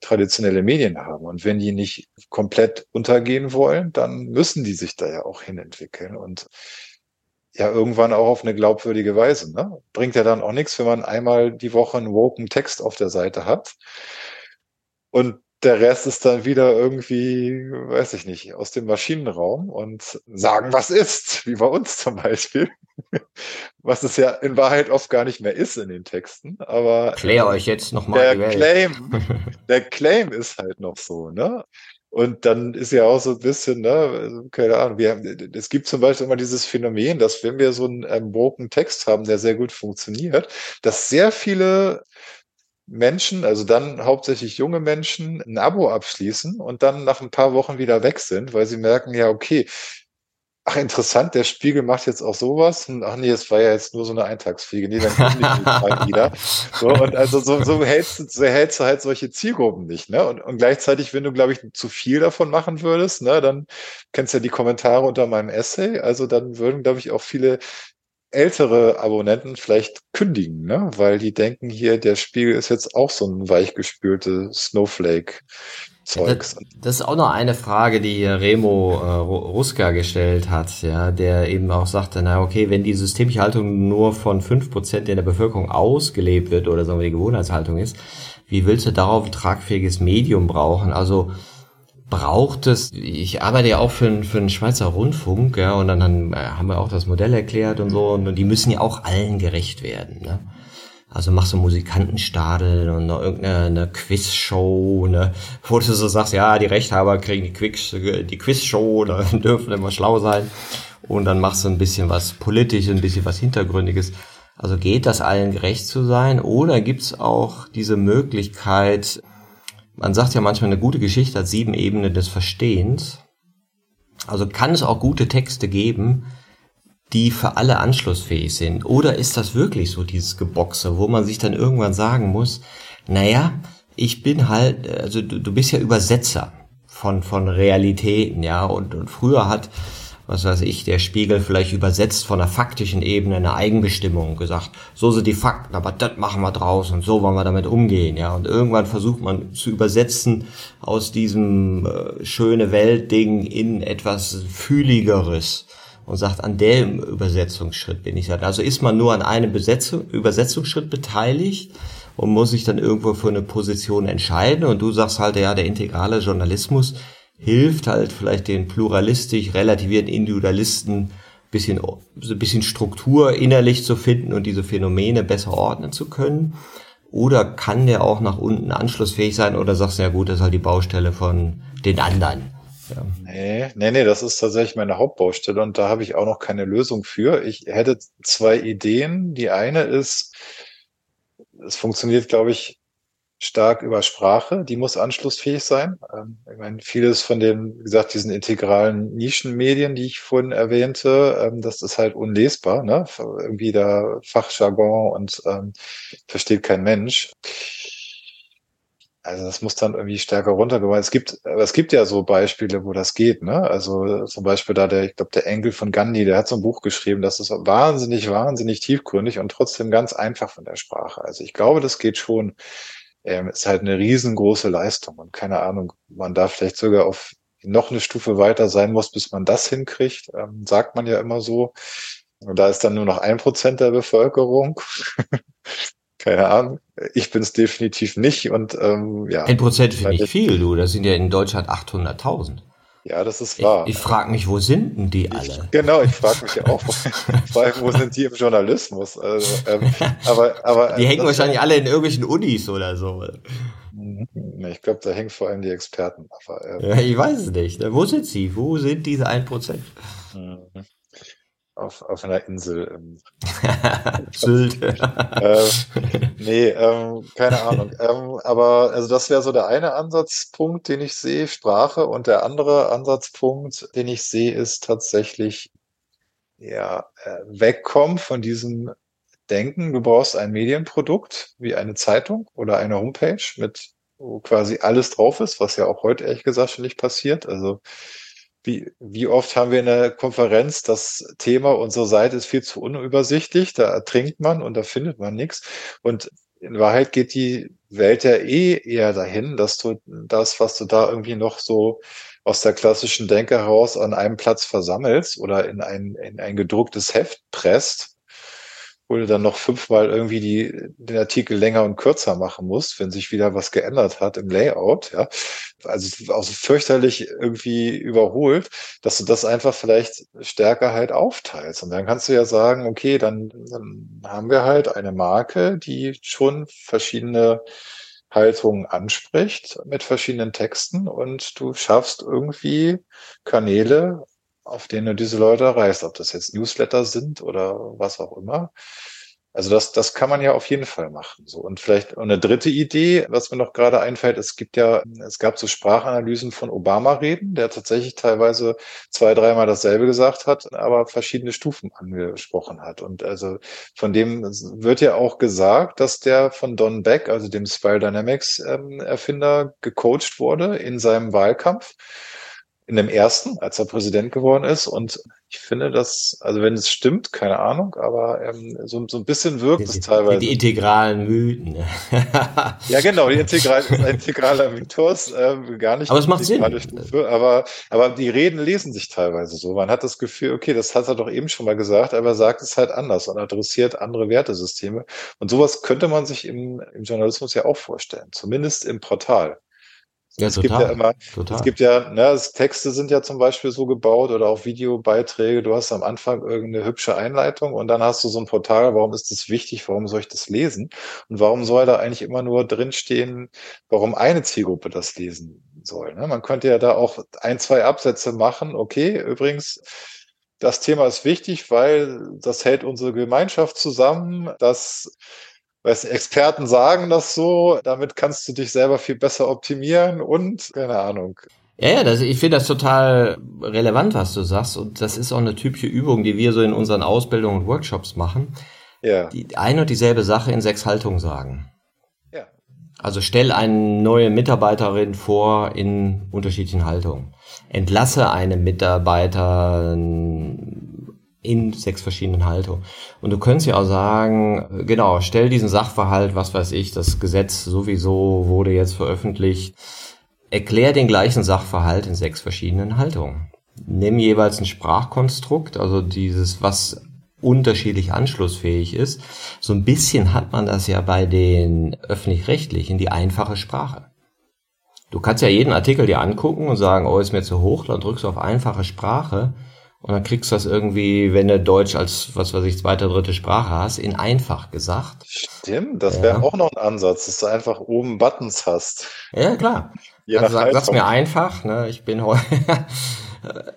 S1: traditionelle Medien haben. Und wenn die nicht komplett untergehen wollen, dann müssen die sich da ja auch hinentwickeln und ja irgendwann auch auf eine glaubwürdige Weise. Ne? Bringt ja dann auch nichts, wenn man einmal die Woche einen woken Text auf der Seite hat und der Rest ist dann wieder irgendwie, weiß ich nicht, aus dem Maschinenraum und sagen, was ist, wie bei uns zum Beispiel. Was es ja in Wahrheit oft gar nicht mehr ist in den Texten, aber.
S3: Klär euch jetzt nochmal.
S1: Der Claim, der Claim ist halt noch so, ne? Und dann ist ja auch so ein bisschen, ne, keine Ahnung, wir es gibt zum Beispiel immer dieses Phänomen, dass wenn wir so einen ähm, broken Text haben, der sehr gut funktioniert, dass sehr viele Menschen, also dann hauptsächlich junge Menschen, ein Abo abschließen und dann nach ein paar Wochen wieder weg sind, weil sie merken, ja, okay, ach interessant, der Spiegel macht jetzt auch sowas. Und, ach nee, es war ja jetzt nur so eine Eintagsfliege. Nee, dann kommen die wieder. So, und also so, so, hältst, du, so hältst du halt solche Zielgruppen nicht. Ne? Und, und gleichzeitig, wenn du, glaube ich, zu viel davon machen würdest, ne, dann kennst du ja die Kommentare unter meinem Essay. Also dann würden, glaube ich, auch viele ältere Abonnenten vielleicht kündigen, ne? weil die denken hier, der Spiegel ist jetzt auch so ein weichgespülte Snowflake. Zeugs.
S3: Das, ist auch noch eine Frage, die Remo äh, Ruska gestellt hat, ja, der eben auch sagte, na okay, wenn die systemische Haltung nur von fünf Prozent in der Bevölkerung ausgelebt wird oder sagen wir die Gewohnheitshaltung ist, wie willst du darauf ein tragfähiges Medium brauchen? Also braucht es, ich arbeite ja auch für, einen für einen Schweizer Rundfunk, ja, und dann, dann äh, haben wir auch das Modell erklärt und so, und die müssen ja auch allen gerecht werden, ne? Also machst du Musikantenstadel und irgendeine Quizshow, ne, wo du so sagst, ja, die Rechthaber kriegen die, Quiz, die Quizshow, da dürfen immer schlau sein. Und dann machst du ein bisschen was Politisches, ein bisschen was Hintergründiges. Also geht das allen gerecht zu sein? Oder gibt's auch diese Möglichkeit, man sagt ja manchmal, eine gute Geschichte hat sieben Ebenen des Verstehens. Also kann es auch gute Texte geben, die für alle anschlussfähig sind? Oder ist das wirklich so dieses Geboxe, wo man sich dann irgendwann sagen muss, naja, ich bin halt, also du, du bist ja Übersetzer von, von Realitäten, ja, und, und früher hat was weiß ich, der Spiegel vielleicht übersetzt von der faktischen Ebene eine Eigenbestimmung gesagt, so sind die Fakten, aber das machen wir draus und so wollen wir damit umgehen, ja. Und irgendwann versucht man zu übersetzen aus diesem äh, schöne Weltding in etwas fühligeres und sagt, an dem Übersetzungsschritt bin ich halt. Also ist man nur an einem Besetzung, Übersetzungsschritt beteiligt und muss sich dann irgendwo für eine Position entscheiden und du sagst halt, ja, der integrale Journalismus, hilft halt vielleicht den pluralistisch relativierten Individualisten bisschen, so ein bisschen Struktur innerlich zu finden und diese Phänomene besser ordnen zu können? Oder kann der auch nach unten anschlussfähig sein? Oder sagst du, ja gut, das ist halt die Baustelle von den anderen?
S1: Ja. Nee, nee, nee, das ist tatsächlich meine Hauptbaustelle und da habe ich auch noch keine Lösung für. Ich hätte zwei Ideen. Die eine ist, es funktioniert, glaube ich, stark über Sprache, die muss anschlussfähig sein. Ähm, ich meine, vieles von den, wie gesagt, diesen integralen Nischenmedien, die ich vorhin erwähnte, ähm, das ist halt unlesbar, ne? Irgendwie da Fachjargon und ähm, versteht kein Mensch. Also das muss dann irgendwie stärker runtergebracht. Es gibt, es gibt ja so Beispiele, wo das geht, ne? Also zum Beispiel da der, ich glaube, der Enkel von Gandhi, der hat so ein Buch geschrieben, das ist wahnsinnig, wahnsinnig tiefgründig und trotzdem ganz einfach von der Sprache. Also ich glaube, das geht schon ähm, ist halt eine riesengroße Leistung. Und keine Ahnung, man da vielleicht sogar auf noch eine Stufe weiter sein muss, bis man das hinkriegt, ähm, sagt man ja immer so. Und da ist dann nur noch ein Prozent der Bevölkerung. keine Ahnung. Ich bin es definitiv nicht. Und ähm, ja.
S3: Ein Prozent finde ich viel, du. Das sind ja in Deutschland 800.000.
S1: Ja, das ist wahr.
S3: Ich, ich frage mich, wo sind denn die alle?
S1: Ich, genau, ich frage mich auch, vor allem, wo sind die im Journalismus? Also, ähm, aber, aber,
S3: die hängen wahrscheinlich alle in irgendwelchen Unis oder so.
S1: Ich glaube, da hängen vor allem die Experten. Aber,
S3: ähm, ja, ich weiß es nicht. Wo sind sie? Wo sind diese 1%?
S1: Auf, auf einer Insel. Ähm,
S3: Sylt.
S1: äh, nee, ähm, keine Ahnung. Ähm, aber also das wäre so der eine Ansatzpunkt, den ich sehe, Sprache. Und der andere Ansatzpunkt, den ich sehe, ist tatsächlich ja äh, wegkommen von diesem Denken, du brauchst ein Medienprodukt wie eine Zeitung oder eine Homepage mit wo quasi alles drauf ist, was ja auch heute ehrlich gesagt schon nicht passiert. Also wie, wie oft haben wir in der Konferenz das Thema, unsere Seite ist viel zu unübersichtlich, da ertrinkt man und da findet man nichts. Und in Wahrheit geht die Welt ja eh eher dahin, dass du das, was du da irgendwie noch so aus der klassischen Denke heraus an einem Platz versammelst oder in ein, in ein gedrucktes Heft presst, wo du dann noch fünfmal irgendwie die, den Artikel länger und kürzer machen musst, wenn sich wieder was geändert hat im Layout, ja. Also auch so fürchterlich irgendwie überholt, dass du das einfach vielleicht stärker halt aufteilst. Und dann kannst du ja sagen, okay, dann, dann haben wir halt eine Marke, die schon verschiedene Haltungen anspricht mit verschiedenen Texten und du schaffst irgendwie Kanäle, auf denen du diese Leute erreichst, ob das jetzt Newsletter sind oder was auch immer. Also das, das kann man ja auf jeden Fall machen. So und vielleicht eine dritte Idee, was mir noch gerade einfällt: Es gibt ja, es gab so Sprachanalysen von Obama-Reden, der tatsächlich teilweise zwei, dreimal dasselbe gesagt hat, aber verschiedene Stufen angesprochen hat. Und also von dem wird ja auch gesagt, dass der von Don Beck, also dem Spiral Dynamics ähm, Erfinder, gecoacht wurde in seinem Wahlkampf in dem ersten, als er Präsident geworden ist. Und ich finde das, also wenn es stimmt, keine Ahnung, aber ähm, so, so ein bisschen wirkt die, es teilweise.
S3: Die integralen Mythen.
S1: ja, genau, die integral, integraler Mythos, äh, gar nicht.
S3: Aber es macht Sinn.
S1: Stufe, aber, aber die Reden lesen sich teilweise so. Man hat das Gefühl, okay, das hat er doch eben schon mal gesagt, aber er sagt es halt anders und adressiert andere Wertesysteme. Und sowas könnte man sich im, im Journalismus ja auch vorstellen, zumindest im Portal. Ja, es total, gibt ja immer, total. es gibt ja, ne, Texte sind ja zum Beispiel so gebaut oder auch Videobeiträge. Du hast am Anfang irgendeine hübsche Einleitung und dann hast du so ein Portal. Warum ist das wichtig? Warum soll ich das lesen? Und warum soll da eigentlich immer nur drinstehen, warum eine Zielgruppe das lesen soll? Ne? Man könnte ja da auch ein, zwei Absätze machen. Okay, übrigens, das Thema ist wichtig, weil das hält unsere Gemeinschaft zusammen. Das Weißt, Experten sagen das so, damit kannst du dich selber viel besser optimieren und keine Ahnung.
S3: Ja, ja, das, ich finde das total relevant, was du sagst. Und das ist auch eine typische Übung, die wir so in unseren Ausbildungen und Workshops machen. Ja. Die eine und dieselbe Sache in sechs Haltungen sagen. Ja. Also stell eine neue Mitarbeiterin vor in unterschiedlichen Haltungen. Entlasse eine Mitarbeiter in sechs verschiedenen Haltungen. Und du könntest ja auch sagen, genau, stell diesen Sachverhalt, was weiß ich, das Gesetz sowieso wurde jetzt veröffentlicht, erklär den gleichen Sachverhalt in sechs verschiedenen Haltungen. Nimm jeweils ein Sprachkonstrukt, also dieses, was unterschiedlich anschlussfähig ist. So ein bisschen hat man das ja bei den öffentlich-rechtlichen, die einfache Sprache. Du kannst ja jeden Artikel dir angucken und sagen, oh, ist mir zu hoch, dann drückst du auf einfache Sprache und dann kriegst du das irgendwie, wenn du Deutsch als, was weiß ich, zweite, dritte Sprache hast, in einfach gesagt.
S1: Stimmt, das wäre auch noch ein Ansatz, dass du einfach oben Buttons hast.
S3: Ja, klar. Je also sag, sag's mir einfach, ne? Ich bin heute.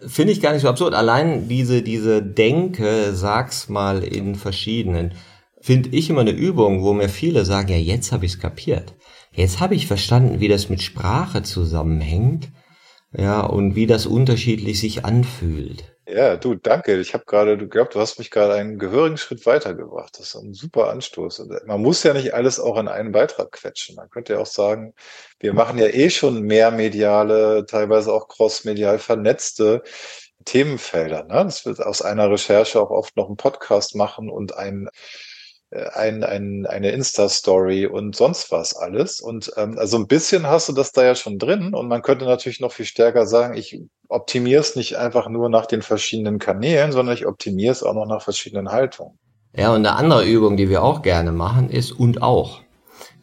S3: Finde ich gar nicht so absurd. Allein diese, diese Denke, sag's mal in verschiedenen, finde ich immer eine Übung, wo mir viele sagen, ja, jetzt habe ich's kapiert. Jetzt habe ich verstanden, wie das mit Sprache zusammenhängt, ja, und wie das unterschiedlich sich anfühlt.
S1: Ja, du, danke. Ich habe gerade, du glaubst, du hast mich gerade einen gehörigen Schritt weitergebracht. Das ist ein super Anstoß. Man muss ja nicht alles auch in einen Beitrag quetschen. Man könnte ja auch sagen, wir machen ja eh schon mehr mediale, teilweise auch crossmedial vernetzte Themenfelder. Ne? Das wird aus einer Recherche auch oft noch einen Podcast machen und ein äh, ein, ein, eine Insta-Story und sonst was alles. Und ähm, also ein bisschen hast du das da ja schon drin. Und man könnte natürlich noch viel stärker sagen, ich optimiere es nicht einfach nur nach den verschiedenen Kanälen, sondern ich optimiere es auch noch nach verschiedenen Haltungen.
S3: Ja, und eine andere Übung, die wir auch gerne machen, ist und auch.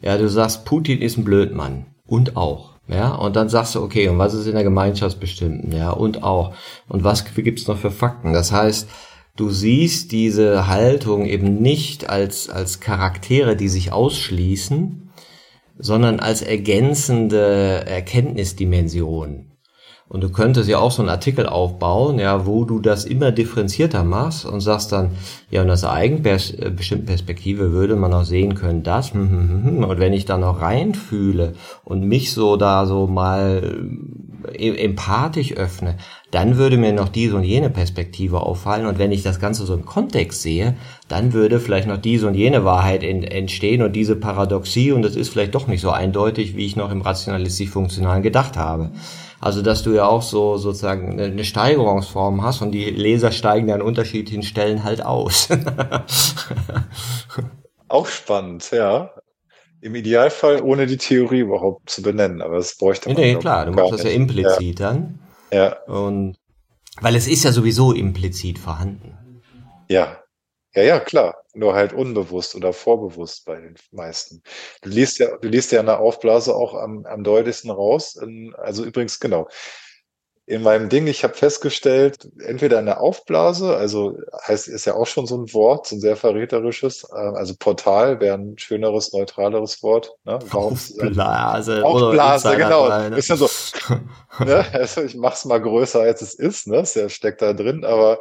S3: Ja, du sagst, Putin ist ein Blödmann. Und auch. Ja, und dann sagst du, okay, und was ist in der Gemeinschaftsbestimmten? Ja, und auch. Und was gibt's noch für Fakten? Das heißt, du siehst diese Haltung eben nicht als, als Charaktere, die sich ausschließen, sondern als ergänzende Erkenntnisdimension. Und du könntest ja auch so einen Artikel aufbauen, ja, wo du das immer differenzierter machst und sagst dann, ja, und aus der eigenbestimmten Perspektive würde man auch sehen können, das, hm, hm, hm, und wenn ich da noch reinfühle und mich so da so mal äh, empathisch öffne, dann würde mir noch diese und jene Perspektive auffallen und wenn ich das Ganze so im Kontext sehe, dann würde vielleicht noch diese und jene Wahrheit entstehen und diese Paradoxie und das ist vielleicht doch nicht so eindeutig, wie ich noch im rationalistisch-funktionalen gedacht habe. Also dass du ja auch so sozusagen eine Steigerungsform hast und die Leser steigen an unterschiedlichen Stellen halt aus.
S1: auch spannend, ja. Im Idealfall ohne die Theorie überhaupt zu benennen, aber das bräuchte
S3: man. Nee, klar, du machst das ja implizit ja. dann. Ja. Und weil es ist ja sowieso implizit vorhanden.
S1: Ja, ja, ja, klar. Nur halt unbewusst oder vorbewusst bei den meisten. Du liest ja, du liest ja eine Aufblase auch am, am deutlichsten raus. In, also übrigens, genau. In meinem Ding, ich habe festgestellt, entweder eine Aufblase, also heißt, ist ja auch schon so ein Wort, so ein sehr verräterisches, äh, also Portal wäre ein schöneres, neutraleres Wort. Ne?
S3: Warum, Aufblase.
S1: Aufblase, genau. Ne? Ist ja so, ne? also ich mach's mal größer, als es ist, ne? Ja steckt da drin, aber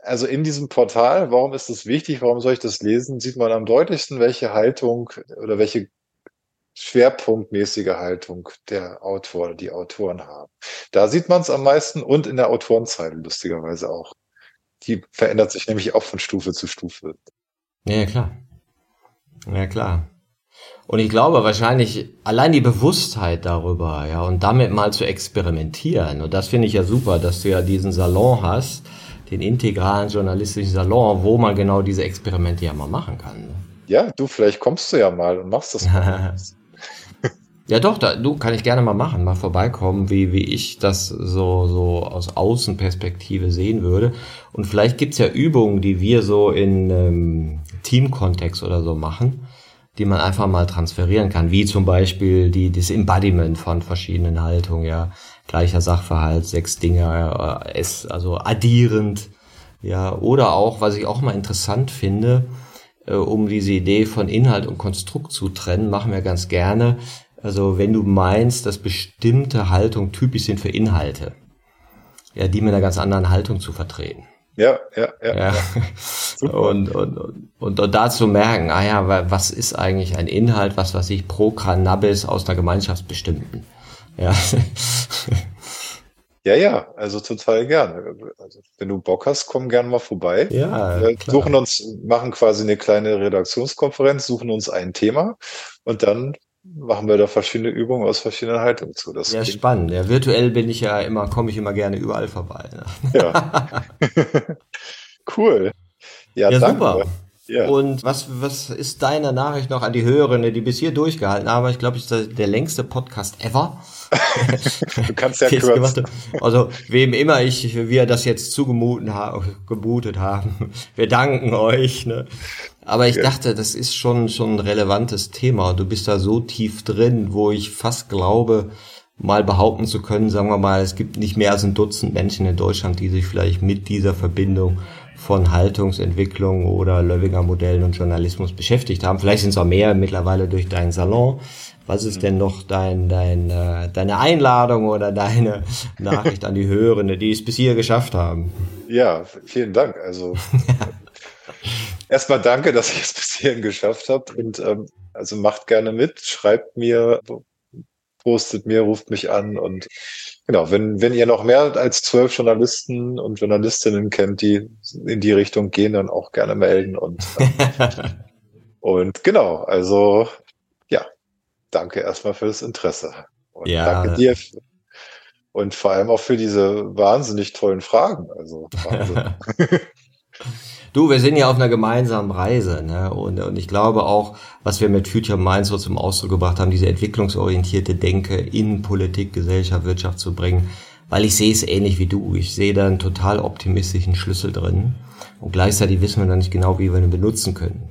S1: also in diesem Portal, warum ist das wichtig, warum soll ich das lesen, sieht man am deutlichsten, welche Haltung oder welche schwerpunktmäßige Haltung der Autor die Autoren haben. Da sieht man es am meisten und in der Autorenzeile lustigerweise auch. Die verändert sich nämlich auch von Stufe zu Stufe.
S3: Ja, klar. Ja, klar. Und ich glaube wahrscheinlich allein die Bewusstheit darüber, ja, und damit mal zu experimentieren. Und das finde ich ja super, dass du ja diesen Salon hast, den integralen journalistischen Salon, wo man genau diese Experimente ja mal machen kann. Ne?
S1: Ja, du, vielleicht kommst du ja mal und machst das mal.
S3: Ja, doch, da, du kann ich gerne mal machen, mal vorbeikommen, wie, wie ich das so, so aus Außenperspektive sehen würde. Und vielleicht gibt's ja Übungen, die wir so in ähm, Teamkontext oder so machen, die man einfach mal transferieren kann, wie zum Beispiel die, das Embodiment von verschiedenen Haltungen, ja gleicher Sachverhalt, sechs Dinge, äh, es, also addierend, ja, oder auch, was ich auch mal interessant finde, äh, um diese Idee von Inhalt und Konstrukt zu trennen, machen wir ganz gerne. Also wenn du meinst, dass bestimmte Haltungen typisch sind für Inhalte, ja, die mit einer ganz anderen Haltung zu vertreten.
S1: Ja, ja, ja. ja.
S3: ja. Und, und, und, und da zu merken, ah ja, was ist eigentlich ein Inhalt, was was ich pro Cannabis aus einer Gemeinschaftsbestimmten. Ja.
S1: Ja, ja, also total gerne. Also, wenn du Bock hast, komm gerne mal vorbei.
S3: Ja,
S1: Wir suchen uns, machen quasi eine kleine Redaktionskonferenz, suchen uns ein Thema und dann machen wir da verschiedene Übungen aus verschiedenen Haltungen zu.
S3: Das ja, spannend. Ja, virtuell bin ich ja immer, komme ich immer gerne überall vorbei. Ne?
S1: Ja. cool.
S3: Ja, ja danke. super. Ja. Und was, was ist deine Nachricht noch an die Hörerinnen, die bis hier durchgehalten haben? Ich glaube, es ist der längste Podcast ever.
S1: du kannst ja kürzen.
S3: Also, wem immer ich, wir das jetzt zugemutet haben, wir danken euch. Ne? Aber ich ja. dachte, das ist schon, schon ein relevantes Thema. Du bist da so tief drin, wo ich fast glaube, mal behaupten zu können, sagen wir mal, es gibt nicht mehr als ein Dutzend Menschen in Deutschland, die sich vielleicht mit dieser Verbindung von Haltungsentwicklung oder Löwinger Modellen und Journalismus beschäftigt haben. Vielleicht sind es auch mehr mittlerweile durch deinen Salon. Was ist denn noch dein, dein, äh, deine Einladung oder deine Nachricht an die Hörende, die es bis hier geschafft haben?
S1: Ja, vielen Dank. Also erstmal danke, dass ich es bis hierhin geschafft habe. Und ähm, also macht gerne mit, schreibt mir, postet mir, ruft mich an und genau, wenn, wenn ihr noch mehr als zwölf Journalisten und Journalistinnen kennt, die in die Richtung gehen, dann auch gerne melden und, ähm, und genau, also ja, danke erstmal für das Interesse und ja. danke dir und vor allem auch für diese wahnsinnig tollen Fragen, also Wahnsinn.
S3: Du, wir sind ja auf einer gemeinsamen Reise, ne? Und, und ich glaube auch, was wir mit Future Minds so zum Ausdruck gebracht haben, diese entwicklungsorientierte Denke in Politik, Gesellschaft, Wirtschaft zu bringen, weil ich sehe es ähnlich wie du. Ich sehe da einen total optimistischen Schlüssel drin. Und gleichzeitig wissen wir noch nicht genau, wie wir ihn benutzen können.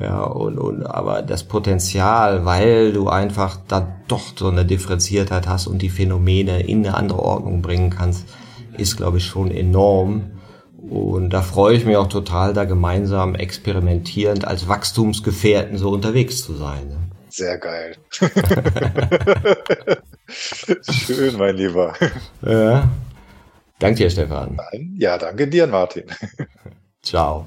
S3: Ja, und, und aber das Potenzial, weil du einfach da doch so eine Differenziertheit hast und die Phänomene in eine andere Ordnung bringen kannst, ist, glaube ich, schon enorm. Und da freue ich mich auch total, da gemeinsam experimentierend als Wachstumsgefährten so unterwegs zu sein. Ne?
S1: Sehr geil. Schön, mein Lieber.
S3: Ja. Danke dir, Stefan.
S1: Ja, danke dir, Martin.
S3: Ciao.